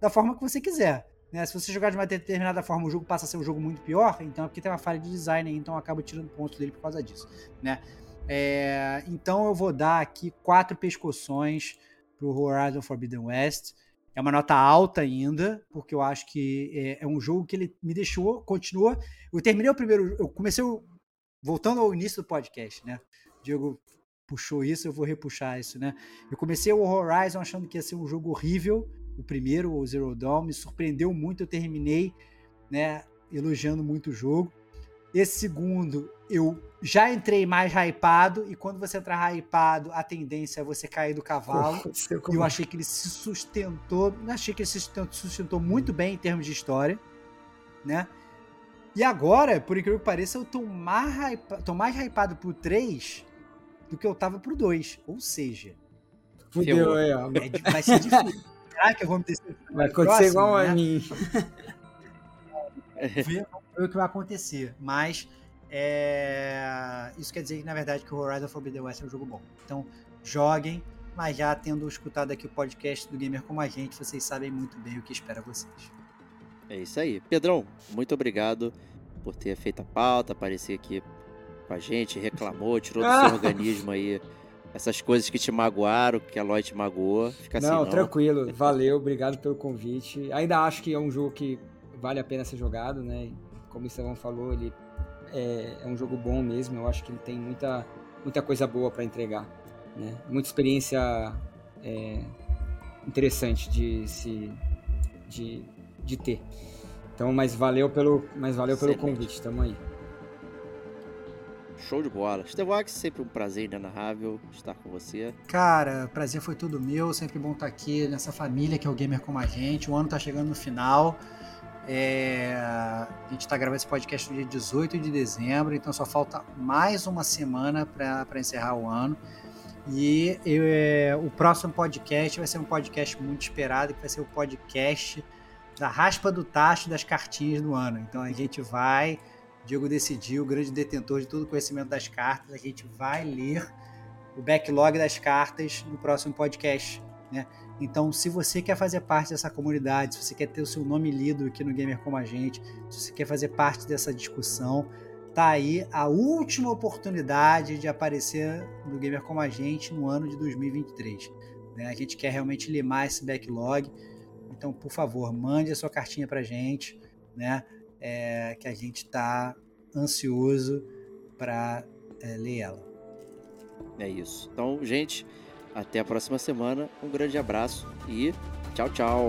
da forma que você quiser. Né? Se você jogar de uma determinada forma, o jogo passa a ser um jogo muito pior, então é porque tem uma falha de design, então acaba tirando pontos dele por causa disso. Né? É, então eu vou dar aqui quatro pescoções pro Horizon Forbidden West. É uma nota alta ainda, porque eu acho que é, é, um jogo que ele me deixou, continua. Eu terminei o primeiro, eu comecei o, voltando ao início do podcast, né? Diego puxou isso, eu vou repuxar isso, né? Eu comecei o Horizon achando que ia ser um jogo horrível, o primeiro, o Zero Dawn, me surpreendeu muito, eu terminei, né, elogiando muito o jogo. Esse segundo, eu já entrei mais hypado, e quando você entrar hypado, a tendência é você cair do cavalo. Pô, eu achei que ele se sustentou, achei que ele se sustentou muito bem em termos de história, né? E agora, por incrível que pareça, eu tô mais, hypado, tô mais hypado pro 3 do que eu tava pro 2. Ou seja, Fudeu, é, ó. É, vai ser difícil. Será que eu vou me Vai acontecer próximo, igual né? a mim. ver, ver o que vai acontecer. Mas é... isso quer dizer que, na verdade, que o Horizon Forbidden West é um jogo bom. Então, joguem, mas já tendo escutado aqui o podcast do Gamer Como a Gente, vocês sabem muito bem o que espera vocês. É isso aí. Pedrão, muito obrigado por ter feito a pauta, aparecer aqui com a gente, reclamou, tirou do seu organismo aí essas coisas que te magoaram, que a Lloyd te magoou. Fica assim, não, não, tranquilo. Valeu, obrigado pelo convite. Ainda acho que é um jogo que vale a pena ser jogado, né? Como o Estevão falou, ele é, é, um jogo bom mesmo. Eu acho que ele tem muita, muita coisa boa para entregar, né? Muita experiência é, interessante de se de, de ter. Então, mas valeu pelo, mas valeu pelo convite. Tamo aí. Show de bola. Stevox, sempre um prazer inenarrável estar com você. Cara, prazer foi tudo meu. Sempre bom estar aqui nessa família que é o Gamer Como a Gente. O ano tá chegando no final. É... A gente está gravando esse podcast no dia 18 de dezembro, então só falta mais uma semana para encerrar o ano. E eu, é, o próximo podcast vai ser um podcast muito esperado, que vai ser o podcast da raspa do tacho das cartinhas do ano. Então a gente vai, Diego decidiu, o grande detentor de todo o conhecimento das cartas, a gente vai ler o backlog das cartas no próximo podcast. Né? Então, se você quer fazer parte dessa comunidade, se você quer ter o seu nome lido aqui no Gamer Como a Gente, se você quer fazer parte dessa discussão, tá aí a última oportunidade de aparecer no Gamer Como a Gente no ano de 2023. Né? A gente quer realmente limar esse backlog. Então, por favor, mande a sua cartinha pra gente, né? É, que a gente está ansioso para é, ler ela. É isso. Então, gente, até a próxima semana. Um grande abraço e tchau, tchau.